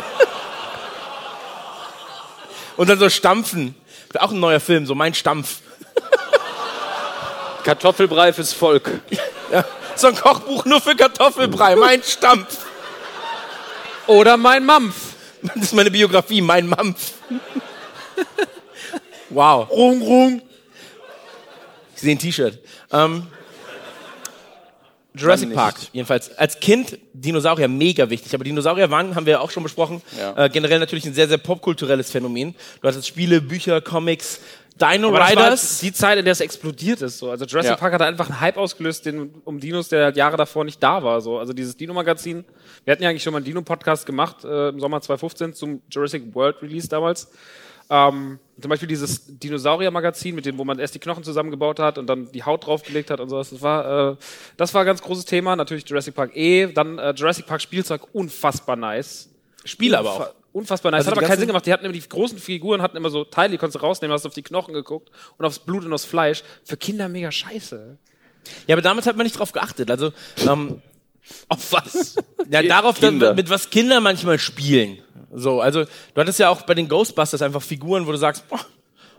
Und dann so Stampfen. Auch ein neuer Film, so mein Stampf. [LAUGHS] Kartoffelbrei fürs Volk. Ja, so ein Kochbuch nur für Kartoffelbrei, mein Stampf. Oder mein Mampf. Das ist meine Biografie, mein Mampf. [LAUGHS] Wow. Rung, rung. Ich sehe ein T-Shirt. Ähm, Jurassic. Park, jedenfalls. Als Kind Dinosaurier mega wichtig, aber Dinosaurier waren, haben wir auch schon besprochen, Ja. äh, generell natürlich ein sehr, sehr popkulturelles Phänomen. Du hattest Spiele, Bücher, Comics, Dino Aber das war Riders. halt die Zeit, in der es explodiert ist. So. Also Jurassic Ja. Park hat einfach einen Hype ausgelöst den, um Dinos, der halt Jahre davor nicht da war. So. Also dieses Dino-Magazin. Wir hatten ja eigentlich schon mal einen Dino-Podcast gemacht äh, im Sommer 2015 zum Jurassic World Release damals. Ähm, zum Beispiel dieses Dinosaurier-Magazin, mit dem, wo man erst die Knochen zusammengebaut hat und dann die Haut draufgelegt hat und sowas. Das war, äh, das war ein ganz großes Thema. Natürlich Jurassic Park E, dann äh, Jurassic Park Spielzeug, unfassbar nice. Spiele aber auch. Unfassbar nice. Also hat aber keinen Sinn gemacht. Die hatten immer die großen Figuren, hatten immer so Teile, die konntest du rausnehmen, hast auf die Knochen geguckt und aufs Blut und aufs Fleisch. Für Kinder mega scheiße. Ja, aber damals hat man nicht drauf geachtet. Also, ähm, Auf was? [LAUGHS] ja, darauf, Kinder. mit was Kinder manchmal spielen. So, also, du hattest ja auch bei den Ghostbusters einfach Figuren, wo du sagst, boah,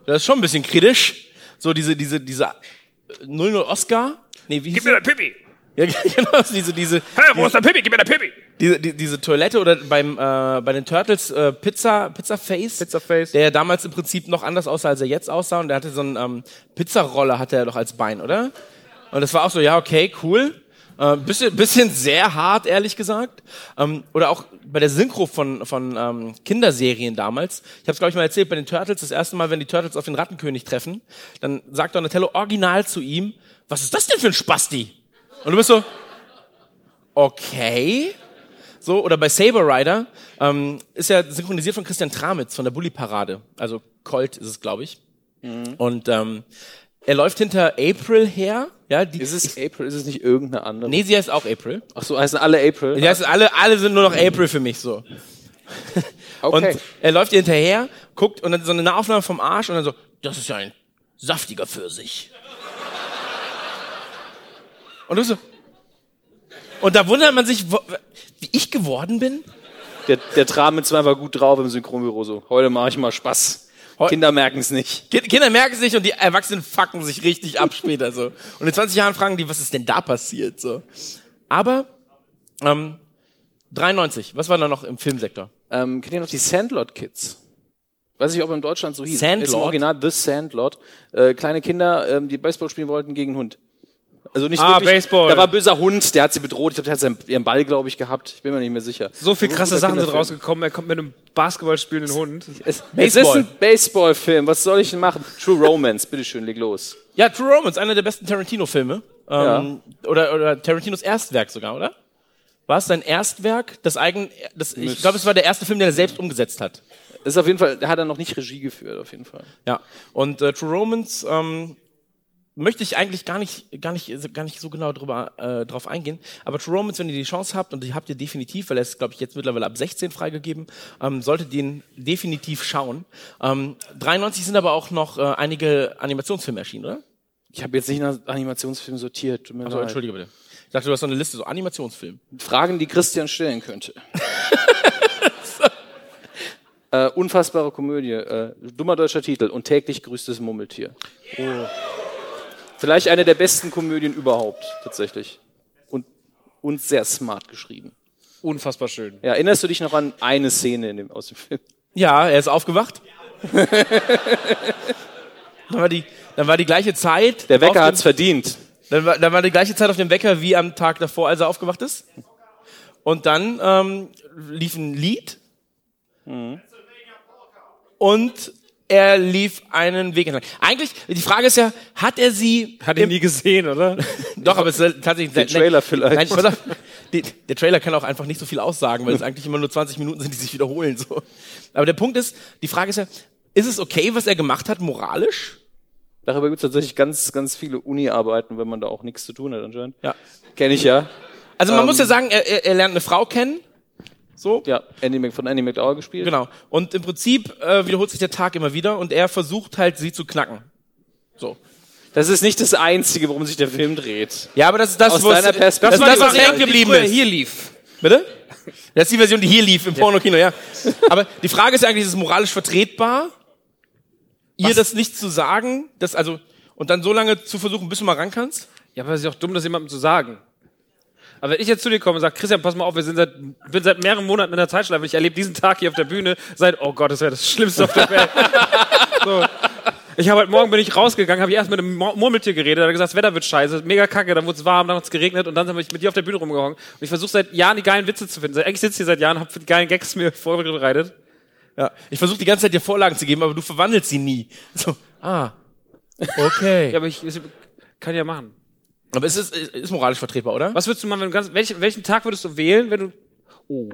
das ist schon ein bisschen kritisch. So, diese, diese, diese äh, 00 Oscar. Nee, wie hieß Gib mir dein Pipi. [LAUGHS] Ja, genau, diese, diese, Hey, wo ist dein Pipi? Gib mir dein Pipi. diese, die, diese Toilette oder beim, äh, bei den Turtles äh, Pizza, Pizza Face. Pizza Face. Der ja damals im Prinzip noch anders aussah, als er jetzt aussah. Und der hatte so einen ähm, Pizzaroller, hatte er doch als Bein, oder? Und das war auch so, ja, okay, cool. Äh, bisschen, bisschen sehr hart, ehrlich gesagt. Ähm, oder auch bei der Synchro von, von ähm, Kinderserien damals. Ich habe es, glaube ich, mal erzählt, bei den Turtles, das erste Mal, wenn die Turtles auf den Rattenkönig treffen, dann sagt Donatello original zu ihm, was ist das denn für ein Spasti? Und du bist so, okay. So, oder bei Saber Rider ähm, ist ja synchronisiert von Christian Tramitz von der Bully Parade. Also Colt ist es, glaube ich. Und ähm, er läuft hinter April her. Ja, die, Ist es April? Ist es nicht irgendeine andere? nee, sie heißt auch April. Ach so, heißen alle April? Die heißt, alle, alle sind nur noch April für mich so. [LAUGHS] okay. Und er läuft ihr hinterher, guckt und dann so eine Nahaufnahme vom Arsch und dann so, das ist ja ein saftiger Pfirsich. Und du so. Und da wundert man sich, wie ich geworden bin. der, der Tramitz war einfach gut drauf im Synchronbüro so. Heute mache ich mal Spaß. Heu- Kinder merken es nicht. Ki- Kinder merken es nicht und die Erwachsenen fucken sich richtig ab später so. Und in 20 Jahren fragen die, was ist denn da passiert so. Aber ähm, 93, was war da noch im Filmsektor? Ähm, kennt ihr noch die Sandlot Kids? Weiß nicht, ob in Deutschland so hieß. Sandlot? Ist im Original The Sandlot. Äh, kleine Kinder, ähm, die Baseball spielen wollten gegen einen Hund. Also nicht Ah, wirklich. Baseball. Da war ein böser Hund, der hat sie bedroht. Ich glaube, der hat seinen, ihren Ball, glaube ich, gehabt. Ich bin mir nicht mehr sicher. So viel krasse Guter Sachen sind rausgekommen. Er kommt mit einem Basketball spielenden Hund. Es, es ist ein Baseballfilm. Was soll ich denn machen? True Romance. Bitteschön, leg los. Ja, True Romance, einer der besten Tarantino-Filme. Ähm, oder, oder Tarantinos Erstwerk sogar, oder? War es sein Erstwerk? Das eigen, das, ich glaube, es war der erste Film, den er selbst umgesetzt hat. Das ist auf jeden Fall, da hat er noch nicht Regie geführt, auf jeden Fall. Ja. Und äh, True Romance ähm, möchte ich eigentlich gar nicht, gar nicht, gar nicht so genau drüber, äh, drauf eingehen. Aber True Romance, wenn ihr die Chance habt, und die habt ihr definitiv, weil er ist, glaube ich, jetzt mittlerweile ab 16 freigegeben, ähm, solltet ihr ihn definitiv schauen. Ähm, 93 sind aber auch noch äh, einige Animationsfilme erschienen, oder? Ich habe jetzt nicht nach Animationsfilmen sortiert. Also entschuldige bitte. Ich dachte, du hast so eine Liste, so Animationsfilm. Fragen, die Christian stellen könnte. [LAUGHS] äh, unfassbare Komödie. Äh, dummer deutscher Titel. Und täglich grüßt das Murmeltier. Oh. Vielleicht eine der besten Komödien überhaupt, tatsächlich. Und, und sehr smart geschrieben. Unfassbar schön. Ja, erinnerst du dich noch an eine Szene in dem, aus dem Film? Ja, er ist aufgewacht. [LAUGHS] dann, war die, dann war die gleiche Zeit. Der Wecker dem- hat's verdient. Dann war, dann war die gleiche Zeit auf dem Wecker wie am Tag davor, als er aufgewacht ist. Und dann ähm, lief ein Lied. Und er lief einen Weg entlang. Eigentlich, die Frage ist ja, hat er sie... Hat ihn nie gesehen, oder? [LAUGHS] Doch, aber es ist tatsächlich... Der Trailer vielleicht. Nein, pass auf, die, der Trailer kann auch einfach nicht so viel aussagen, weil es eigentlich immer nur 20 Minuten sind, die sich wiederholen. So. Aber der Punkt ist, die Frage ist ja, ist es okay, was er gemacht hat, moralisch? Darüber gibt's tatsächlich ganz, ganz viele Uni-Arbeiten, wenn man da auch nichts zu tun hat anscheinend. Ja. Kenne ich ja. Also man Ähm. muss ja sagen, er, er, er lernt eine Frau kennen So. Ja, Andy von Andy McDowell gespielt. Genau. Und im Prinzip äh, wiederholt sich der Tag immer wieder und er versucht halt, sie zu knacken. So. Das ist nicht das Einzige, worum sich der Film dreht. Ja, aber das ist das, Aus wo es- deiner das, Das ist das, war was die hängen Version, geblieben ist. hier lief. Bitte? Das ist die Version, die hier lief im Pornokino, ja. Aber die Frage ist ja eigentlich, ist es moralisch vertretbar, ihr das nicht zu sagen, das also und dann so lange zu versuchen, bis du mal ran kannst? Ja, aber es ist ja auch dumm, das jemandem zu sagen. Aber wenn ich jetzt zu dir komme und sage, Christian, pass mal auf, wir sind seit, bin seit mehreren Monaten in der Zeitschleife, ich erlebe diesen Tag hier auf der Bühne seit, oh Gott, das wäre das Schlimmste auf der Welt. [LAUGHS] so. Ich habe heute Morgen bin ich rausgegangen, habe ich erst mit einem Mur- Murmeltier geredet, hat er gesagt, das Wetter wird scheiße, mega kacke, dann wurde es warm, dann hat es geregnet und dann habe ich mit dir auf der Bühne rumgehangen. Und ich versuche seit Jahren die geilen Witze zu finden. Eigentlich sitze ich hier seit Jahren, habe die geilen Gags mir vorbereitet. Ja. Ich versuche die ganze Zeit dir Vorlagen zu geben, aber du verwandelst sie nie. So, ah. Okay. Ja, aber ich, ich kann ja machen. Aber es ist, ist moralisch vertretbar, oder? Was würdest du machen, wenn du ganz, welchen, welchen Tag würdest du wählen, wenn du, oh,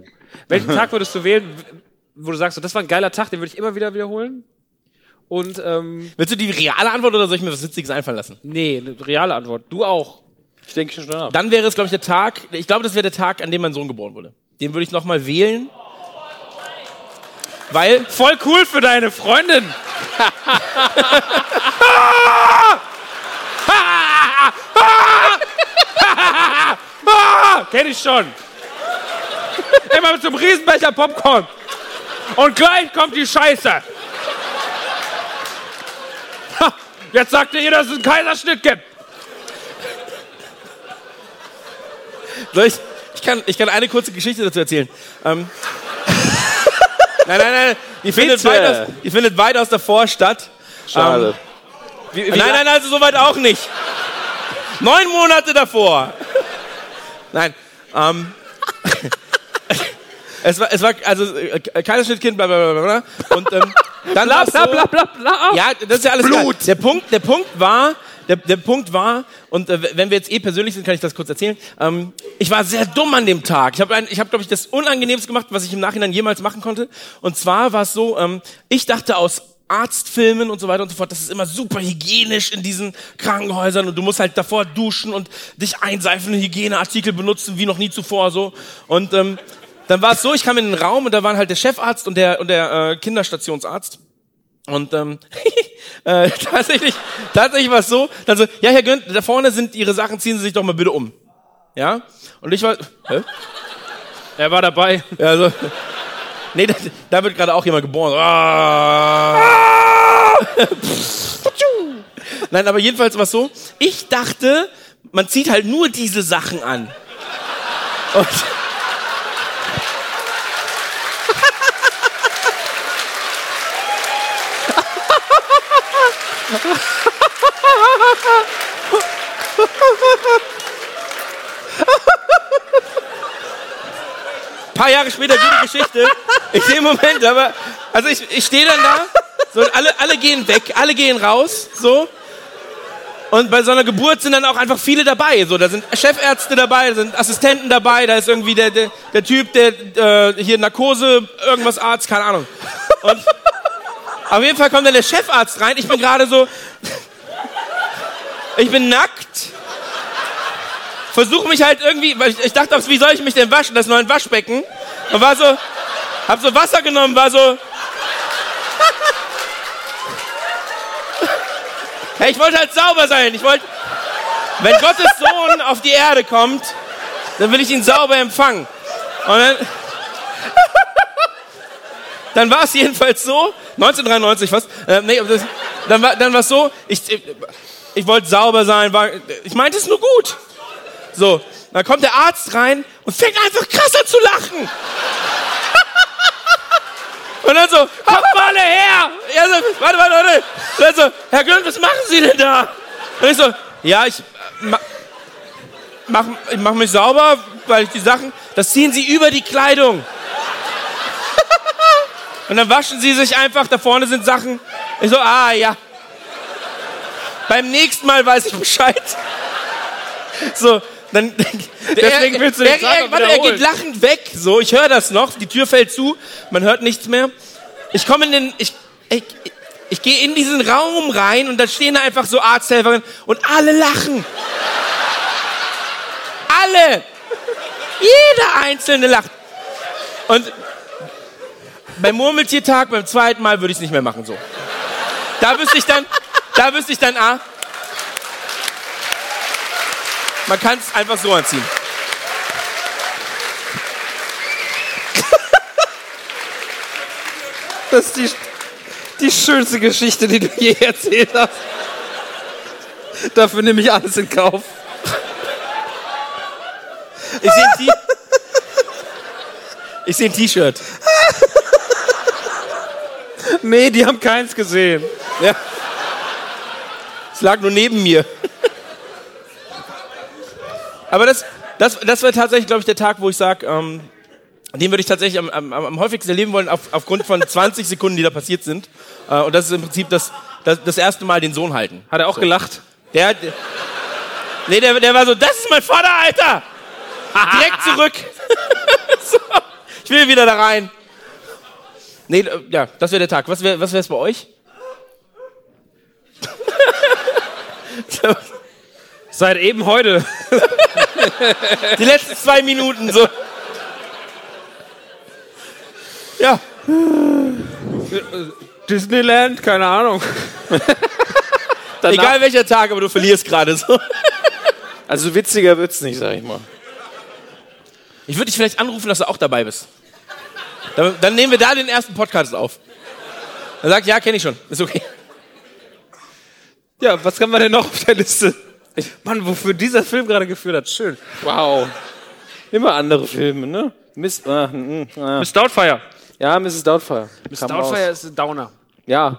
welchen Tag würdest du wählen, wo du sagst, so, das war ein geiler Tag, den würde ich immer wieder wiederholen? Und, ähm, Willst du die reale Antwort oder soll ich mir was Witziges einfallen lassen? nee, eine reale Antwort. Du auch. Ich denke schon ab. Dann wäre es, glaube ich, der Tag, ich glaube, das wäre der Tag, an dem mein Sohn geboren wurde. Den würde ich nochmal wählen. Weil, Voll cool für deine Freundin. [LAUGHS] Kenn ich schon. Immer mit so einem Riesenbecher Popcorn. Und gleich kommt die Scheiße. Ha, Jetzt sagt ihr, dass es einen Kaiserschnitt gibt. soll ich, ich kann, ich kann eine kurze Geschichte dazu erzählen. Ähm, [LAUGHS] nein, nein, nein, die findet, Bitte. weit aus, die findet weit aus der Vorstadt. Schade. Wie, wie Nein, nein, also soweit auch nicht. Neun Monate davor. Nein. Ähm, [LAUGHS] es war, es war, also äh, Kaiserschnittkind, bla bla bla bla. bla. Und ähm, dann Bla, bla, so, bla, bla, bla. Ja, das ist ja alles Blut. Der Punkt, der Punkt war, der, der Punkt war, und äh, wenn wir jetzt eh persönlich sind, kann ich das kurz erzählen. Ähm, ich war sehr dumm an dem Tag. Ich habe, ich hab, glaube ich, das Unangenehmste gemacht, was ich im Nachhinein jemals machen konnte. Und zwar war es so, ähm, ich dachte aus Arztfilmen und so weiter und so fort, das ist immer super hygienisch in diesen Krankenhäusern und du musst halt davor duschen und dich einseifen, Hygieneartikel benutzen wie noch nie zuvor so. Und ähm, dann war es so, ich kam in den Raum und da waren halt der Chefarzt und der und der äh, Kinderstationsarzt. Und ähm, [LAUGHS] äh, tatsächlich, tatsächlich war es so, dann so, ja, Herr Günd, da vorne sind Ihre Sachen, ziehen Sie sich doch mal bitte um. Ja? Und ich war, hä? Er war dabei. Ja, so, nee, da, da wird gerade auch jemand geboren. Ah. [LAUGHS] Nein, aber jedenfalls war es so, ich dachte, man zieht halt nur diese Sachen an. Und [LAUGHS] paar Jahre später die Geschichte. Ich sehe Moment, aber also ich, ich stehe dann da, so und alle, alle gehen weg, alle gehen raus, so. Und bei so einer Geburt sind dann auch einfach viele dabei. So, da sind Chefärzte dabei, da sind Assistenten dabei, da ist irgendwie der, der, der Typ, der äh, hier Narkose, irgendwas Arzt, keine Ahnung. Und auf jeden Fall kommt dann der Chefarzt rein. Ich bin gerade so, ich bin nackt. Versuche mich halt irgendwie, weil ich, ich dachte, wie soll ich mich denn waschen? Das ein Waschbecken. Und war so, hab so Wasser genommen, war so. Hey, ich wollte halt sauber sein. Ich wollte, wenn Gottes Sohn auf die Erde kommt, dann will ich ihn sauber empfangen. Und dann, dann war es jedenfalls so, 1993 fast, äh, nee, dann war dann es so, ich, ich wollte sauber sein, war, ich meinte es nur gut. So, dann kommt der Arzt rein und fängt einfach krasser zu lachen. [LAUGHS] Und dann so, kommt mal alle her! Ja, so, warte, warte, warte. Und dann so, Herr Gönn, was machen Sie denn da? Und ich so, ja, ich äh, ma, mach, ich mach mich sauber, weil ich die Sachen, das ziehen Sie über die Kleidung. [LAUGHS] Und dann waschen Sie sich einfach, da vorne sind Sachen. Ich so, ah, ja. Beim nächsten Mal weiß ich Bescheid. [LAUGHS] So, dann. [LAUGHS] Deswegen willst du den er, er, warte, er geht lachend weg. So, ich höre das noch. Die Tür fällt zu. Man hört nichts mehr. Ich komme in den. Ich, ich, ich gehe in diesen Raum rein und da stehen da einfach so Arzthelferinnen und alle lachen. Alle. Jeder Einzelne lacht. Und beim Murmeltiertag, beim zweiten Mal würde ich es nicht mehr machen, so. Da wüsste ich dann, da wüsste ich dann, ah, man kann es einfach so anziehen. [LAUGHS] Das ist die, die schönste Geschichte, die du je erzählt hast. Dafür nehme ich alles in Kauf. Ich sehe ein ich sehe ein T-Shirt. Nee, die haben keins gesehen. Ja. Es lag nur neben mir. Aber das, das, das wäre tatsächlich, glaube ich, der Tag, wo ich sage, ähm, den würde ich tatsächlich am, am, am häufigsten erleben wollen, auf, aufgrund von 20 Sekunden, die da passiert sind. Äh, und das ist im Prinzip das, das, das erste Mal den Sohn halten. Hat er auch gelacht? Der, der, nee, der, der war so, das ist mein Vater, Alter! Direkt zurück. [LAUGHS] so, ich will wieder da rein. Nee, äh, ja, das wäre der Tag. Was wäre was wär's bei euch? [LAUGHS] Seit eben heute. [LAUGHS] Die letzten zwei Minuten so. Ja, Disneyland? Keine Ahnung. egal welcher Tag, aber du verlierst gerade so. Also witziger wird's nicht, sag ich mal. Ich würde dich vielleicht anrufen, dass du auch dabei bist. Dann, dann nehmen wir da den ersten Podcast auf. Er sagt, ja, kenne ich schon. Ist okay. Ja, was haben wir denn noch auf der Liste? Mann, wofür dieser Film gerade geführt hat. Schön. Wow. Immer andere Filme, ne? Miss, ah, mm, ah. Miss Doubtfire. Ja, Mrs. Doubtfire. Miss Kam Doubtfire raus. ist ein Downer. Ja.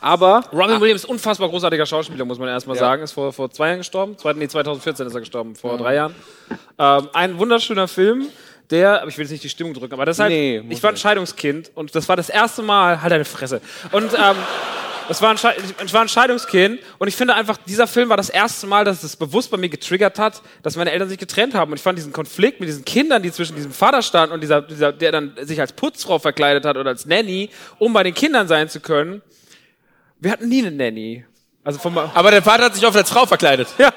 Aber Robin Williams, unfassbar großartiger Schauspieler, muss man erstmal sagen. Ist vor, vor zwei Jahren gestorben. Zwei, nee, 2014 ist er gestorben, vor drei Jahren. Ähm, ein wunderschöner Film, der, aber ich will jetzt nicht die Stimmung drücken, aber das ist halt, Nee, ich war ein. Scheidungskind und das war das erste Mal, halt deine Fresse. Und, ähm, das war, ein war ein Scheidungskind und ich finde einfach, dieser Film war das erste Mal, dass es bewusst bei mir getriggert hat, dass meine Eltern sich getrennt haben. Und ich fand diesen Konflikt mit diesen Kindern, die zwischen diesem Vater standen und dieser, dieser, der dann sich als Putzfrau verkleidet hat oder als Nanny, um bei den Kindern sein zu können. Wir hatten nie eine Nanny. Also vom, Aber der Vater hat sich oft als Frau verkleidet. ja,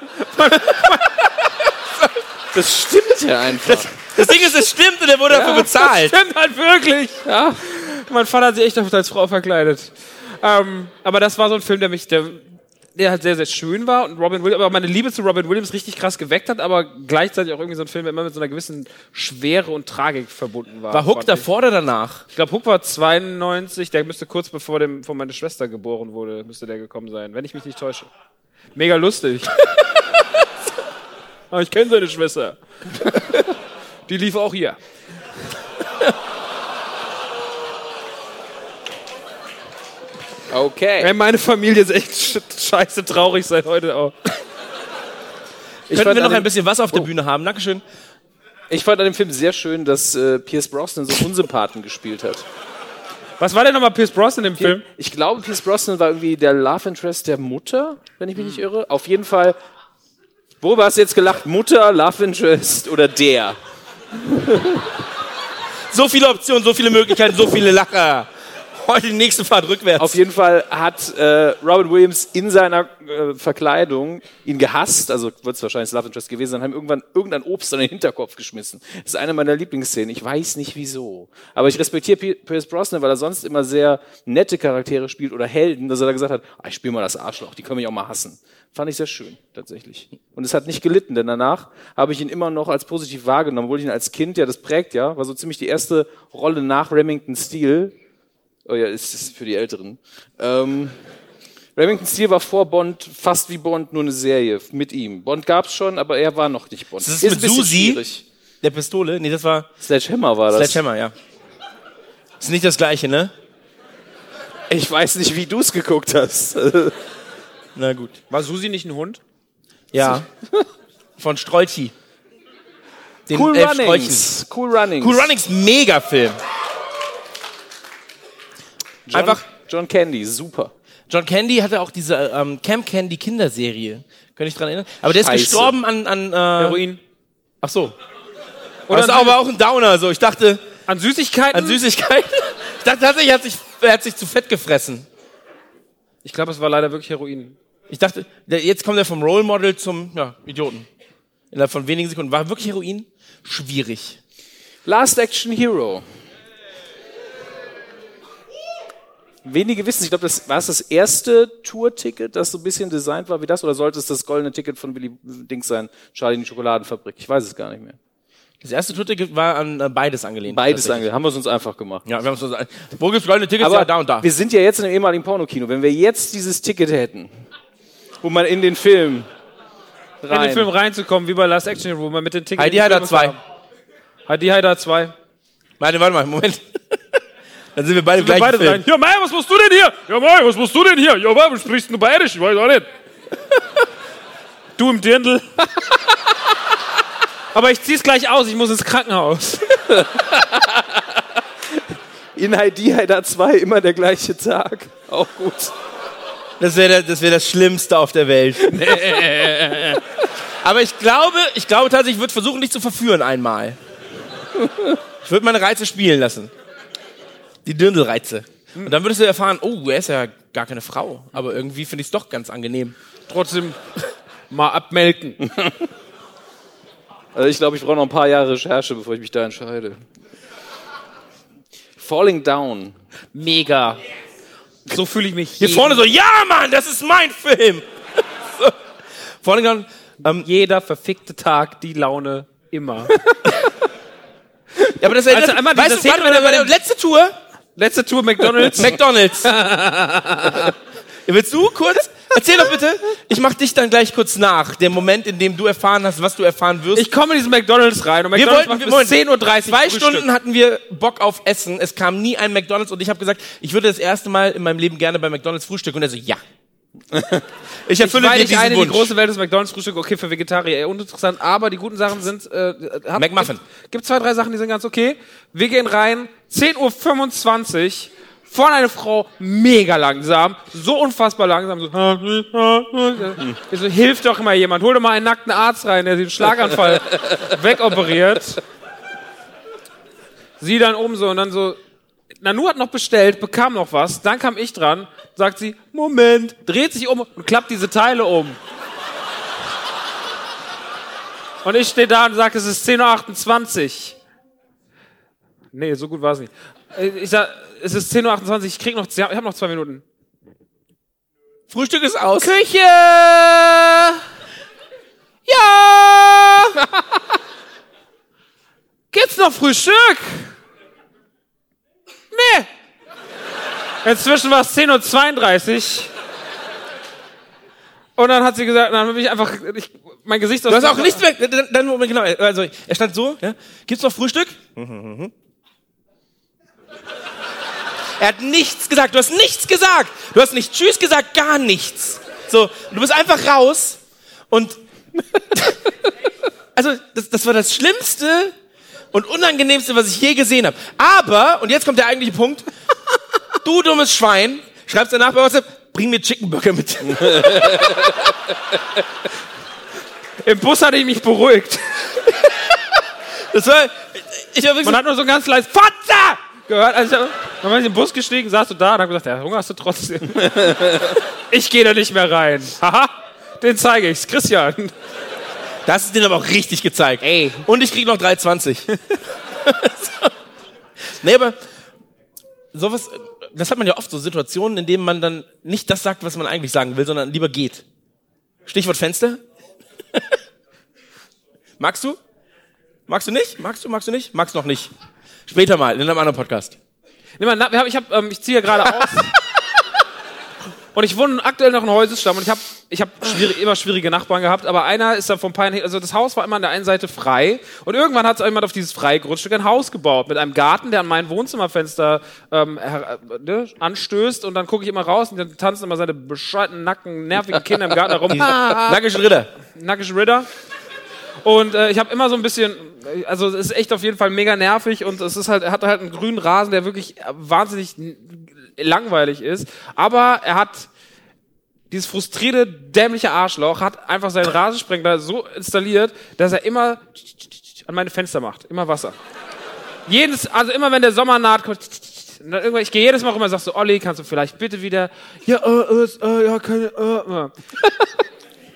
das stimmt ja einfach. Das Ding ist, es stimmt und er wurde dafür bezahlt. Das stimmt halt wirklich. Ja. Mein Vater hat sich echt oft als Frau verkleidet. Ähm, aber das war so ein Film, der mich, der, der halt sehr, sehr schön war und Robin Williams, aber meine Liebe zu Robin Williams richtig krass geweckt hat, aber gleichzeitig auch irgendwie so ein Film, der immer mit so einer gewissen Schwere und Tragik verbunden war. War Hook davor oder danach? Ich glaube, Hook war 92, der müsste kurz bevor dem, vor meine Schwester geboren wurde, müsste der gekommen sein, wenn ich mich nicht täusche. Mega lustig. [LAUGHS] aber ich kenne seine Schwester. [LAUGHS] Die lief auch hier. Okay. Ey, meine Familie ist echt sch- scheiße traurig seit heute auch. Ich Könnten wir noch ein bisschen was auf der Bühne haben? Dankeschön. ich fand an dem Film sehr schön, dass äh, Pierce Brosnan so Unsympathen gespielt hat. Was war denn nochmal Pierce Brosnan im Film? Ich glaube, Pierce Brosnan war irgendwie der Love Interest der Mutter, wenn ich mich nicht irre. Auf jeden Fall. Worüber hast du jetzt gelacht? Mutter, Love Interest oder der? [LAUGHS] So viele Optionen, so viele Möglichkeiten, so viele Lacher. Heute die nächste Fahrt rückwärts. Auf jeden Fall hat äh, Robin Williams in seiner äh, Verkleidung ihn gehasst, also wird es wahrscheinlich Love Interest gewesen sein, haben irgendwann irgendein Obst an den Hinterkopf geschmissen. Das ist eine meiner Lieblingsszenen. Ich weiß nicht wieso. Aber ich respektiere Pi- Pierce Brosnan, weil er sonst immer sehr nette Charaktere spielt oder Helden, dass er da gesagt hat, ah, ich spiele mal das Arschloch, die können mich auch mal hassen. Fand ich sehr schön, tatsächlich. Und es hat nicht gelitten, denn danach habe ich ihn immer noch als positiv wahrgenommen, obwohl ich ihn als Kind, ja, das prägt ja, war so ziemlich die erste Rolle nach Remington Steele, Oh ja, ist, ist für die Älteren. Ähm, Remington Steele war vor Bond fast wie Bond, nur eine Serie mit ihm. Bond gab's schon, aber er war noch nicht Bond. Das ist ein mit Susi? schwierig. Der Pistole? Nee, das war Sledgehammer war das. Sledgehammer, ja. Ist nicht das gleiche, ne? Ich weiß nicht, wie du's geguckt hast. [LAUGHS] Na gut. War Susi nicht ein Hund? Ja. [LAUGHS] Von Strolchi. Den cool elf Runnings. Cool Runnings. Cool Runnings, mega Film. John, Einfach- John Candy, super. John Candy hatte auch diese ähm, Camp Candy Kinderserie. Könnte ich dran erinnern? Aber der ist Scheiße. gestorben an, an äh, Heroin. Ach so. Oder das ist aber auch ein Downer. So, ich dachte An Süßigkeiten? an Süßigkeiten. Ich dachte tatsächlich, er hat sich, er hat sich zu fett gefressen. ich glaube, es war leider wirklich Heroin. Ich dachte, der, jetzt kommt er vom Role Model zum ja, Idioten. Innerhalb von wenigen Sekunden. War wirklich Heroin? Schwierig. Last Action Hero. Wenige wissen, ich glaube, das war es das erste Tour-Ticket, das so ein bisschen designt war wie das, oder sollte es das goldene Ticket von Willy Dings sein, Charlie in die Schokoladenfabrik? Ich weiß es gar nicht mehr. Das erste Tourticket war an äh, beides angelehnt. Beides angelegt, haben wir es uns einfach gemacht. Ja, wir haben uns so, wo gibt's goldene Tickets? Aber ja, da und da. wir sind ja jetzt in einem ehemaligen Pornokino. Wenn wir jetzt dieses Ticket hätten, wo man in den Film In rein... den Film reinzukommen, wie bei Last Action Hero, wo man mit den Tickets. Heidi Heider 2. Heidi Heider 2. Warte, warte mal, Moment. Dann sind wir beide gleichen beide Film. rein. Ja, Mai, was machst du denn hier? Ja, Mai, was machst du denn hier? Ja, Mai, sprichst du bayerisch? Ich weiß auch nicht. du im Dirndl. [LAUGHS] Aber ich zieh's gleich aus, ich muss ins Krankenhaus. [LAUGHS] In Heidi Heider 2 immer der gleiche Tag. Auch gut. Das wäre das, wär das Schlimmste auf der Welt. [LAUGHS] Aber ich glaube, ich glaube tatsächlich, ich würde versuchen, dich zu verführen einmal. Ich würde meine Reize spielen lassen. Die Dirndlreize. Und dann würdest du erfahren, oh, er ist ja gar keine Frau. Aber irgendwie finde ich es doch ganz angenehm. Trotzdem mal abmelken. Also ich glaube, ich brauche noch ein paar Jahre Recherche, bevor ich mich da entscheide. Falling Down. Mega. So fühle ich mich Hier vorne so, ja, Mann, das ist mein Film. [LAUGHS] so. Vorne dann, ähm, jeder verfickte Tag die Laune immer. [LAUGHS] ja, aber das erinnert, Also einmal weißt du, warte, Szene, warte, wenn warte, bei letzte Tour, Letzte Tour McDonalds. [LAUGHS] McDonalds. [LAUGHS] willst du kurz? Erzähl doch bitte. Ich mach dich dann gleich kurz nach. Der Moment, in dem du erfahren hast, was du erfahren wirst. ich komme in diesen McDonalds rein und wir McDonalds wollten, wir macht wollten, bis 10.30 Uhr zwei Frühstück. Stunden hatten wir Bock auf Essen. Es kam nie ein McDonalds und ich habe gesagt, ich würde das erste Mal in meinem Leben gerne bei McDonalds frühstücken. Und er so, ja. Ich erfülle Ich war dir diesen eine, die Wunsch. große Welt des McDonalds-Frühstück, okay, für Vegetarier eher uninteressant, aber die guten Sachen sind, äh, hat, McMuffin. Gibt, gibt zwei, drei Sachen, die sind ganz okay. Wir gehen rein, 10.25 Uhr, vorne eine Frau, mega langsam, so unfassbar langsam, so, ich [LAUGHS] so, hilf doch mal jemand, hol doch mal einen nackten Arzt rein, der den Schlaganfall [LAUGHS] wegoperiert. Sie dann oben so und dann so, Nanu hat noch bestellt, bekam noch was, dann kam ich dran, sagt sie, Moment, dreht sich um und klappt diese Teile um. Und ich stehe da und sage, es ist 10.28 Uhr. Nee, so gut war es nicht. Äh, Ich sag, es ist 10.28 Uhr, ich krieg noch, ich habe noch zwei Minuten. Frühstück ist aus. Küche! Ja! [LAUGHS] Gibt's noch Frühstück? Nee. Inzwischen war es 10.32 Uhr. Und dann hat sie gesagt, dann habe ich einfach ich, mein Gesicht Du hast auch nicht weg. Dann, dann, genau. Also, er stand so, ja. Gibt's noch Frühstück? er hat nichts gesagt. Du hast nichts gesagt. Du hast nicht Tschüss gesagt, gar nichts. So, du bist einfach raus und [LAUGHS] also das, das war das Schlimmste und unangenehmste, was ich je gesehen habe. Aber und jetzt kommt der eigentliche Punkt. Du dummes Schwein, schreibst danach bei WhatsApp, bring mir Chicken Burger mit. [LAUGHS] Im Bus hatte ich mich beruhigt. [LAUGHS] Das war ich wirklich Man hat nur so ganz leise Fotze gehört. Also ich hab, dann bin ich im Bus gestiegen, saß du da und hab gesagt, ja, Hunger hast du trotzdem. [LAUGHS] ich gehe da nicht mehr rein. Haha, den zeige ich's. Christian. Das du den aber auch richtig gezeigt. Ey. Und ich krieg noch 3,20. so. Nee, aber sowas, das hat man ja oft, so Situationen, in denen man dann nicht das sagt, was man eigentlich sagen will, sondern lieber geht. Stichwort Fenster. [LAUGHS] Magst du? Magst du nicht? Magst du, magst du nicht? Magst noch nicht. Später mal, in einem anderen Podcast. Nimm mal, ich, hab, ähm, ich ziehe gerade [LAUGHS] aus. Und ich wohne aktuell noch in Häusestamm und ich habe ich hab schwierig, immer schwierige Nachbarn gehabt, aber einer ist dann vom Pein, also das Haus war immer an der einen Seite frei und irgendwann hat jemand auf dieses freie Grundstück ein Haus gebaut mit einem Garten, der an mein Wohnzimmerfenster ähm, äh, ne, anstößt und dann gucke ich immer raus und dann tanzen immer seine bescheuerten, nacken, nervigen Kinder im Garten herum. [LAUGHS] Nackischen Ritter. nackische Ritter. Und äh, ich habe immer so ein bisschen, also es ist echt auf jeden Fall mega nervig und es ist halt, er hat halt einen grünen Rasen, der wirklich wahnsinnig langweilig ist. Aber er hat dieses frustrierte, dämliche Arschloch hat einfach seinen Rasensprengler so installiert, dass er immer an meine Fenster macht. Immer Wasser. Jedes, also immer wenn der Sommer naht, kommt und dann ich gehe jedes Mal rüber und sag so, Olli, kannst du vielleicht bitte wieder, ja, äh, äh, äh, ja, keine, äh, äh.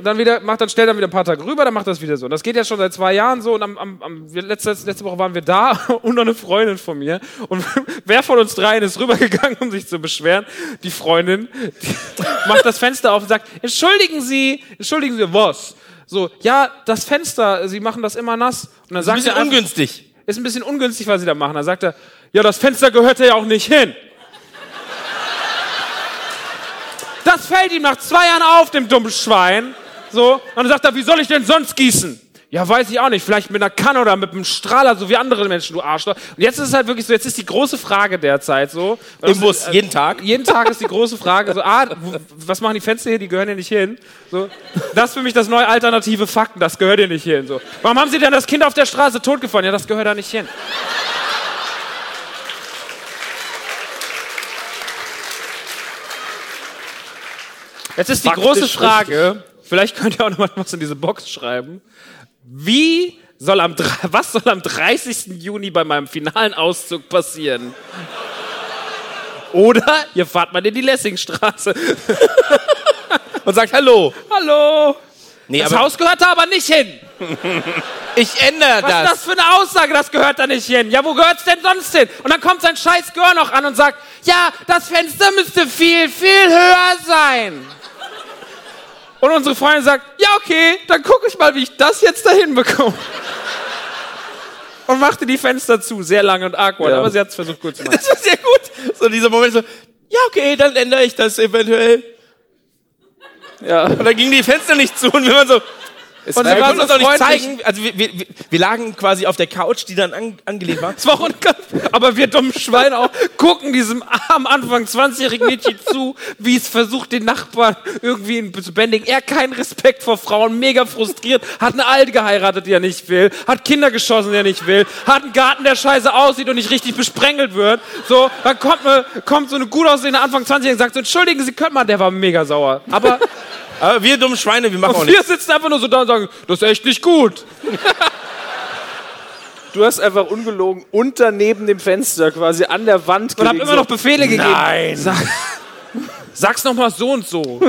Dann wieder, macht dann, stellt dann wieder ein paar Tage rüber, dann macht das wieder so. Und das geht ja schon seit zwei Jahren so und am, am, am letzte, letzte Woche waren wir da [LAUGHS] und noch eine Freundin von mir. Und [LAUGHS] wer von uns dreien ist rübergegangen, um sich zu beschweren? Die Freundin die [LAUGHS] macht das Fenster auf und sagt, entschuldigen Sie, entschuldigen Sie, was? So, ja, das Fenster, Sie machen das immer nass. Und dann Ein sagt bisschen er ungünstig. ist ein bisschen ungünstig, was sie da machen. Da sagt er, ja, das Fenster gehört ja auch nicht hin. Das fällt ihm nach zwei Jahren auf, dem dummen Schwein. So, und dann sagt er, wie soll ich denn sonst gießen? Ja, weiß ich auch nicht. Vielleicht mit einer Kanne oder mit einem Strahler, so wie andere Menschen, du Arschloch. Und jetzt ist es halt wirklich so, jetzt ist die große Frage derzeit so. Im Bus, jeden Tag. Jeden Tag ist die [LAUGHS] große Frage, so, ah, was machen die Fenster hier? Die gehören hier nicht hin. So, das ist für mich das neue alternative Fakten, das gehört hier nicht hin. So. Warum haben sie denn das Kind auf der Straße totgefahren? Ja, das gehört da nicht hin. Jetzt ist die Faktisch große Frage, vielleicht könnt ihr auch noch mal was in diese Box schreiben. Wie soll am, [LAUGHS] was soll am 30. Juni bei meinem finalen Auszug passieren? Oder ihr fahrt mal in die Lessingstraße. [LAUGHS] Und sagt Hallo. Hallo. Nee, Das Haus gehört da aber nicht hin. [LAUGHS] ich ändere Was ist das. das für eine Aussage? Das gehört da nicht hin. Ja, wo gehört's denn sonst hin? Und dann kommt sein scheiß Gehör noch an und sagt, ja, das Fenster müsste viel, viel höher sein. Und unsere Freundin sagt, ja, okay, dann gucke ich mal, wie ich das jetzt dahin bekomme. Und machte die Fenster zu, sehr lange und awkward, Ja. aber sie hat es versucht gut zu machen. [LAUGHS] Das war sehr gut. So dieser Moment so, ja, okay, dann ändere ich das eventuell. Ja. Und dann gingen die Fenster nicht zu und wir waren so, Es und wir konnten uns auch nicht zeigen. Also wir, wir, wir- lagen quasi auf der Couch, die dann an, angelegt war. Das war. Aber wir dummen Schweine auch gucken diesem am Anfang 20-jährigen Mädchen zu, wie es versucht, den Nachbarn irgendwie zu bändigen. Er keinen Respekt vor Frauen, mega frustriert, hat eine Alte geheiratet, die er nicht will, hat Kinder geschossen, die er nicht will, hat einen Garten, der scheiße aussieht und nicht richtig besprengelt wird. So, dann kommt, eine, kommt so eine gut aussehende Anfang 20-jährige und sagt so, entschuldigen Sie, können mal, der war mega sauer. Aber Aber wir dummen Schweine, wir machen auch wir nichts. sitzen einfach nur so da und sagen, das ist echt nicht gut. Du hast einfach ungelogen unter neben dem Fenster quasi an der Wand Und hab gelegen, immer noch Befehle gegeben. Nein. Sag, sag's noch mal so und so.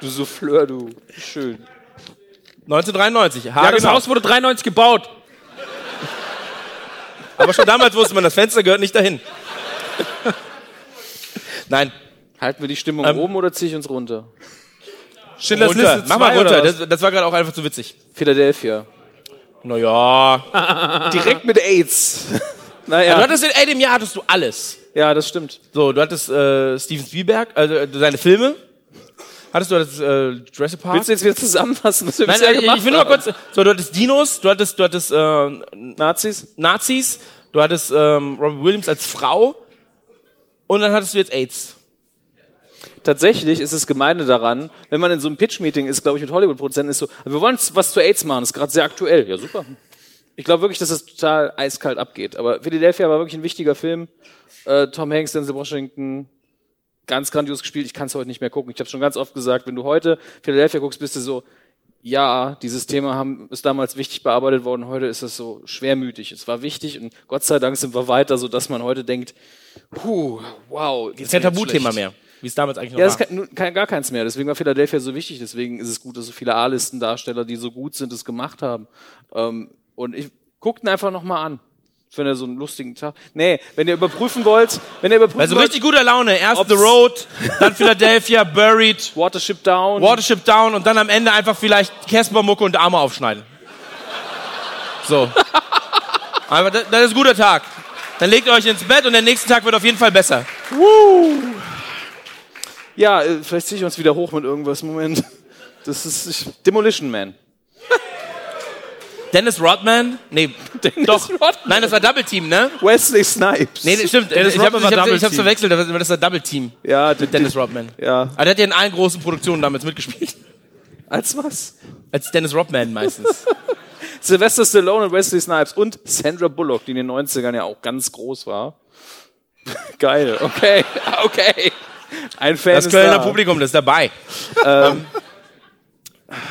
Du Souffleur, du. Schön. 1993. Ja, Ja, das genau. Haus wurde 93 gebaut. Aber schon damals wusste man, das Fenster gehört nicht dahin. [LAUGHS] Nein, Halten wir die Stimmung Ähm, oben oder ziehe ich uns runter? Schindlers runter. Liste Mach mal 2 runter. Das, das war gerade auch einfach zu witzig. Philadelphia. Naja. [LAUGHS] Direkt mit AIDS. [LAUGHS] naja. Du hattest in ey, dem Jahr hattest du alles. ja, das stimmt. So, du hattest äh, Steven Spielberg, also äh, seine Filme. Hattest du das äh, Jurassic Park? Willst du jetzt wieder zusammenfassen, was wir Nein, bisher ich, gemacht ich will nur kurz. So, du hattest Dinos, du hattest, du hattest äh, Nazis? Nazis, du hattest ähm, Robin Williams als Frau und dann hattest du jetzt AIDS. Tatsächlich ist das Gemeine daran, wenn man in so einem Pitch-Meeting ist, glaube ich, mit Hollywood-Produzenten, ist so, wir wollen was zu AIDS machen, das ist gerade sehr aktuell. Ja, super. Ich glaube wirklich, dass das total eiskalt abgeht. Aber Philadelphia war wirklich ein wichtiger Film. Äh, Tom Hanks, Denzel Washington, ganz grandios gespielt. Ich kann es heute nicht mehr gucken. Ich habe schon ganz oft gesagt, wenn du heute Philadelphia guckst, bist du so, ja, dieses Thema haben, ist damals wichtig bearbeitet worden. Heute ist es so schwermütig. Es war wichtig und Gott sei Dank sind wir weiter, so dass man heute denkt, puh, wow, ist kein Tabuthema mehr, wie es damals eigentlich noch Ja, das war. ist kein, nun- kein, gar keins mehr. Deswegen war Philadelphia so wichtig. Deswegen ist es gut, dass so viele A-Listen-Darsteller, die so gut sind, es gemacht haben. Ähm, und ich guckt ihn einfach nochmal an. Wenn ihr so einen lustigen Tag. Nee, wenn ihr überprüfen wollt, wenn ihr überprüfen Also wollt, richtig guter Laune. Erst The Road, dann Philadelphia, Buried, Watership Down. Watership Down und dann am Ende einfach vielleicht Casper-Mucke und Arme aufschneiden. So. Aber das, das ist ein guter Tag. Dann legt euch ins Bett und der nächste Tag wird auf jeden Fall besser. Ja, äh, vielleicht ziehe ich uns wieder hoch mit irgendwas. Moment. Das ist ich, Demolition Man. [LAUGHS] Dennis Rodman? Nee, [LAUGHS] doch. Rodman. Nein, das war Double Team, ne? Wesley Snipes. Nee, das stimmt. Dennis ich habe Rodman war ich hab, Double ich hab's verwechselt, das war Double Team. Ja, d- Dennis Rodman. ja. Aber der hat ja in allen großen Produktionen damals mitgespielt. [LAUGHS] Als was? Als Dennis Rodman meistens. Sylvester Stallone und Wesley Snipes und Sandra Bullock, die in den 90ern ja auch ganz groß war. Geil, okay, okay. Ein Fan Das ist Kölner da. Publikum, das ist dabei. [LAUGHS] Ähm,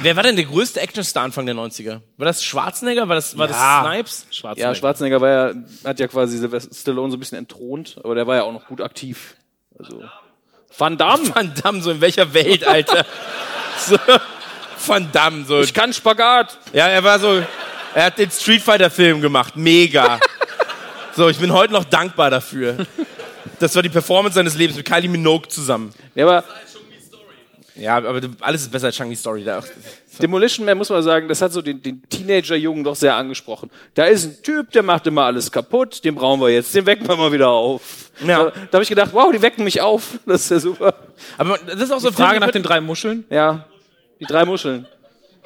wer war denn der größte Actionstar Anfang der 90er? War das Schwarzenegger? War das, war das Snipes? Ja, Schwarzenegger war ja, hat ja quasi Sylvester Stallone so ein bisschen entthront, aber der war ja auch noch gut aktiv. Also Van Damme. Van Damme, so in welcher Welt, Alter? [LAUGHS] So, Van Damme, so. Ich kann Spagat. Ja, er war so, er hat den Street Fighter Film gemacht, mega. [LAUGHS] so, ich bin heute noch dankbar dafür. Das war die Performance seines Lebens mit Kylie Minogue zusammen. Ja, aber Ja, aber alles ist besser als Changi Story. Da. Demolition Man muss man sagen, das hat so den, den Teenager-Jungen doch sehr angesprochen. Da ist ein Typ, der macht immer alles kaputt, den brauchen wir jetzt, den wecken wir mal wieder auf. Ja. Da, da habe ich gedacht, wow, die wecken mich auf. [LAUGHS] Das ist ja super. Aber das ist auch so ein Frage nach den drei Muscheln. Ja, die drei Muscheln.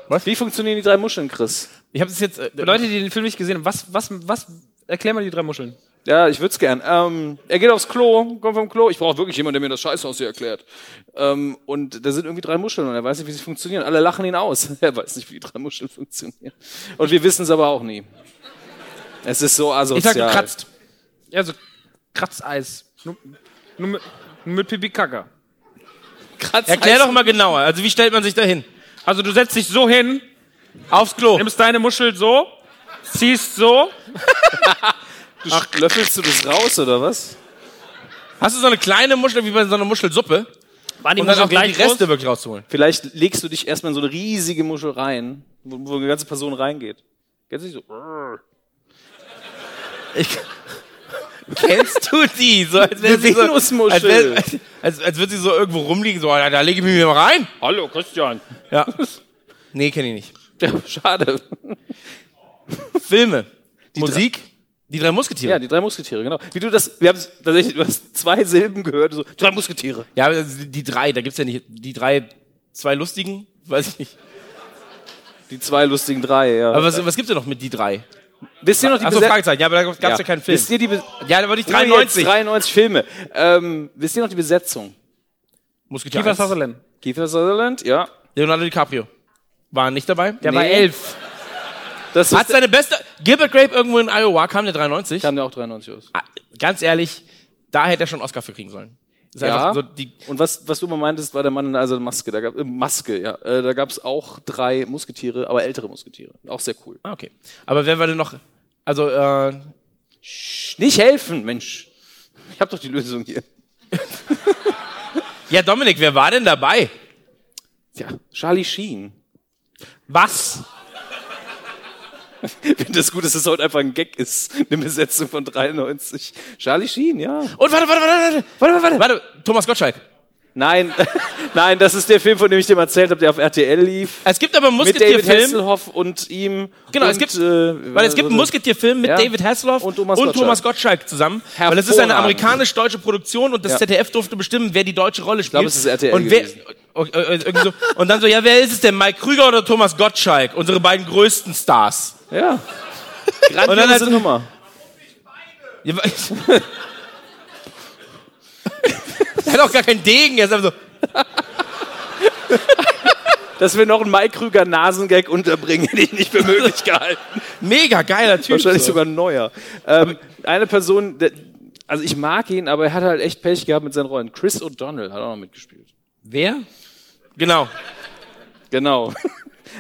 Was? Wie funktionieren die drei Muscheln, Chris? Ich habe es jetzt. Äh, Leute, die den Film nicht gesehen haben, was, was, was, erklär mal die drei Muscheln. Ja, ich würde es gern. Ähm, er geht aufs Klo, kommt vom Klo. Ich brauche wirklich jemanden, der mir das Scheißhaus hier erklärt. Ähm, und da sind irgendwie drei Muscheln und er weiß nicht, wie sie funktionieren. Alle lachen ihn aus. [LAUGHS] Er weiß nicht, wie die drei Muscheln funktionieren. Und wir wissen es aber auch nie. Es ist so asozial. ich sag, du kratzt. Ja, so Kratzeis. Nur, nur mit, nur mit Pipi Kaka. Kratzeis. Erklär doch mal genauer. Also, wie stellt man sich da hin? Also du setzt dich so hin, Aufs Klo. nimmst deine Muschel so, ziehst so. [LAUGHS] Ach, löffelst du das raus oder was? Hast du so eine kleine Muschel wie bei so einer Muschelsuppe? Waren die Um dann auch gleich die Reste groß? wirklich rauszuholen. Vielleicht legst du dich erstmal in so eine riesige Muschel rein, wo, wo eine ganze Person reingeht. Kennst du so? [LAUGHS] Kennst du die? So, als wäre sie so, als, wär, als, als, als würde sie so irgendwo rumliegen, so, da, da lege ich mich mal rein. Hallo, Christian. Ja. Nee, kenne ich nicht. Ja, [LAUGHS] schade. Filme. Musik. Die drei Musketiere. Ja, die drei Musketiere, genau. Wie du das, wir haben tatsächlich, du hast zwei Silben gehört, so, drei Musketiere. Ja, aber die drei, da gibt's ja nicht, die drei, zwei lustigen, weiß ich nicht. Die zwei lustigen drei, ja. Aber was, was gibt's denn noch mit die drei? wisst ihr noch die Achso, Beset- Fragezeichen, ja, aber da gab's ja, keinen Film. Wisst ihr die Be Ja, da war die Immer jetzt 93. 93 Filme. Ähm, wisst ihr noch die Besetzung? Musketiere. Kiefer. Sutherland. Kiefer Sutherland, ja. Leonardo DiCaprio. War nicht dabei. Der war Nee. elf. Das Hat seine beste, Gilbert Grape irgendwo in Iowa, kam der 93. kam der auch 93 aus. Ah, Ganz ehrlich, da hätte er schon einen Oscar für kriegen sollen. Ja. so die, Und was, was du immer meintest, war der Mann in der eisernen Maske. Da gab, äh, Maske, ja. Äh, da gab es auch drei Musketiere, aber ältere Musketiere. Auch sehr cool. ah, okay. Aber wer war denn noch, also, äh, Nicht helfen, Mensch. Ich habe doch die Lösung hier. [LAUGHS] ja, Dominik, wer war denn dabei? Ja, Charlie Sheen. Was? [LAUGHS] Ich finde das gut, dass das heute einfach ein Gag ist. Eine Besetzung von 93. Charlie Sheen, ja. Und warte, warte, warte, warte, warte, warte, warte, Thomas Gottschalk. Nein, [LAUGHS] nein, das ist der Film, von dem ich dir erzählt habe, der auf RTL lief. Es gibt aber einen Mit David Musketierfilm. Hasselhoff und ihm. Genau, und, es gibt, äh, weil es gibt einen Musketierfilm mit Ja. David Hasselhoff Und und Thomas Thomas, Gottschalk. Gottschalk zusammen. Weil es ist eine amerikanisch-deutsche Produktion und das Ja. ZDF durfte bestimmen, wer die deutsche Rolle spielt. glaube, es ist RTL und wer, gewesen. oh, äh, äh, irgendwie so, und dann so, ja, wer ist es denn? Mike Krüger oder Thomas Gottschalk? Unsere beiden größten Stars. Ja. Und dann Grandiose halt- Nummer. Ja, [LAUGHS] er hat auch gar keinen Degen, er ist einfach so, Dass wir noch einen Mike Krüger Nasengag unterbringen, [LAUGHS] hätte ich nicht für möglich gehalten. mega geiler Typ. Wahrscheinlich so. sogar ein neuer. Ähm, eine Person, der, also ich mag ihn, aber er hat halt echt Pech gehabt mit seinen Rollen. Chris O'Donnell hat auch noch mitgespielt. Wer? Genau. Genau.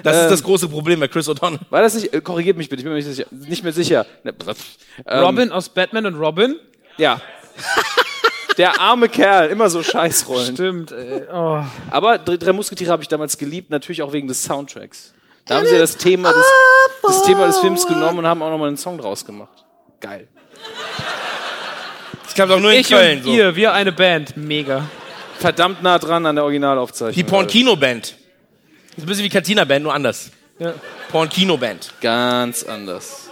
Das ist Ähm, das große Problem bei Chris O'Donnell. War das nicht, äh, korrigiert mich bitte, ich bin mir nicht sicher. Nicht mehr sicher. Ne, ähm, Robin aus Batman und Robin. Ja. [LAUGHS] Der arme Kerl, immer so Scheißrollen. Stimmt. Äh, oh. Aber Drei, Musketiere habe ich damals geliebt, natürlich auch wegen des Soundtracks. Da haben sie ja das Thema des, das Thema des Films genommen und haben auch nochmal einen Song draus gemacht. Geil. Das kam doch nur in Ich Köln. und So. ihr, wir eine Band. Mega. Verdammt nah dran an der Originalaufzeichnung. Die Porn-Kino-Band. Das ist ein bisschen wie Cantina-Band, nur anders. Ja. Porn-Kino-Band. Ganz anders.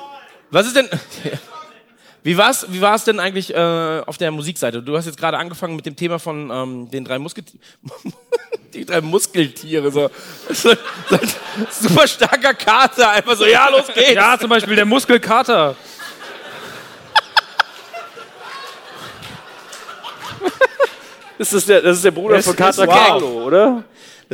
Was ist denn... [LAUGHS] Wie war's, wie war's denn eigentlich äh, auf der Musikseite? Du hast jetzt gerade angefangen mit dem Thema von ähm, den drei Musketieren. [LAUGHS] die drei Muskeltiere. So. so, so ein super starker Kater. Einfach so, ja, los geht's. Ja, zum Beispiel der Muskelkater. Das ist der, das ist der Bruder Das von Kater wow. Carlo, oder?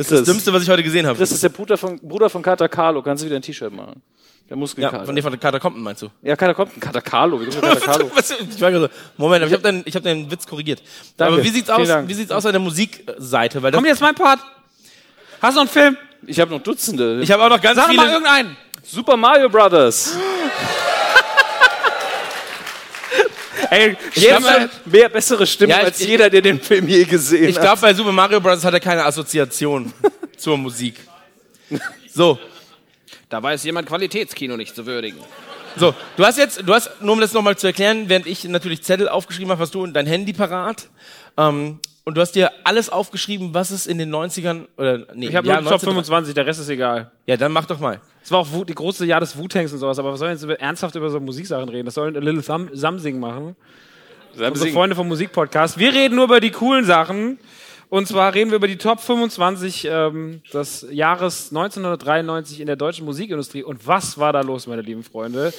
Das ist das Dümmste, was ich heute gesehen habe. Das ist der Bruder von, Bruder von Kater Carlo. Kannst du wieder ein T-Shirt machen? Der Muskelkater. Ja, von dem von Kater kommt, meinst du? ja, Kater kommt. ein Kater Carlo. Wie Kater Carlo? [LAUGHS] Was, ich war gerade so, Moment, aber ich habe deinen, ich hab deinen Witz korrigiert. Danke. Aber wie sieht's aus? Wie sieht's aus an der Musikseite? Weil das, Kommt jetzt mein Part. Hast du noch einen Film? Ich habe noch Dutzende. ich habe auch noch ganz Sag viele. mal irgendeinen. Super Mario Brothers. [GASPS] Ey, hat mehr bessere Stimmen Ja, ich- als jeder, der den Film je gesehen Ich hat. glaube, bei Super Mario Bros. hat er keine Assoziation. [LAUGHS] zur Musik. So, Da weiß jemand Qualitätskino nicht zu würdigen. so. Du hast jetzt, du hast, nur um das nochmal zu erklären, während ich natürlich Zettel aufgeschrieben habe, hast du dein Handy parat. Ähm, und du hast dir alles aufgeschrieben, was es in den 90ern, oder, nee, Ich habe ja, nur Top 19 25, der Rest ist egal. Ja, dann mach doch mal. Es war auch Wu- die große Jahr des Wu-Tanks und sowas, aber was sollen wir jetzt über, ernsthaft über so Musiksachen reden? Das sollen Little Thumb, Samsing machen. Unsere Freunde vom Musikpodcast. Wir reden nur über die coolen Sachen. Und zwar reden wir über die Top 25 ähm, des Jahres 1993 in der deutschen Musikindustrie. Und was war da los, meine lieben Freunde?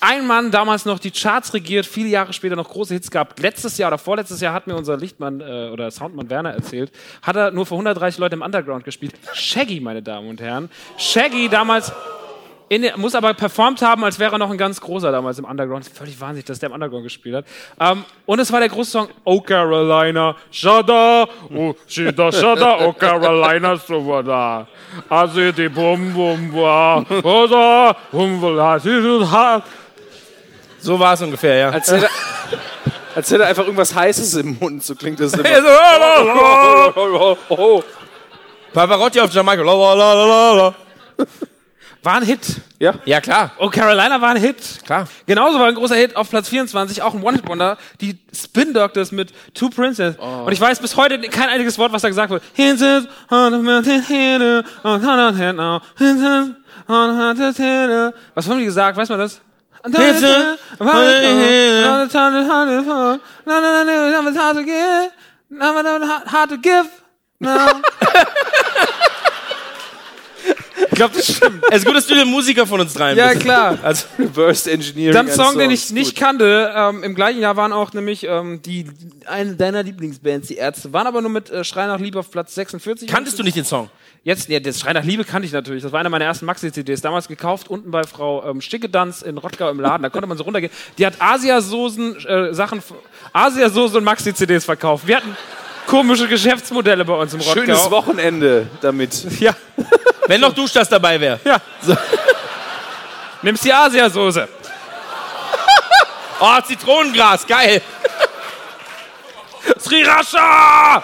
Ein Mann, damals noch die Charts regiert, viele Jahre später noch große Hits gehabt. Letztes Jahr oder vorletztes Jahr hat mir unser Lichtmann äh, oder Soundmann Werner erzählt, hat er nur für 130 Leute im Underground gespielt. Shaggy, meine Damen und Herren. Shaggy damals der, muss aber performt haben, als wäre er noch ein ganz großer damals im Underground. Völlig wahnsinnig, dass der im Underground gespielt hat. Ähm, und es war der große Song Oh Carolina, Shada, oh Shida, Shada, Oh Carolina, so da. Also die Bum Bum Bum Bum Sie sind hart. So war es ungefähr, ja. Als hätte, als hätte er einfach irgendwas Heißes im Mund, so klingt das immer. [LAUGHS] oh, Pavarotti auf Jamaika. La, la, la, la, la. War ein Hit. Ja, klar. Oh Carolina war ein Hit. Klar. Genauso war ein großer Hit auf Platz 24, auch ein One-Hit-Wonder, die Spin Doctors mit Two Princess. Und ich weiß bis heute kein einziges Wort, was da gesagt wird. Was haben die gesagt? Weiß man das? Hard to give. Ich glaube, das stimmt. Es ist gut, dass du der Musiker von uns dreien Ja, bist. klar. Also, [LAUGHS] Reverse Engineering. Dann ein eines Song, den ich nicht Gut. kannte. Ähm, Im gleichen Jahr waren auch nämlich ähm, die eine deiner Lieblingsbands, die Ärzte, waren aber nur mit äh, Schrei nach Liebe auf Platz 46. kanntest du nicht den Song? Jetzt, ja, das Schrei nach Liebe kannte ich natürlich. Das war eine meiner ersten Maxi-CDs. Damals gekauft, unten bei Frau ähm, Stickedanz in Rottgau im Laden. Da konnte man so runtergehen. Die hat Asiasoßen, äh, Sachen, Asiasoßen und Maxi-CDs verkauft. Wir hatten komische Geschäftsmodelle bei uns im Rottgau. Schönes Wochenende damit. [LAUGHS] Ja, Wenn noch Duschdas dabei wäre. ja. [LAUGHS] Nimmst die Asiasoße. [LAUGHS] Oh, Zitronengras, geil. Sriracha!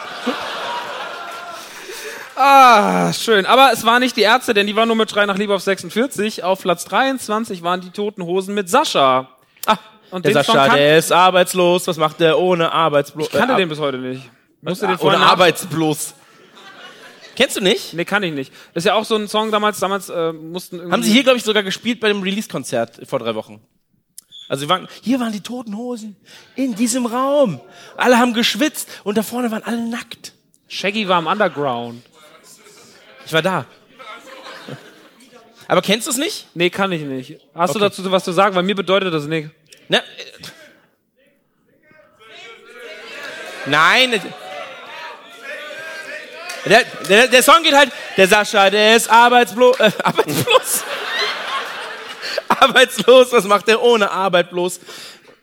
Ah, schön. Aber es waren nicht die Ärzte, denn die waren nur mit Schrei nach Liebe auf 46. Auf Platz 23 waren die Toten Hosen mit Sascha. Ah, und Der den Song Sascha, kan der ist arbeitslos. Was macht der ohne Arbeitsblos? ich kannte äh, den bis heute nicht. Musste den ohne vorher Arbeitsblos. Kennst du nicht? Nee, kann ich nicht. Das ist ja auch so ein Song damals, damals äh, mussten irgendwie... Haben sie hier, glaube ich, sogar gespielt bei dem Release-Konzert vor drei Wochen. Also wir waren, hier waren die Toten Hosen in diesem Raum. Alle haben geschwitzt und da vorne waren alle nackt. Shaggy war im Underground. Ich war da. Aber kennst du es nicht? Nee, kann ich nicht. Hast du Okay. dazu was zu sagen? Weil mir bedeutet das nichts. Na, äh, nein. Der, der, der Song geht halt, der Sascha, der ist arbeitsblos. Äh, [LAUGHS] arbeitslos? arbeitslos, was macht der ohne Arbeit bloß?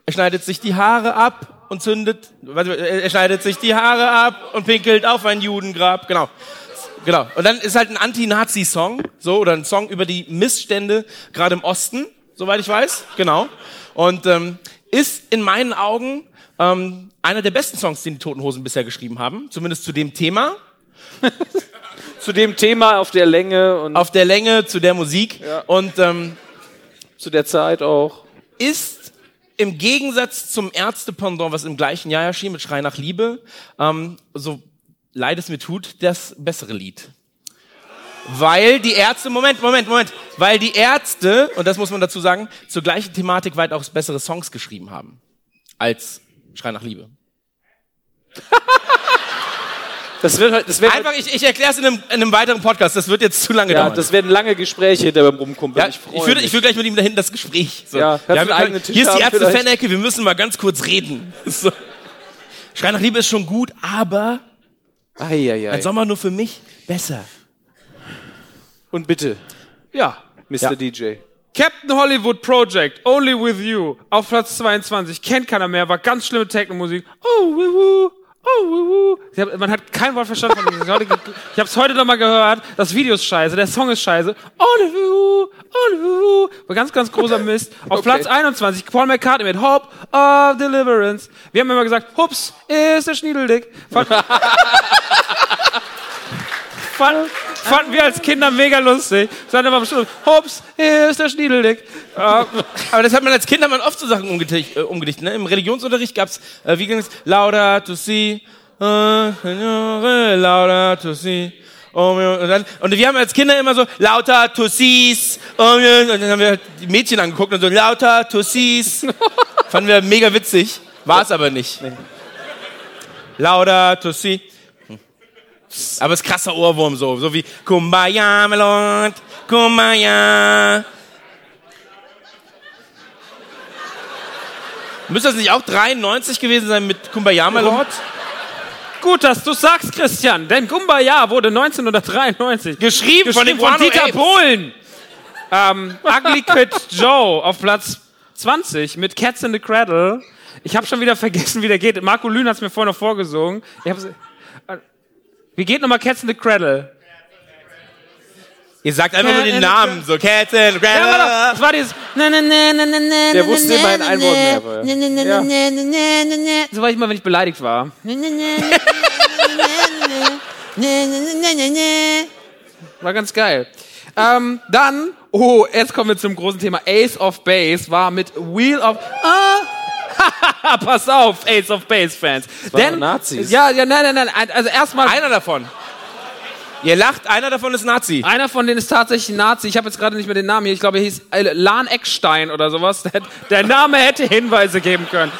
Er schneidet sich die Haare ab und zündet, er schneidet sich die Haare ab und pinkelt auf ein Judengrab. Genau. Genau. Und dann ist halt ein Anti-Nazi-Song, so, oder ein Song über die Missstände, gerade im Osten, soweit ich weiß. Genau. Und ähm, ist in meinen Augen ähm, einer der besten Songs, den die Toten Hosen bisher geschrieben haben. Zumindest zu dem Thema, [LAUGHS] Zu dem Thema auf der Länge und auf der Länge, zu der Musik. Und ähm, zu der Zeit auch. ist im Gegensatz zum Ärzte-Pendant, was im gleichen Jahr erschien, mit Schrei nach Liebe, ähm, so leid es mir tut, das bessere Lied. Weil die Ärzte, Moment, Moment, Moment, weil die Ärzte, und das muss man dazu sagen, zur gleichen Thematik weitaus bessere Songs geschrieben haben als Schrei nach Liebe. Das wird halt, das wird Einfach, ich, ich erkläre es in einem, in einem weiteren Podcast, das wird jetzt zu lange ja, dauern. das werden lange Gespräche hinter beim Rumkumpeln. Ja, ich ich, mich. ich führe gleich mit ihm dahin das Gespräch. So. Ja, du wir Tisch hier ist die? Ärzte-Fan-Ecke, wir müssen mal ganz kurz reden. [LAUGHS] So. Schrei nach Liebe ist schon gut, aber Eieiei. ein Sommer nur für mich besser. Und bitte, Ja. Mr. DJ. Captain Hollywood Project, Only With You, auf Platz 22, kennt keiner mehr, war ganz schlimme Techno-Musik. Oh, wuhu, oh, wuhu. Ich hab, man hat kein Wort verstanden von diesem Song. Ich habe es heute nochmal gehört, das Video ist scheiße, der Song ist scheiße. Only Wuhu, war ganz, ganz großer Mist. Auf Okay. Platz 21, Paul McCartney mit Hope of Deliverance. Wir haben immer gesagt, Hups, ist der Schniedeldick. Von, [LAUGHS] fanden, fanden wir als Kinder mega lustig. Sagen immer am Schluss, Hops, hier ist der Schniedeldick. Ja, Aber das hat man als Kinder man oft so Sachen umgedichtet. Äh, umgedichtet ne? Im Religionsunterricht gab's, äh, wie ging es? Laudato si, äh, Laudato si. Oh, und, dann, und wir haben als Kinder immer so lauter Tussis und dann haben wir halt die Mädchen angeguckt und so lauter Tussis. [LAUGHS] Fanden wir mega witzig, war es aber nicht. Lauter Tussi. Aber es ist krasser Ohrwurm so, so wie Kumbaya, my Lord, Kumbaya. Müsste das nicht auch 93 gewesen sein mit Kumbaya, my Lord? gut, dass du sagst, Christian, denn Kumbaya wurde 1993 Geschrieben, von geschrieben den von Guano Dieter Apes. Bohlen. Ähm, Ugly Kid Joe auf Platz 20 mit Cats in the Cradle. Ich habe schon wieder vergessen, wie der geht. Marco Lühn hat es mir vorhin noch vorgesungen. Ich hab's, wie geht nochmal Cats in the Cradle? Ihr sagt einfach nur den in the Namen, so Cat and Ja, warte, das war dieses. Der wusste immerhin ein Wort mehr. So war ich immer, wenn ich beleidigt war. War ganz geil. Ähm, dann, oh, jetzt kommen wir zum großen Thema. Ace of Base war mit Wheel of. Ah, [LAUGHS] pass auf, Ace of Base Fans. waren Nazis. Ja, ja, nein, nein, nein. Also erstmal. Einer davon. Ihr lacht, einer davon ist Nazi. Einer von denen ist tatsächlich ein Nazi. Ich habe jetzt gerade nicht mehr den Namen hier. Ich glaube, er hieß äh, Lahn Eckstein oder sowas. Der, der Name hätte Hinweise geben können.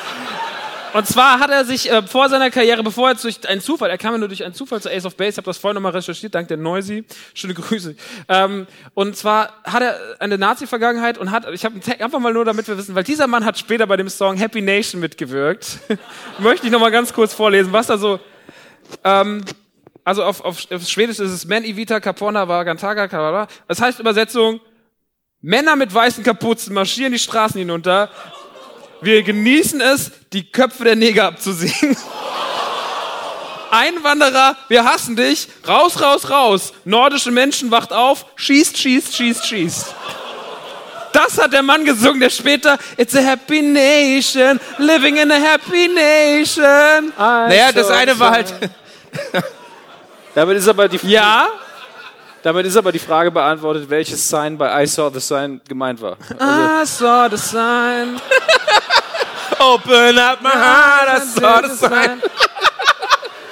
Und zwar hat er sich äh, vor seiner Karriere, bevor er durch einen Zufall, er kam ja nur durch einen Zufall zu Ace of Base, ich habe das vorhin nochmal recherchiert, dank der Noisy, schöne Grüße. Ähm, und zwar hat er eine Nazi-Vergangenheit und hat, ich habe einen Tag einfach mal nur, damit wir wissen, weil dieser Mann hat später bei dem Song Happy Nation mitgewirkt. [LAUGHS] Möchte ich nochmal ganz kurz vorlesen, was da so, ähm, also auf, auf, auf Schwedisch ist es Men Ivita Capona Vagantaga Kabala. Das heißt Übersetzung, Männer mit weißen Kapuzen marschieren die Straßen hinunter. Wir genießen es, die Köpfe der Neger abzusehen. Einwanderer, wir hassen dich. Raus, raus, raus. Nordische Menschen, wacht auf. Schießt, schießt, schießt, schießt. Das hat der Mann gesungen, der später It's a happy nation, living in a happy nation. Naja, das eine war halt, Damit ist aber die, Ja, damit ist aber die Frage beantwortet, welches Sign bei I Saw the Sign gemeint war. I saw the sign. [LAUGHS] open up my heart, I saw the sign.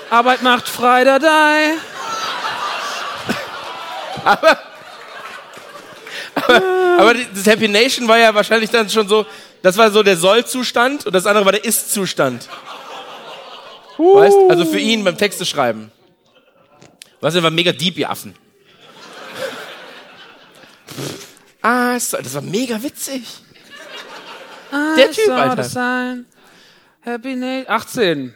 Arbeit macht frei, da die. Aber die- das Happy Nation war ja wahrscheinlich dann schon so, das war so der Soll-Zustand und das andere war der Ist-Zustand. Weißt? Also für ihn beim Texte schreiben. Was war mega deep, ihr Affen. Ah, das war mega witzig. Der Typ, Alter. sign. Happy Nation. 18.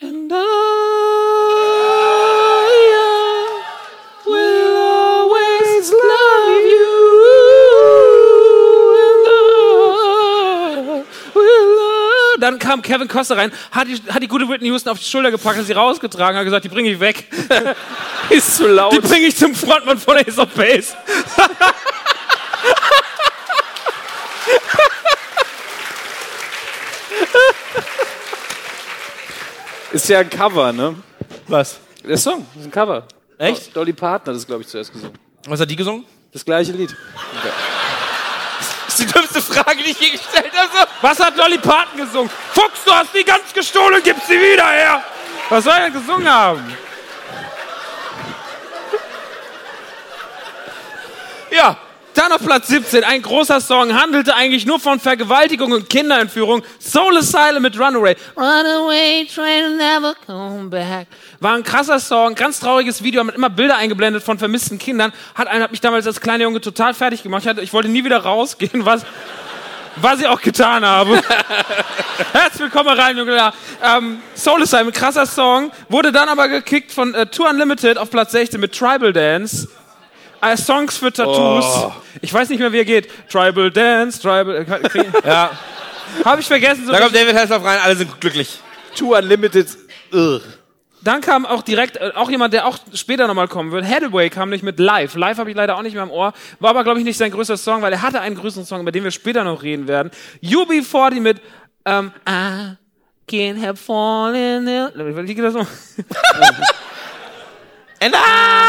And I Dann kam Kevin Costner rein, hat die, hat die gute Whitney Houston auf die Schulter gepackt, hat sie rausgetragen, hat gesagt, die bringe ich weg. [LAUGHS] Ist zu laut. Die bringe ich zum Frontmann von Ace of Base. [LAUGHS] Ist ja ein Cover, ne? Was? Der Song ist ein Cover. Echt? Dolly Parton hat das, glaube ich, zuerst gesungen. Was hat die gesungen? Das gleiche Lied. Das ist die dümmste Frage, die ich je gestellt habe. Was hat Dolly Parton gesungen? Fuchs, du hast die ganz gestohlen, gib sie wieder her. Was soll er gesungen haben? Ja. Dann auf Platz 17, ein großer Song, handelte eigentlich nur von Vergewaltigung und Kinderentführung. Soul Asylum mit Runaway. Runaway, train never come back. War ein krasser Song, ganz trauriges Video, mit immer Bilder eingeblendet von vermissten Kindern. Hat, einen, hat mich damals als kleiner Junge total fertig gemacht. Ich, hatte, ich wollte nie wieder rausgehen, was, was ich auch getan habe. [LAUGHS] Herzlich willkommen rein, Junge. Ähm, Soul Asylum, krasser Song. Wurde dann aber gekickt von äh, Tour Unlimited auf Platz 16 mit Tribal Dance. Äh, Songs für Tattoos. Ich weiß nicht mehr, wie er geht. Tribal Dance, Tribal. Äh, Ja. Habe ich vergessen. So Da kommt David Hasselhoff rein, alle sind glücklich. Two Unlimited. Ugh. Dann kam auch direkt, äh, auch jemand, der auch später nochmal kommen wird. Hathaway kam nicht mit Live. Live habe ich leider auch nicht mehr im Ohr. War aber, glaube ich, nicht sein größter Song, weil er hatte einen größeren Song, über den wir später noch reden werden. UB40 mit ähm, I can't help falling in Wie geht das noch? [LAUGHS] And I,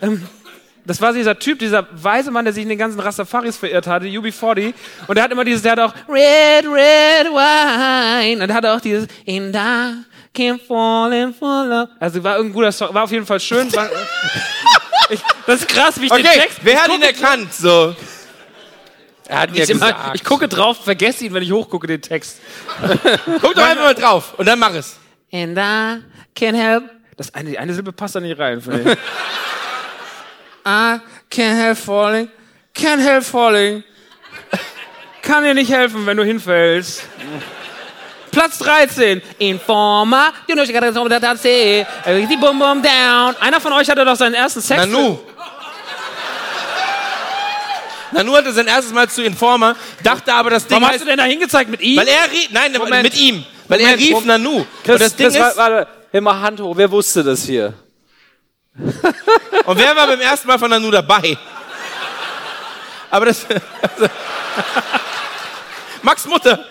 Ähm, Das war dieser Typ, dieser weise Mann, der sich in den ganzen Rastafaris verirrt hatte, UB40. Und der hat immer dieses, der hat auch Red, Red Wine. Und der hatte auch dieses And I can fall in for love. Also war irgendein guter Song, war auf jeden Fall schön. War, ich, das ist krass, wie ich den Okay, Text... wer ich hat ihn erkannt? So. Er hat ihn ja Ich, immer, gesagt. ich gucke drauf, vergesse ihn, wenn ich hochgucke, den Text. [LAUGHS] Guck doch einfach mal drauf und dann mach es. And I can help. Das eine, die eine Silbe passt da nicht rein. [LAUGHS] I can't help falling. Can't help falling. Kann dir nicht helfen, wenn du hinfällst. Platz 13. Informer. You know. Die Bum Bum down. Einer von euch hatte doch seinen ersten Sex. Nanu. Nanu hatte sein erstes Mal zu Informer, dachte aber, das Ding Warum hast heißt, du denn da hingezeigt mit ihm? weil er rief, nein, Moment. mit ihm, weil er Moment, rief Moment. Nanu. Chris, und das Ding Chris, ist, warte, immer Hand hoch. Wer wusste das hier? und wer war beim ersten Mal von Nanu dabei? Aber das, also, [LAUGHS] Max Mutter.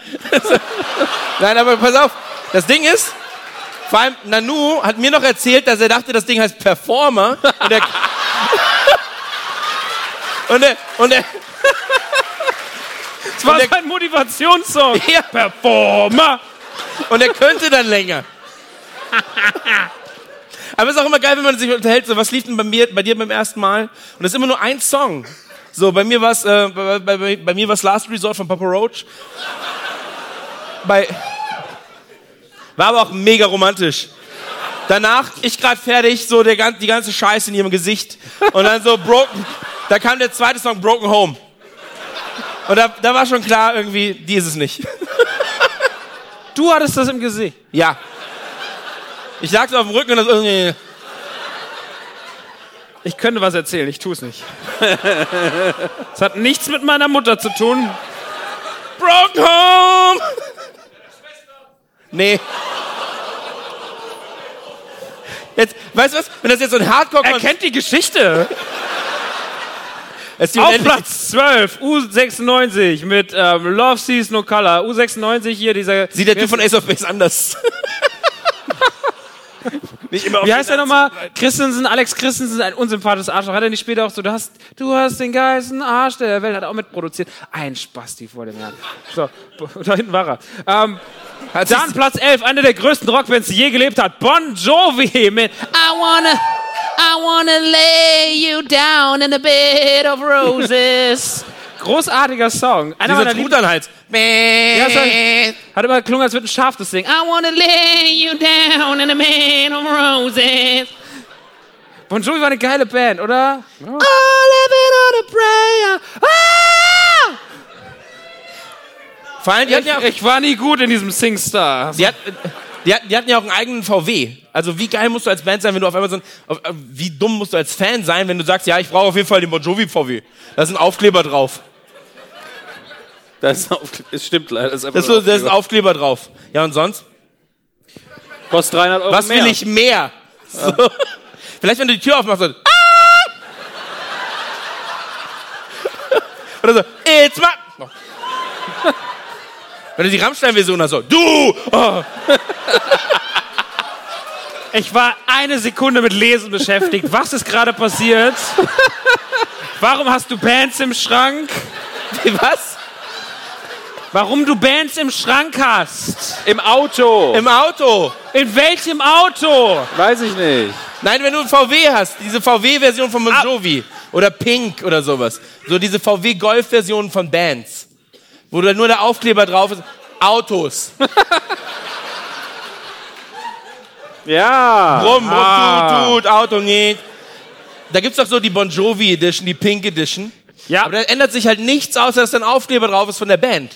nein, aber pass auf, das Ding ist, vor allem Nanu hat mir noch erzählt, dass er dachte, das Ding heißt Performer und er, und er, und er, das war sein Motivationssong. Ja. Performer. Und er könnte dann länger. [LAUGHS] Aber es ist auch immer geil, wenn man sich unterhält, so was lief denn bei mir, bei dir beim ersten Mal? Und es ist immer nur ein Song. So, bei mir war es, äh, bei, bei, bei, mir war's Last Resort von Papa Roach. Bei, war aber auch mega romantisch. Danach, ich gerade fertig, so der, die ganze Scheiße in ihrem Gesicht. Und dann so Broken, da kam der zweite Song Broken Home. Und da, da war schon klar, irgendwie, die ist es nicht. Du hattest das im Gesicht. Ja. Ich lag so auf dem Rücken und das irgendwie. Ich könnte was erzählen, ich tue es nicht. Es hat nichts mit meiner Mutter zu tun. Broken Home! Nee. Jetzt, weißt du was? Wenn das jetzt so ein hardcore Er kennt die Geschichte. ist die Auf Platz 12, U96 mit ähm, Love Sees No Color. U96 hier, dieser. Sieht der Typ von Ace of Base anders. [LAUGHS] [LAUGHS] Nicht immer Wie heißt der nochmal? Christensen, Alex Christensen, ein unsympathisches Arschloch. Hat er nicht später auch so, du hast, du hast den geilsten Arsch der Welt, hat er auch mitproduziert. Ein Spasti vor dem Herrn. So, [LAUGHS] da hinten war er. Ähm, dann Platz 11, eine der größten Rockbands, die je gelebt hat. Bon Jovi mit I wanna, I wanna lay you down in a bed of roses. [LAUGHS] Großartiger Song. Einer Dieser Truthahn-Hals. Ja, sorry. Hat immer geklungen, als würde ein Schaf das singen. I wanna lay you down in a bed of roses. Bon Jovi war eine geile Band, oder? Oh, living on a prayer. Ah! Vor allem, die hatten, ja, Ich, ich war nie gut in diesem Singstar. die, hat, die, hatten, die hatten ja auch einen eigenen VW. Also wie geil musst du als Band sein, wenn du auf einmal so ein, auf, äh, wie dumm musst du als Fan sein, wenn du sagst, ja, ich brauche auf jeden Fall den Bon Jovi VW. Da ist ein Aufkleber drauf. Das ist auf, es stimmt leider. Das ist, Da so, da ist ein Aufkleber. Drauf. Ja, und sonst? Kostet 300 Euro Was mehr. will ich mehr? So. Vielleicht, wenn du die Tür aufmachst und. [LAUGHS] Ah! Oder so, it's my. No. Wenn du die Rammstein-Version hast, so, du! Oh. [LAUGHS] Ich war eine Sekunde mit Lesen beschäftigt. Was ist gerade passiert? Warum hast du Bands im Schrank? Was? Warum du Bands im Schrank hast? Im Auto. Im Auto. In welchem Auto? Weiß ich nicht. Nein, wenn du ein VW hast, diese VW-Version von Bon Jovi oder Pink oder sowas. So diese VW-Golf-Version von Bands. Wo da nur der Aufkleber drauf ist. Autos. [LAUGHS] Ja. Brumm, brumm, Ah. tut, tut, Auto geht. Da gibt's doch so die Bon Jovi Edition, die Pink Edition. Ja. Aber da ändert sich halt nichts, außer dass da ein Aufkleber drauf ist von der Band.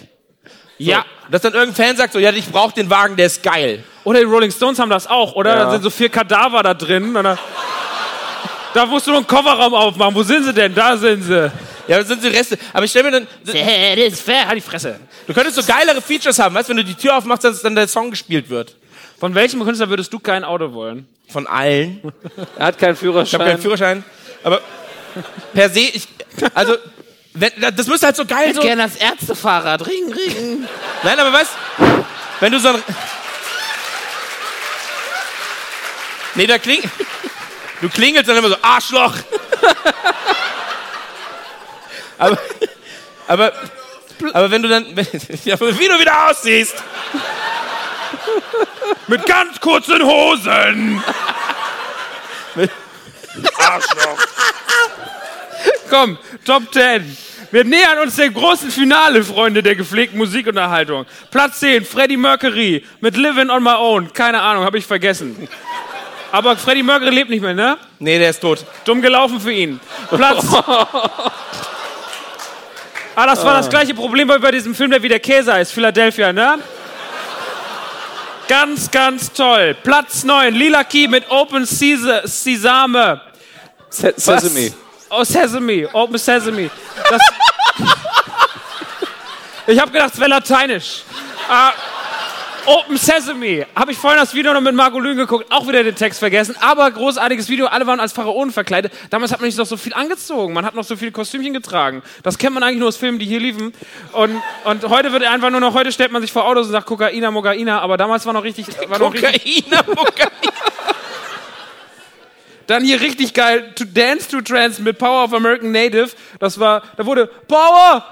Ja. Dass dann irgendein Fan sagt so, ja, ich brauche den Wagen, der ist geil. Oder die Rolling Stones haben das auch, oder? Ja. Da sind so vier Kadaver da drin. Und da, da musst du nur einen Kofferraum aufmachen. Wo sind sie denn? Da sind sie. Ja, das sind die Reste. Aber ich stell mir dann, That is fair. Halt die Fresse. du könntest so geilere Features haben, weißt, wenn du die Tür aufmachst, dass dann der Song gespielt wird. Von welchem Künstler würdest du kein Auto wollen? Von allen. [LAUGHS] Er hat keinen Ich Führerschein. habe keinen Führerschein. Aber per se, ich, also, das müsste halt so geil so. Gerne das Ärztefahrrad. Ring, ring. Nein, aber weißt, wenn du so ein, Nee, da kling du klingelst dann immer so, Arschloch. aber, aber, aber wenn du dann, [LAUGHS] ja, wie du wieder aussiehst. Mit ganz kurzen Hosen. Komm, Top 10. Wir nähern uns dem großen Finale, Freunde der gepflegten Musikunterhaltung. Platz 10, Freddie Mercury mit Living on My Own. Keine Ahnung, habe ich vergessen. Aber Freddie Mercury lebt nicht mehr, ne? Nee, der ist tot. Dumm gelaufen für ihn. Platz. [LAUGHS] Ah, das war das gleiche Problem bei diesem Film, der wie der Käse ist, Philadelphia, ne? Ganz, ganz toll. Platz 9, Lila Key mit Open Sesa- Sesame. Se Sesame. Oh, Sesame, Open Sesame. Das ich habe gedacht, es wäre lateinisch. Ah, Open Sesame. Habe ich vorhin das Video noch mit Marco Lügen geguckt, auch wieder den Text vergessen. Aber großartiges Video, alle waren als Pharaonen verkleidet. Damals hat man nicht noch so viel angezogen, man hat noch so viele Kostümchen getragen. Das kennt man eigentlich nur aus Filmen, die hier liefen. Und, und heute wird einfach nur noch, heute stellt man sich vor Autos und sagt Kokaina, Mogaina, aber damals war noch richtig... War noch Kokainer, Kokainer. Dann hier richtig geil, to Dance to Trance mit Power of American Native. Das war, da wurde Power,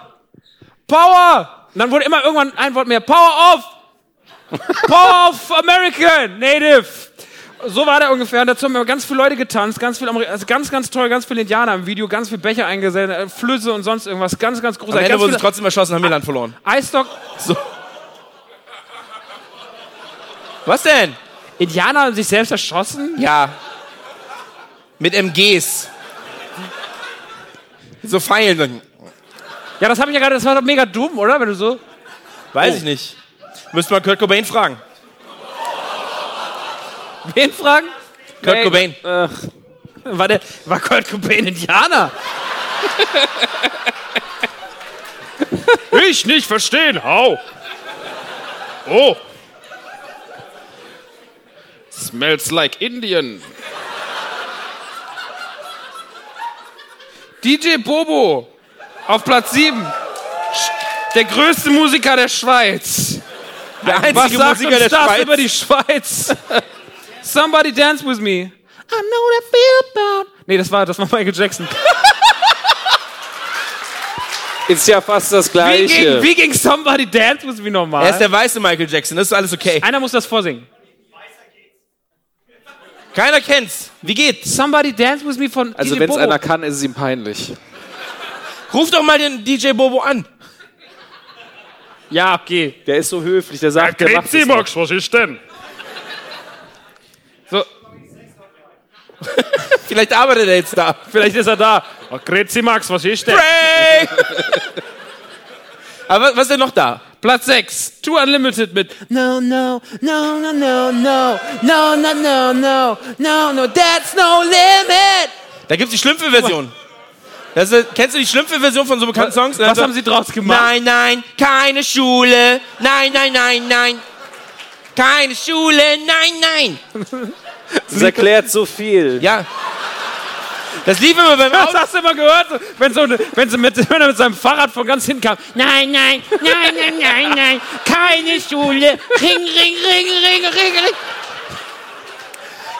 Power. Und dann wurde immer irgendwann ein Wort mehr, Power of, Power of American Native. So war der ungefähr. Und dazu haben wir ganz viele Leute getanzt, ganz viel Ameri also ganz, ganz toll, ganz viele Indianer im Video, ganz viel Becher eingesetzt, äh, Flüsse und sonst irgendwas. Ganz, ganz Am großartig. Ende Ganz wurden sie viele trotzdem erschossen, haben ihr Land verloren. Eisstock. Was denn? Indianer haben sich selbst erschossen? Ja. Mit MGs. So Pfeilen. Ja, das habe ich ja gerade, das war doch mega dumm, oder? Wenn du so. Weiß ich nicht. Müsste mal Kurt Cobain fragen. Wen fragen? Kurt Nee. Cobain. War, der, war Kurt Cobain Indianer? ich nicht verstehen, hau. Oh. Smells like Indian. DJ Bobo auf Platz 7. Der größte Musiker der Schweiz. Der einzige Was sagt Musiker uns der das Schweiz. über die Schweiz? Somebody dance with me. I know that feel about. Nee, das war, das war Michael Jackson. Ist ja fast das Wie ging, Gleiche. wie ging Somebody dance with me nochmal? Er ist der weiße Michael Jackson, das ist alles okay. Einer muss das vorsingen. Keiner kennt's. Wie geht's? Somebody dance with me von Also DJ wenn es Bobo. einer kann, ist es ihm peinlich. Ruf doch mal den DJ Bobo an. Ja, okay. Der ist so höflich, der sagt, der macht es Max, was ist denn? So, [LAUGHS] Vielleicht arbeitet er jetzt da. vielleicht ist er da. Oh, Grüezi Max, was ist denn? [LAUGHS] Aber was- was ist denn noch da? Platz 6, Too Unlimited mit No, no, no, no, no, no, no, no, no, no, no, no, that's no limit. Da gibt's die Schlümpfe-Version. Das ist, kennst du die Schlümpfe-Version von so bekannten Songs? Was haben sie draus gemacht? Nein, nein, keine Schule. Nein, nein, nein, nein. Keine Schule, nein, nein. Das erklärt so viel. Ja. Das lief immer beim Auto. hast du immer gehört, wenn, so, wenn, sie mit, [LAUGHS] wenn er mit seinem Fahrrad von ganz hinten kam. Nein, nein, nein, nein, nein, nein, keine Schule. Ring, ring, ring, ring, ring, ring.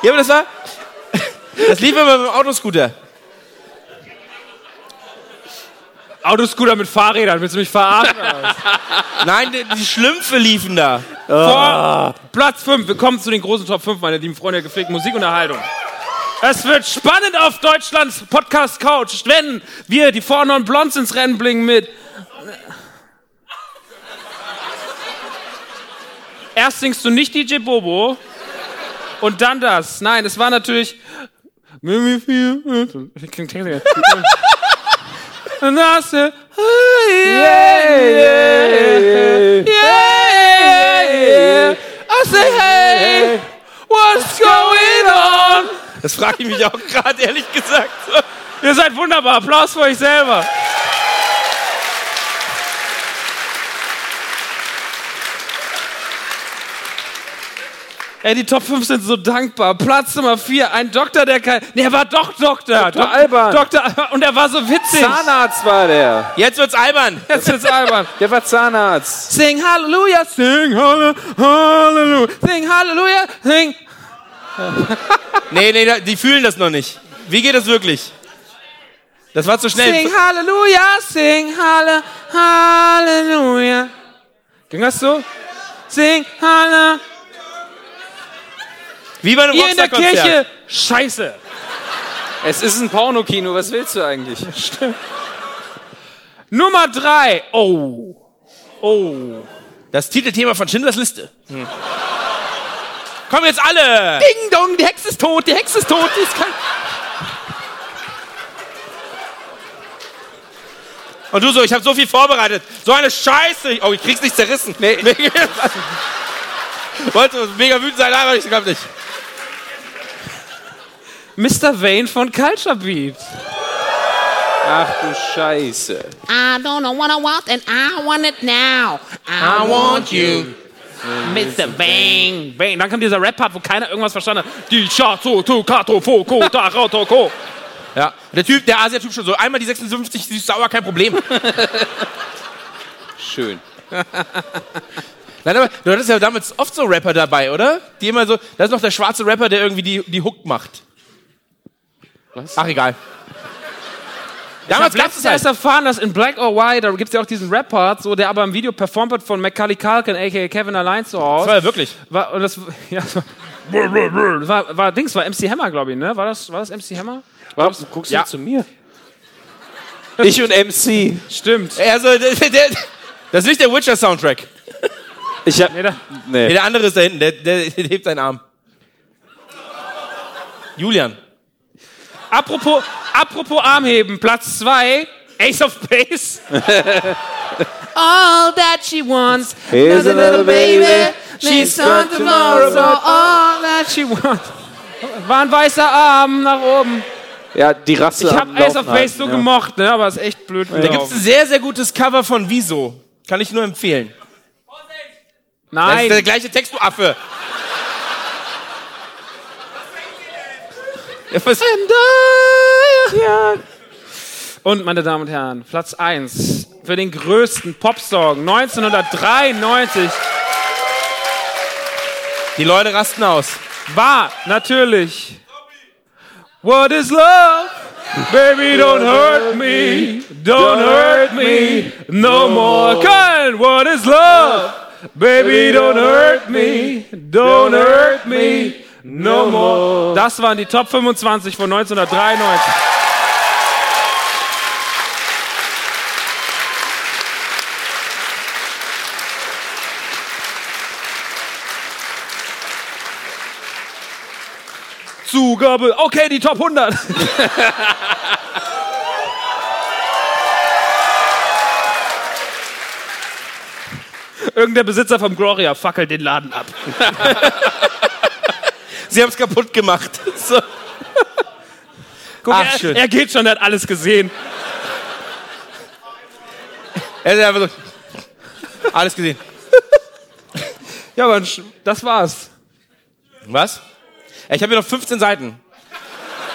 Ja, aber das war. Das lief immer beim Autoscooter. Autoscooter mit Fahrrädern, willst du mich verarschen? Nein, die, die Schlümpfe liefen da. Vor Platz 5. Wir kommen zu den großen Top 5, meine lieben Freunde der gepflegten Musikunterhaltung. Es wird spannend auf Deutschlands Podcast Couch, wenn wir die Non Blondes ins Rennen bringen mit. Erst singst du nicht DJ Bobo und dann das. Nein, es war natürlich. Und das, äh, yeah, yeah, yeah. I say, hey, what's going on? Das frage ich mich auch gerade, ehrlich gesagt. [LAUGHS] Ihr seid wunderbar. Applaus für euch selber. Ey, die Top 5 sind so dankbar. Platz Nummer 4, ein Doktor, der kein. Nee, er war doch Doktor. Dr. Alban. Doktor, [LAUGHS] und er war so witzig. Zahnarzt war der. Jetzt wird's albern. Jetzt ist albern. Der war Zahnarzt. Sing Halleluja, sing Halle- Halleluja, sing Halleluja, sing. [LAUGHS] Nee, nee, die fühlen das noch nicht. Wie geht das wirklich? Das war zu schnell. Sing Halleluja, sing Halle, Halleluja. Ging das so? Sing Halle. Wie bei einem Ihr in der. Kirche, scheiße. Es ist ein Pornokino, was willst du eigentlich? Nummer drei. Oh. Oh. Das Titelthema von Schindlers Liste. Hm. Kommen jetzt alle! Ding dong, die Hexe ist tot, die Hexe ist tot, die ist kein. Und du so, ich habe so viel vorbereitet. So eine Scheiße. Oh, ich krieg's nicht zerrissen. Nee. [LAUGHS] Wollte mega wütend sein, aber ich glaub nicht. Mr. Vane von Culture Beat. Ach du Scheiße. I don't know what I want and I want it now. I, want you. Mr. Bang. Vane. Dann kam dieser Rap-Part, wo keiner irgendwas verstanden hat. Die Schato, to, Kato, Fo, Ko, Ta, Rau, To, Ko. Ja, der Typ, der Asia-Typ schon so, einmal die 56 süß sauer, kein Problem. [LAUGHS] Schön. [LAUGHS] Nein, aber du hattest ja damals oft so Rapper dabei, oder? Die immer so, da ist noch der schwarze Rapper, der irgendwie die, die Hook macht. Was? Ach, egal. Damals gab es erst erfahren, dass in Black or White, da gibt es ja auch diesen Rap-Part, so, der aber im Video performt wird von Macaulay Culkin, a.k.a. Kevin allein zu Das Hause. war ja wirklich. War, und das, [LAUGHS] ja, das war, das war, war Dings, war MC Hammer, glaube ich, ne? War das, war das MC Hammer? Warum guckst du Ja. zu mir? Ich und MC. Stimmt. Also, der, der, das ist nicht der Witcher-Soundtrack. Ich hab. Nee, da, Nee, Nee. der andere ist da hinten, der, der, der hebt seinen Arm. Julian. Apropos, apropos Armheben, Platz 2, Ace of Base. [LAUGHS] all that she wants, Here's a little baby. she's on tomorrow, so all that she wants. War ein weißer Arm nach oben. Ja, die Rasse. Ich habe Ace of Base so halten, ja. gemocht, ne? aber ist echt blöd. Da gibt es ein sehr, sehr gutes Cover von Wieso. Kann ich nur empfehlen. Das ist der Nein, gleiche Text, du Affe. Ja? Und meine Damen und Herren, Platz 1 für den größten Popsong 1993 Die Leute rasten aus. war natürlich What is love? Baby, don't hurt me, don't hurt me no more. Köln, what is love? Baby, don't hurt me, don't hurt me no more. Das waren die Top 25 von 1993. Zugabe. Okay, die Top 100. [LAUGHS] Irgendein Besitzer vom Gloria fackelt den Laden ab. [LAUGHS] Sie haben es kaputt gemacht. [LAUGHS] So. Guck, Ach, er, schön. er geht schon, er hat alles gesehen. Er ist einfach so. Alles gesehen. [LAUGHS] Ja, aber das war's. Was? Ich habe hier noch 15 Seiten.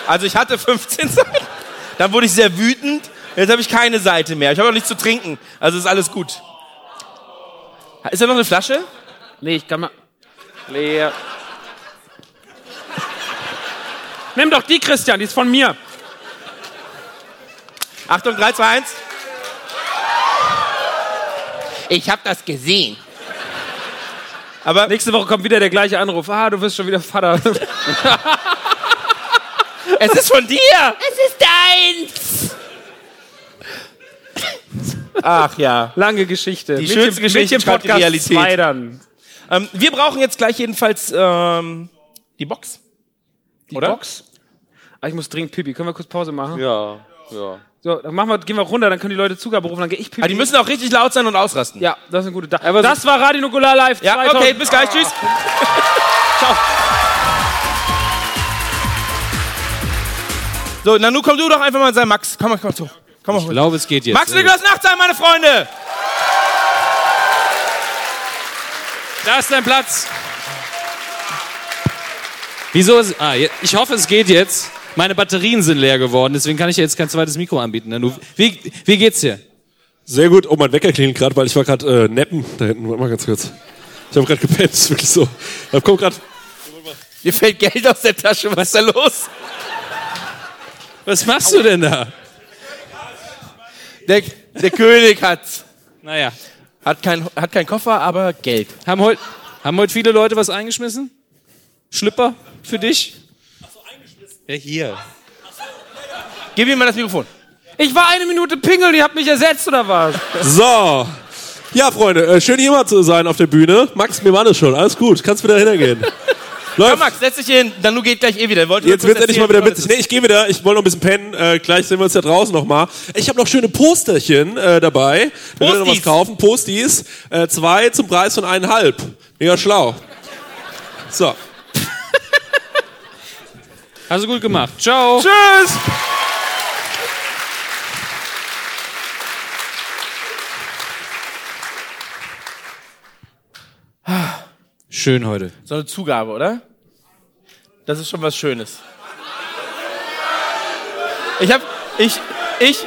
Also ich hatte 15 [LAUGHS] Seiten. Dann wurde ich sehr wütend. Jetzt habe ich keine Seite mehr. Ich habe auch nichts zu trinken. Also ist alles gut. Ist da noch eine Flasche? Nee, ich kann mal. Leer. Nimm doch die, Christian, die ist von mir. Achtung, 3, 2, 1. Ich habe das gesehen. Aber Nächste Woche kommt wieder der gleiche Anruf. Ah, du wirst schon wieder Vater. [LAUGHS] es ist von dir. Es ist deins. Ach ja. Lange Geschichte. Die schönste Geschichte die Podcast Realität. 2 dann. Ähm, wir brauchen jetzt gleich jedenfalls ähm, die Box. Die Oder? Box. Ah, ich muss dringend Pipi. Können wir kurz Pause machen? Ja, ja. So, dann machen wir, gehen wir runter, dann können die Leute Zugabe rufen, dann gehe ich Pipi. Aber die müssen auch richtig laut sein und ausrasten. ja, das ist eine gute. Da, Aber das war Radio Nukular Live. Ja, 2000. okay, bis gleich. Tschüss. [LAUGHS] Ciao. So, Nanu, komm du doch einfach mal sein, Max. Komm mal, komm mal zu. Komm mal. Ich glaube, es geht jetzt. Max Niklas Nachtsheim, meine Freunde. Da ist dein Platz. Wieso? Ist, ah, ich hoffe, es geht jetzt. Meine Batterien sind leer geworden, deswegen kann ich dir jetzt kein zweites Mikro anbieten. Nanu. Wie, wie geht's dir? Sehr gut. Oh, mein Wecker klingelt gerade, weil ich war gerade äh, neppen da hinten. Warte mal ganz kurz. Ich habe gerade gepennt, ist wirklich so. Da kommt gerade. Dir fällt Geld aus der Tasche. Was ist da los? Was machst du denn da? Der, der König hat's. Naja. Hat kein, hat kein Koffer, aber Geld. Haben heute haben heut viele Leute was eingeschmissen? Schlipper für dich? Ja, hier. Gib ihm mal das Mikrofon. Ich war eine Minute pingeln, ihr habt mich ersetzt oder was? So. Ja, Freunde, äh, schön hier mal zu sein auf der Bühne. Max, mir war das schon. Alles gut, kannst wieder hingehen. Ja, [LAUGHS] Läuft. Max, setz dich hier hin. Dann du geht gleich eh wieder. Wollt Jetzt wird endlich mal wieder witzig. Nee, ich gehe wieder. Ich wollte noch ein bisschen pennen. Äh, gleich sehen wir uns ja draußen nochmal. Ich habe noch schöne Posterchen äh, dabei. Wir werden noch was kaufen. Postis. Äh, zwei zum Preis von eineinhalb. Mega schlau. So. Du gut gemacht. Ciao. Tschüss! Schön heute. So eine Zugabe, oder? Das ist schon was Schönes. Ich hab, ich, ich,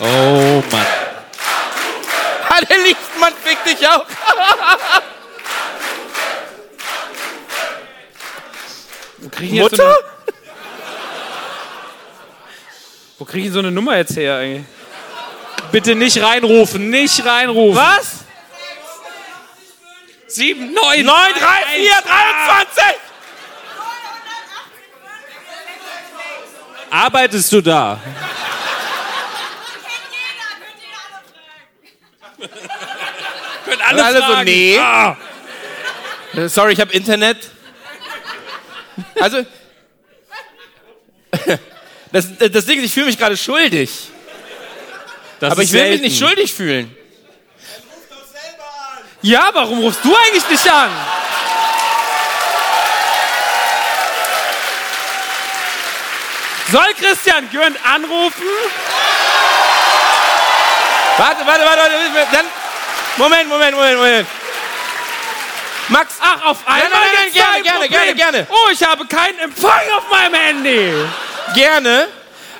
Oh Mann. Der Lichtmann fickt dich auch. [LAUGHS] Wo krieg ich so Mutter? eine, wo krieg ich so eine Nummer jetzt her eigentlich? Bitte nicht reinrufen, nicht reinrufen. Was? 7, 9, 9, 3, 4, 23! Arbeitest du da? [LAUGHS] Können alle, alle so, fragen. nee. Ah. Äh, Sorry, ich habe Internet. Also, [LAUGHS] das, das Ding ist, ich fühle mich gerade schuldig. Das aber ich will mich selten. nicht schuldig fühlen. Ja, warum rufst du eigentlich nicht an? Soll Christian Gürnt anrufen? Warte, warte, warte, warte. Dann, Moment, Moment, Moment, Moment. Max, Ach, auf einmal nein, nein, gibt's gerne, gerne, Problem. gerne, gerne. Oh, ich habe keinen Empfang auf meinem Handy. gerne,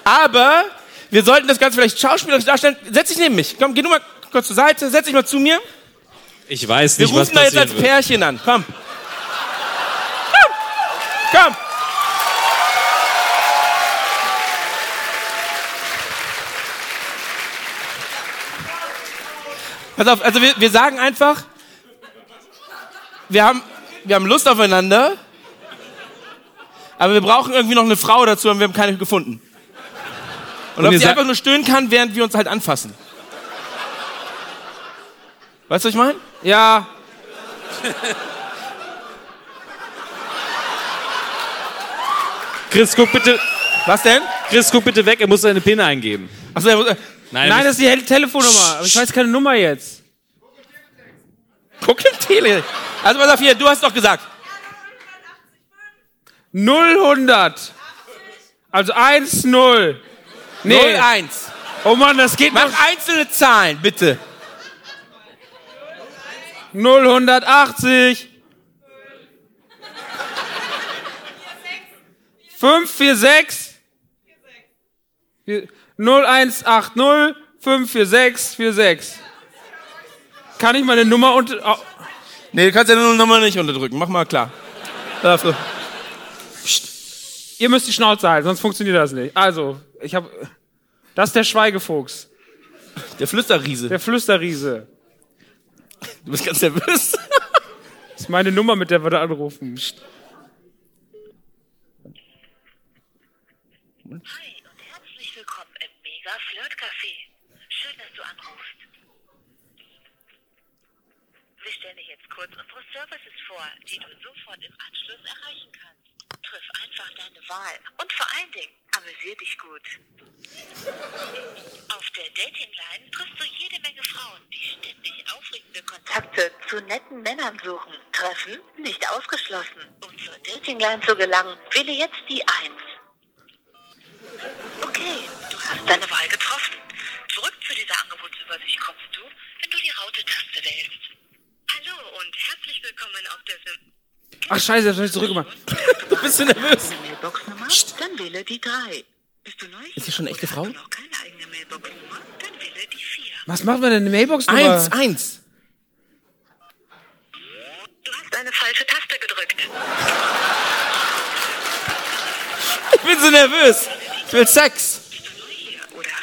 aber wir sollten das Ganze vielleicht schauspielerisch darstellen. Setz dich neben mich. Komm, geh du mal kurz zur Seite, setz dich mal zu mir. Ich weiß Wir nicht, was rufen da jetzt als wird. Pärchen an. Komm. Komm. Komm. Pass auf, also wir, wir sagen einfach, wir haben, wir haben Lust aufeinander, aber wir brauchen irgendwie noch eine Frau dazu und wir haben keine gefunden. Und, Und ob sie einfach nur stöhnen kann, während wir uns halt anfassen. Weißt du, was ich meine? Ja, Chris, guck bitte, Was denn? Chris, guck bitte weg, er muss seine PIN eingeben. Achso, er muss- Nein, nein, das ist die Telefonnummer. Aber ich weiß keine Nummer jetzt. Guck im Tele. Also pass auf hier, du hast doch gesagt. 000. Also 1, 0. Nee. 01. Oh Mann, das geht Mach noch. einzelne Zahlen, bitte. 080. 546. 0180 546 46. Kann ich meine Nummer unter. Oh, Nee, du kannst ja nur nochmal nicht unterdrücken. Mach mal klar. Dafür. ihr müsst die Schnauze halten, sonst funktioniert das nicht. Also, ich habe. Das ist der Schweigefuchs, Der Flüsterriese. der Flüsterriese. Du bist ganz nervös. Das ist meine Nummer, mit der wir da anrufen. Hi und herzlich willkommen im Mega Flirt Café. Schön, dass du anrufst. Wir stellen dir jetzt kurz unsere Services vor, die du sofort im Anschluss erreichen kannst. Triff einfach deine Wahl und vor allen Dingen amüsier dich gut. Auf der Datingline triffst du jede Menge Frauen, die ständig aufregende Kontakte zu netten Männern suchen. Treffen nicht ausgeschlossen. Um zur Datingline zu gelangen, wähle jetzt die 1. Okay, du hast deine Wahl getroffen. Angebotsübersicht kommst du, wenn du die Raute-Taste wählst. Hallo und herzlich willkommen auf der Sim Ach scheiße, ich zurückgemacht. [LAUGHS] Du bist du nervös. Mailboxnummer, dann wähle die 3. Bist du neu? Ist das schon eine echte Frau? Noch keine eigene Mailboxnummer? Dann wähle die 4. Was macht man denn in der Mailbox Eins, eins. Du hast eine falsche Taste gedrückt. Ich bin so nervös. Ich will Sex.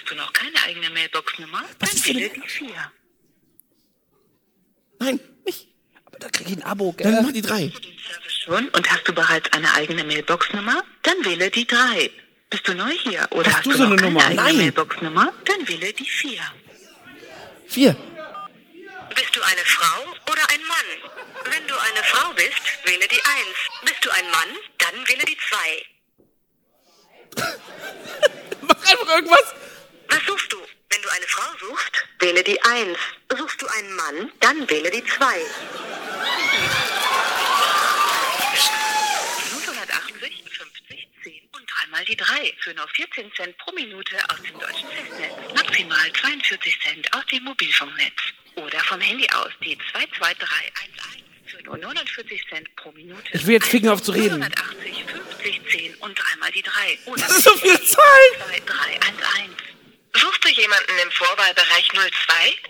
Hast du noch keine eigene Mailbox-Nummer? Dann ist wähle die 4. Nein, nicht. Da krieg ich ein Abo, Dann mach die drei. Schon? Und hast du bereits eine eigene Mailbox-Nummer? Dann wähle die 3. Bist du neu hier? Oder Hast hast, du du so noch eine keine Nummer? eigene Nein. Mailbox-Nummer? Dann wähle die 4. Vier. Bist du eine Frau oder ein Mann? Wenn du eine Frau bist, wähle die 1. Bist du ein Mann? Dann wähle die 2. [LAUGHS] Mach einfach irgendwas. Was suchst du? Wenn du eine Frau suchst, wähle die 1. Suchst du einen Mann, dann wähle die 2. 580, 50, 10 und dreimal die 3 für nur 14 Cent pro Minute aus dem deutschen Festnetz. Maximal 42 Cent aus dem Mobilfunknetz. Oder vom Handy aus die 22311 für nur 49 Cent pro Minute. Ich will jetzt ficken auf zu reden. 580, 50, 10 und dreimal die 3. Oder Das ist so viel Zeit. 2311. Suchst du jemanden im Vorwahlbereich 02,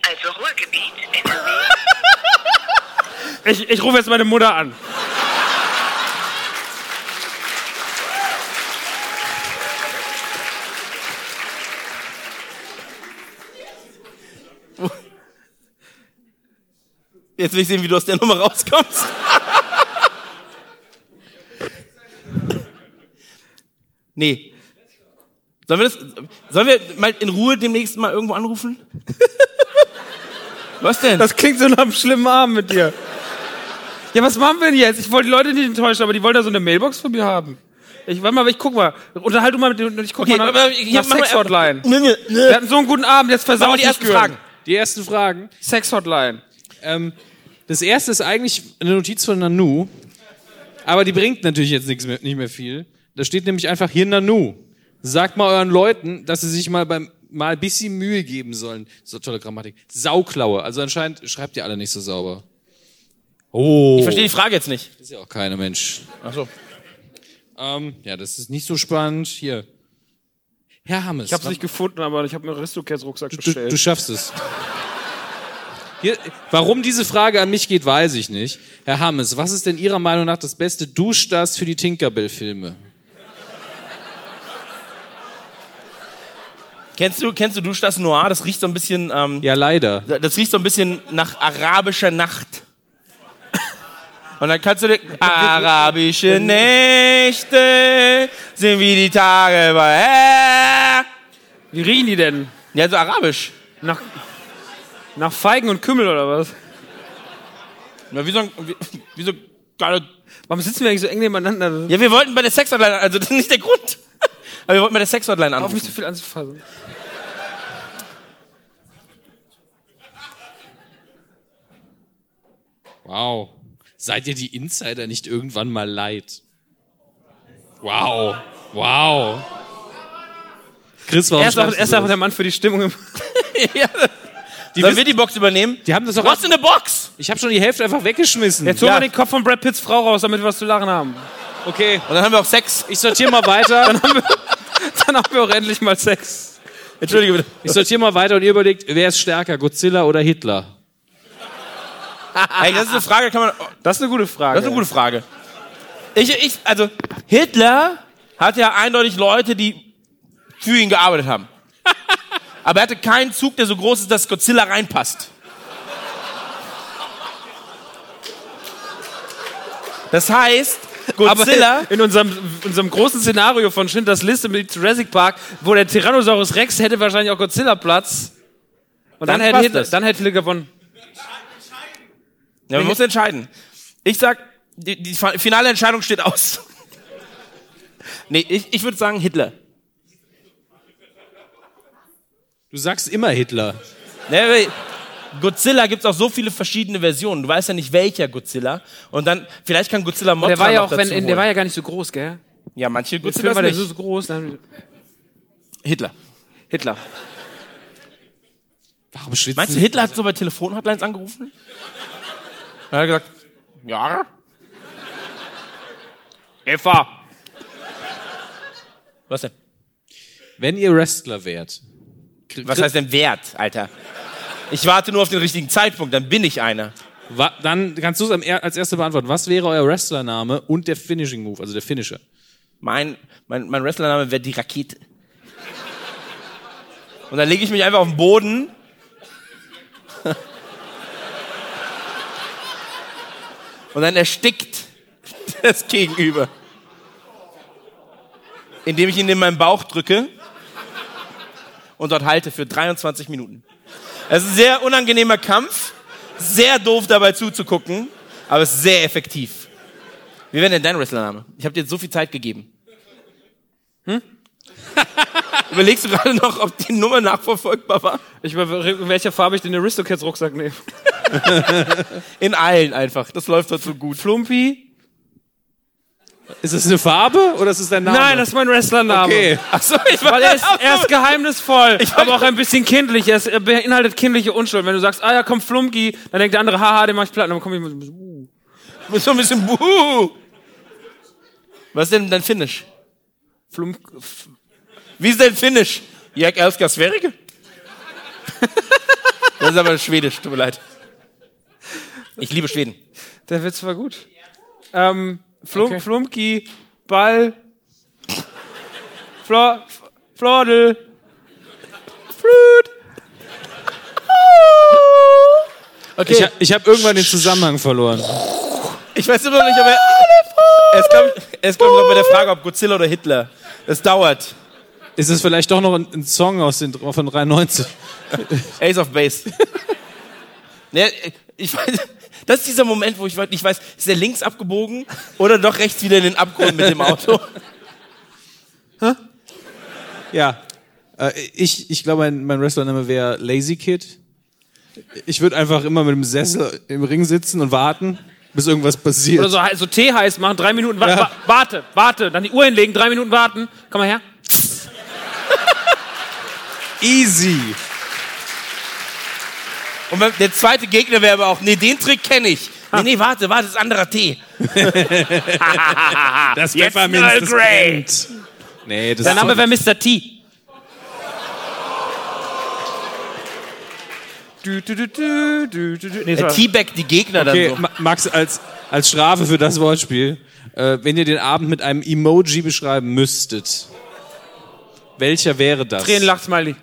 also Ruhrgebiet, NRW? [LAUGHS] Ich, ich rufe jetzt meine Mutter an. Jetzt will ich sehen, wie du aus der Nummer rauskommst. nee. Sollen wir das, sollen wir mal in Ruhe demnächst mal irgendwo anrufen? [LAUGHS] Was denn? Das klingt so nach einem schlimmen Abend mit dir. Ja, was machen wir denn jetzt? Ich wollte die Leute nicht enttäuschen, aber die wollen da so eine Mailbox von mir haben. Ich, warte mal, ich guck mal. Unterhalt du mal mit und ich guck Okay, mal nach, ich nach Sex-Hotline. Nö, nö, nö. Wir hatten so einen guten Abend, jetzt versaut die ersten Fragen. Die ersten Fragen. Sex-Hotline. Ähm, das erste ist eigentlich eine Notiz von Nanu, aber die bringt natürlich jetzt nichts mehr, nicht mehr viel. Da steht nämlich einfach hier Nanu. Sagt mal euren Leuten, dass sie sich mal beim mal ein bisschen Mühe geben sollen. So tolle Grammatik. Sauklaue. Also anscheinend schreibt ihr alle nicht so sauber. Oh. Ich verstehe die Frage jetzt nicht. Ist ja auch keine Mensch. Ach so. Ähm, ja, das ist nicht so spannend. Hier. Herr Hammes. Ich hab's wa- nicht gefunden, aber ich habe mir einen Aristocats-Rucksack Du, bestellt. du schaffst es. Hier, warum diese Frage an mich geht, weiß ich nicht. Herr Hammes, was ist denn Ihrer Meinung nach das beste Duschdas für die Tinkerbell-Filme? Kennst du, kennst du Duschdas Noir? Das riecht so ein bisschen, ähm, Ja, leider. das riecht so ein bisschen nach arabischer Nacht. Und dann kannst du dir, arabische Nächte sind wie die Tage bei, Wie riechen die denn? ja, so arabisch. Nach, nach Feigen und Kümmel oder was? Ja, wie so, ein- wie, wie so Warum sitzen wir eigentlich so eng nebeneinander? Ja, wir wollten bei der Sexhotline, also das ist nicht der Grund. Aber wir wollten bei der Sexhotline Auf anrufen. mich so viel anzufassen. Wow. Seid ihr die Insider nicht irgendwann mal leid? Wow. Wow. Chris, warum Er ist, auch, er du auch der Mann für die Stimmung. Im [LAUGHS] ja. Die Sollen wir die Box übernehmen? Die haben das doch Was in der Box? Ich habe schon die Hälfte einfach weggeschmissen. Jetzt holen Ja. wir den Kopf von Brad Pitts Frau raus, damit wir was zu lachen haben. Okay, Und dann haben wir auch Sex. ich sortiere mal weiter. [LAUGHS] Dann haben wir auch endlich mal Sex. Entschuldige bitte. Ich sortiere mal weiter und ihr überlegt, wer ist stärker, Godzilla oder Hitler? Ey, das ist eine Frage, kann man. Das ist eine gute Frage. Das ist eine gute Frage. Ich, ich, also, Hitler hat ja eindeutig Leute, die für ihn gearbeitet haben. [LAUGHS] Aber er hatte keinen Zug, der so groß ist, dass Godzilla reinpasst. Das heißt, Godzilla. Aber in unserem, unserem großen Szenario von Schindlers Liste mit Jurassic Park, wo der Tyrannosaurus Rex hätte wahrscheinlich auch Godzilla Platz. Und dann, Dann hätte Hitler, dann hätte Hitler gewonnen. Ja, man muss entscheiden. Ich sag, die, die finale Entscheidung steht aus. [LAUGHS] nee, ich, ich würde sagen Hitler. Du sagst immer Hitler. Ne, Godzilla gibt's auch so viele verschiedene Versionen. Du weißt ja nicht, welcher Godzilla. Und dann, vielleicht kann Godzilla Mothra Der war ja noch auch, dazu wenn, der war ja gar nicht so groß, gell? Ja, manche Godzilla war der nicht. so so groß. Dann Hitler. Hitler. Warum schwitzt Meinst du, Hitler hat so bei Telefonhotlines angerufen? Er hat gesagt, ja. Eva. Was denn? Wenn ihr Wrestler wärt, Was heißt denn Wert, Alter? Ich warte nur auf den richtigen Zeitpunkt, dann bin ich einer. Wa dann kannst du es als erste beantworten. Was wäre euer Wrestlername und der Finishing Move, also der Finisher? Mein, mein, mein Wrestlername wäre die Rakete. Und dann lege ich mich einfach auf den Boden. Und dann erstickt das Gegenüber. Indem ich ihn in meinen Bauch drücke und dort halte für 23 Minuten. Es ist ein sehr unangenehmer Kampf, sehr doof dabei zuzugucken, aber es ist sehr effektiv. Wie wäre denn dein Wrestlername? Ich habe dir jetzt so viel Zeit gegeben. Hm? [LAUGHS] Überlegst du gerade noch, ob die Nummer nachverfolgbar war? Ich über in welcher Farbe ich den Aristocats Rucksack nehme. [LAUGHS] In allen einfach. Das läuft so gut. Flumpi? Ist das eine Farbe oder ist es dein Name? Nein, das ist mein Wrestlername. Okay. Achso, ich war Weil er ist, er ist geheimnisvoll, aber auch ein bisschen kindlich. Er, ist, er beinhaltet kindliche Unschuld. Wenn du sagst, ah ja, komm Flumki, dann denkt der andere, haha, den mach ich platt. Dann komme ich mit, uh. Du bist so ein bisschen buhu. Was ist denn dein Finish? Flum, Wie ist dein Finish? Jag älskar Sverige? [LAUGHS] Das ist aber Schwedisch, tut mir leid. Ich liebe Schweden. der Witz war gut. Ähm, Flum, Flumki, Ball, Flor, Flordel, Flut. Okay, Ich, ha- ich habe irgendwann den Zusammenhang verloren. ich weiß immer noch nicht, ob er... Ist, glaube ich, glaub noch bei der Frage, ob Godzilla oder Hitler. Es dauert. Ist es vielleicht doch noch ein, ein Song aus den von 93? Ace of Base. [LAUGHS] ne, ich weiß, das ist dieser Moment, wo ich nicht weiß, ist er links abgebogen oder doch rechts wieder in den Abgrund mit dem Auto? [LAUGHS] Ja. Äh, ich, ich glaube, mein, mein Wrestlername wäre Lazy Kid. Ich würde einfach immer mit dem Sessel im Ring sitzen und warten, bis irgendwas passiert. Oder so, so Tee heiß machen, drei Minuten, wa Ja. wa warte, warte, dann die Uhr hinlegen, drei Minuten warten. Komm mal her. Easy. Und der zweite Gegner wäre aber auch, nee, den Trick kenne ich. Nee, nee, warte, warte, das ist anderer Tee. [LAUGHS] Das Pfefferminz, Earl das Grey. brennt. Nee, das Der Name wäre Mr. T. Du, du, du, du, du, du, du. Nee, Der so. Teabag die Gegner Okay, dann so. Ma- Max, als, als Strafe für das Wortspiel, äh, wenn ihr den Abend mit einem Emoji beschreiben müsstet, welcher wäre das? Tränen, Lachsmiley.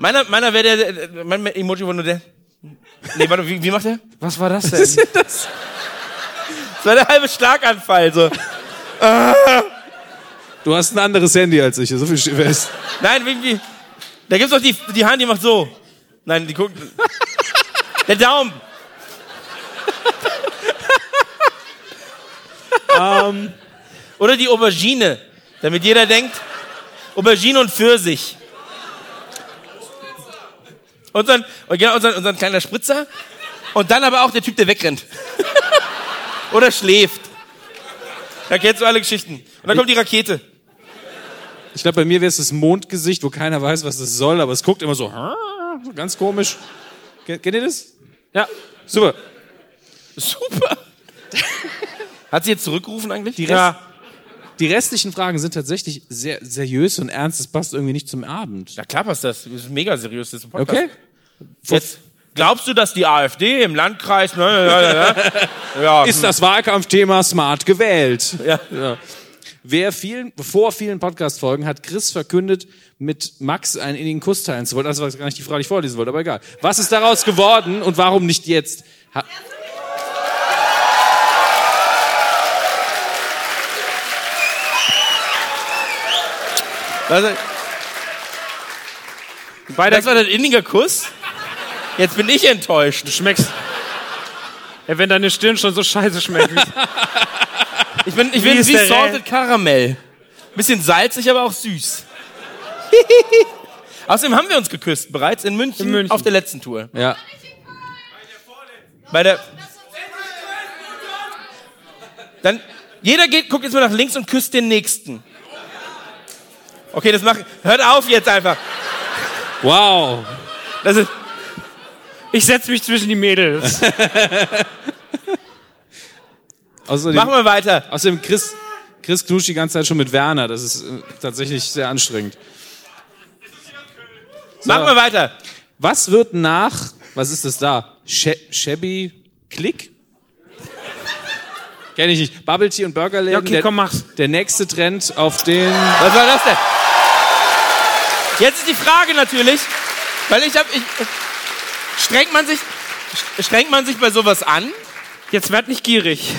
Meiner, meiner wäre der, mein Emoji war nur der. Nee, warte, wie, wie macht der? Was war das [LAUGHS] denn? Das war der halbe Schlaganfall, so. Du hast ein anderes Handy als ich, so viel steht fest. Nein, wie, wie, da gibt's doch die, die Hand, die macht so. Nein, die guckt. Der Daumen. Ähm. Oder die Aubergine, damit jeder denkt, Aubergine und Pfirsich. Und dann, und genau, unser, unser kleiner Spritzer. Und dann aber auch der Typ, der wegrennt. [LAUGHS] Oder schläft. Da kennst du alle Geschichten. Und dann kommt die Rakete. Ich glaube, bei mir wäre es das Mondgesicht, wo keiner weiß, was das soll, aber es guckt immer so, so ganz komisch. Kennt ihr das? Ja. Super. Super. [LAUGHS] Hat sie jetzt zurückgerufen eigentlich? Die, Rest, die restlichen Fragen sind tatsächlich sehr seriös und ernst. Das passt irgendwie nicht zum Abend. Ja klar passt das. Das ist mega seriös. Das ist ein Podcast. Okay. Jetzt, glaubst du, dass die AfD im Landkreis... Ne, ne, ne, ja, Ist das Wahlkampfthema smart gewählt? Ja. Wer vielen, vor vielen Podcast-Folgen hat Chris verkündet, mit Max einen innigen Kuss teilen zu wollen. Das war gar nicht die Frage, die ich vorlesen wollte, aber egal. Was ist daraus geworden und warum nicht jetzt? Ha Also, das war dein inniger Kuss? Jetzt bin ich enttäuscht. Du schmeckst. Ja, wenn deine Stirn schon so scheiße schmeckt. [LAUGHS] Ich bin, ich Wie bin wie Salted Caramel. Bisschen salzig, aber auch süß. [LAUGHS] Außerdem haben wir uns geküsst bereits in München, In München. auf der letzten Tour. ja. Bei der. Dann jeder geht, guckt jetzt mal nach links und küsst den nächsten. Okay, das macht. Hört auf jetzt einfach. Wow. Das ist, Ich setz mich zwischen die Mädels. [LAUGHS] Außerdem, machen wir weiter. außerdem Chris, Chris knutscht die ganze Zeit schon mit Werner. Das ist äh, tatsächlich sehr anstrengend. Machen wir weiter. Was wird nach, was ist das da? She Shabby Click? Kenn ich nicht. Bubble Tea und Burgerläden. Ja, okay, der, komm, mach's. Der nächste Trend auf den... Was war das denn? Jetzt ist die Frage natürlich, weil ich hab, ich, strengt man sich, strengt man sich bei sowas an? Jetzt werd nicht gierig.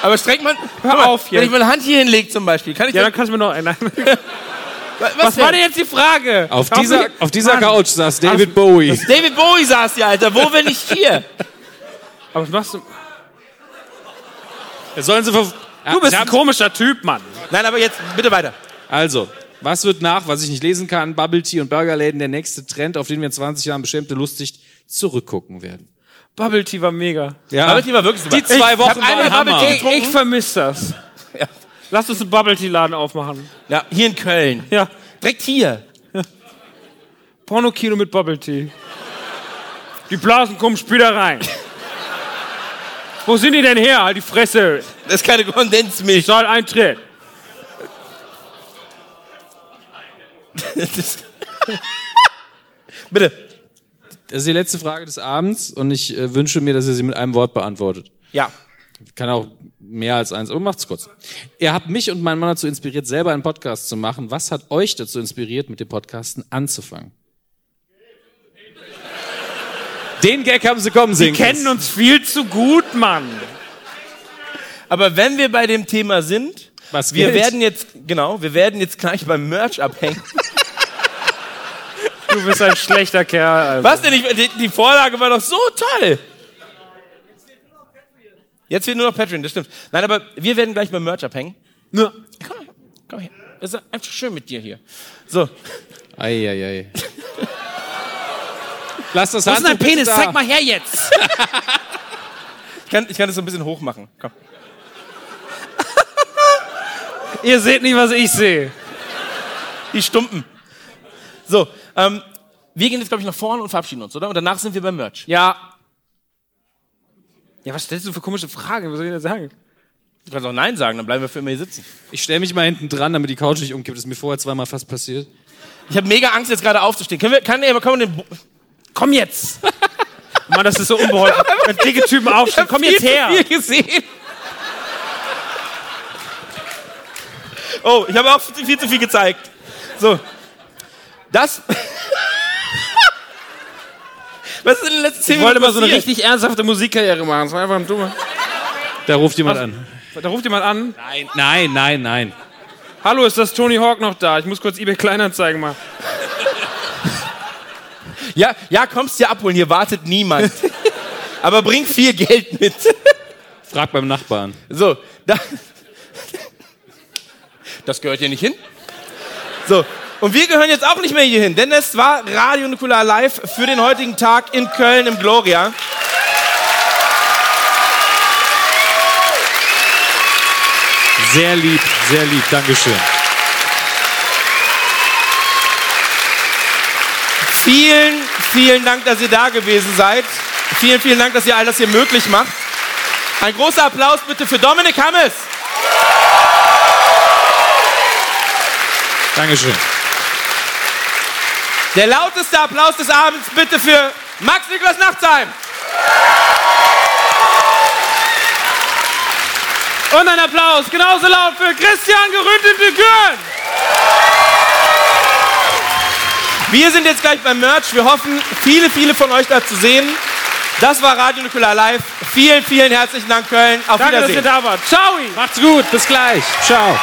Aber strengt man, Hör mal, auf wenn jetzt. ich meine Hand hier hinlege zum Beispiel, kann ich Ja, dann kannst du mir noch einen. [LAUGHS] was, Was war denn? jetzt die Frage? Auf Warum dieser, auf dieser. Couch saß David Bowie. David Bowie saß hier, Alter, wo wenn nicht hier? Aber was machst du? Jetzt sollen sie ver Du bist ein komischer Typ, Mann. Nein, aber jetzt bitte weiter. Also, was wird nach, was ich nicht lesen kann? Bubble Tea und Burgerläden, der nächste Trend, auf den wir in 20 Jahren beschämte lustig zurückgucken werden. Bubble Tea war mega. Ja. Bubble Tea war wirklich super. Die zwei Ich Wochen waren Bubble Hammer. Tea Ich, getrunken. ich vermisse das. [LAUGHS] Ja. Lass uns einen Bubble Tea Laden aufmachen. Ja, hier in Köln. Ja. Direkt hier. Porno-Kino mit Bubble Tea. Die Blasen kommen später rein. Wo sind die denn her? Halt die Fresse. Das ist keine Kondensmilch. Zahl Eintritt. [LAUGHS] Bitte. Das ist die letzte Frage des Abends und ich äh, wünsche mir, dass ihr sie mit einem Wort beantwortet. Ja. Kann auch mehr als eins, aber macht's kurz. Ihr habt mich und meinen Mann dazu inspiriert, selber einen Podcast zu machen. Was hat euch dazu inspiriert, mit dem Podcasten anzufangen? Den Gag haben sie kommen sehen. Die kennen uns viel zu gut, Mann. Aber wenn wir bei dem Thema sind, Was wir werden jetzt, genau, wir werden jetzt gleich beim Merch abhängen. Du bist ein schlechter Kerl. Alter. Was denn? Ich, die, die Vorlage war doch so toll. Jetzt wird nur noch Patreon, das stimmt. Nein, aber wir werden gleich beim Merch abhängen. Ja. Komm, komm her. Das ist einfach schön mit dir hier. So. Eieiei. Lass das Wo ist dein Penis? da. Zeig mal her jetzt. [LAUGHS] Ich kann, ich kann das so ein bisschen hoch machen. Komm. [LAUGHS] Ihr seht nicht, was ich sehe. Die Stumpen. So, ähm, wir gehen jetzt, glaube ich, nach vorne und verabschieden uns, oder? Und danach sind wir beim Merch. Ja. Ja, was stellst du für komische Fragen? Was soll ich denn sagen? Du kannst auch Nein sagen, dann bleiben wir für immer hier sitzen. Ich stelle mich mal hinten dran, damit die Couch nicht umkippt. Das ist mir vorher zweimal fast passiert. Ich habe mega Angst, jetzt gerade aufzustehen. Können wir, kann kann man den, Bo- Komm jetzt! Mann, das ist so unbeholfen. [LAUGHS] Wenn dicke Typen aufstehen, komm jetzt her! Viel gesehen. Oh, ich habe auch viel, zu viel gezeigt. So. Das. [LAUGHS] Was ist in den letzten zehn Ich wollte Minuten mal so eine richtig ernsthafte Musikkarriere machen. Das war einfach ein dummer. Da ruft jemand an. Da ruft jemand an. Nein, nein, nein, nein. Hallo, ist das Tony Hawk noch da? Ich muss kurz eBay Kleinanzeigen machen. Ja, ja, kommst dir abholen, hier wartet niemand. [LAUGHS] Aber bring viel Geld mit. Frag beim Nachbarn. So, da, das gehört hier nicht hin. So, und wir gehören jetzt auch nicht mehr hier hin, denn es war Radio Nukular Live für den heutigen Tag in Köln im Gloria. Sehr lieb, sehr lieb. Dankeschön. Vielen, vielen Dank, dass ihr da gewesen seid. Vielen, vielen Dank, dass ihr all das hier möglich macht. Ein großer Applaus bitte für Dominik Hammes. Dankeschön. Der lauteste Applaus des Abends bitte für Max Niklas Nachtsheim. Und ein Applaus, genauso laut für Christian Geründete Gürn. Wir sind jetzt gleich beim Merch. Wir hoffen, viele, viele von euch da zu sehen. Das war Radio Nukular Live. Vielen, vielen herzlichen Dank, Köln. Auf Danke, dass Wiedersehen. ihr da wart. Ciao! Macht's gut. Bis gleich. Ciao.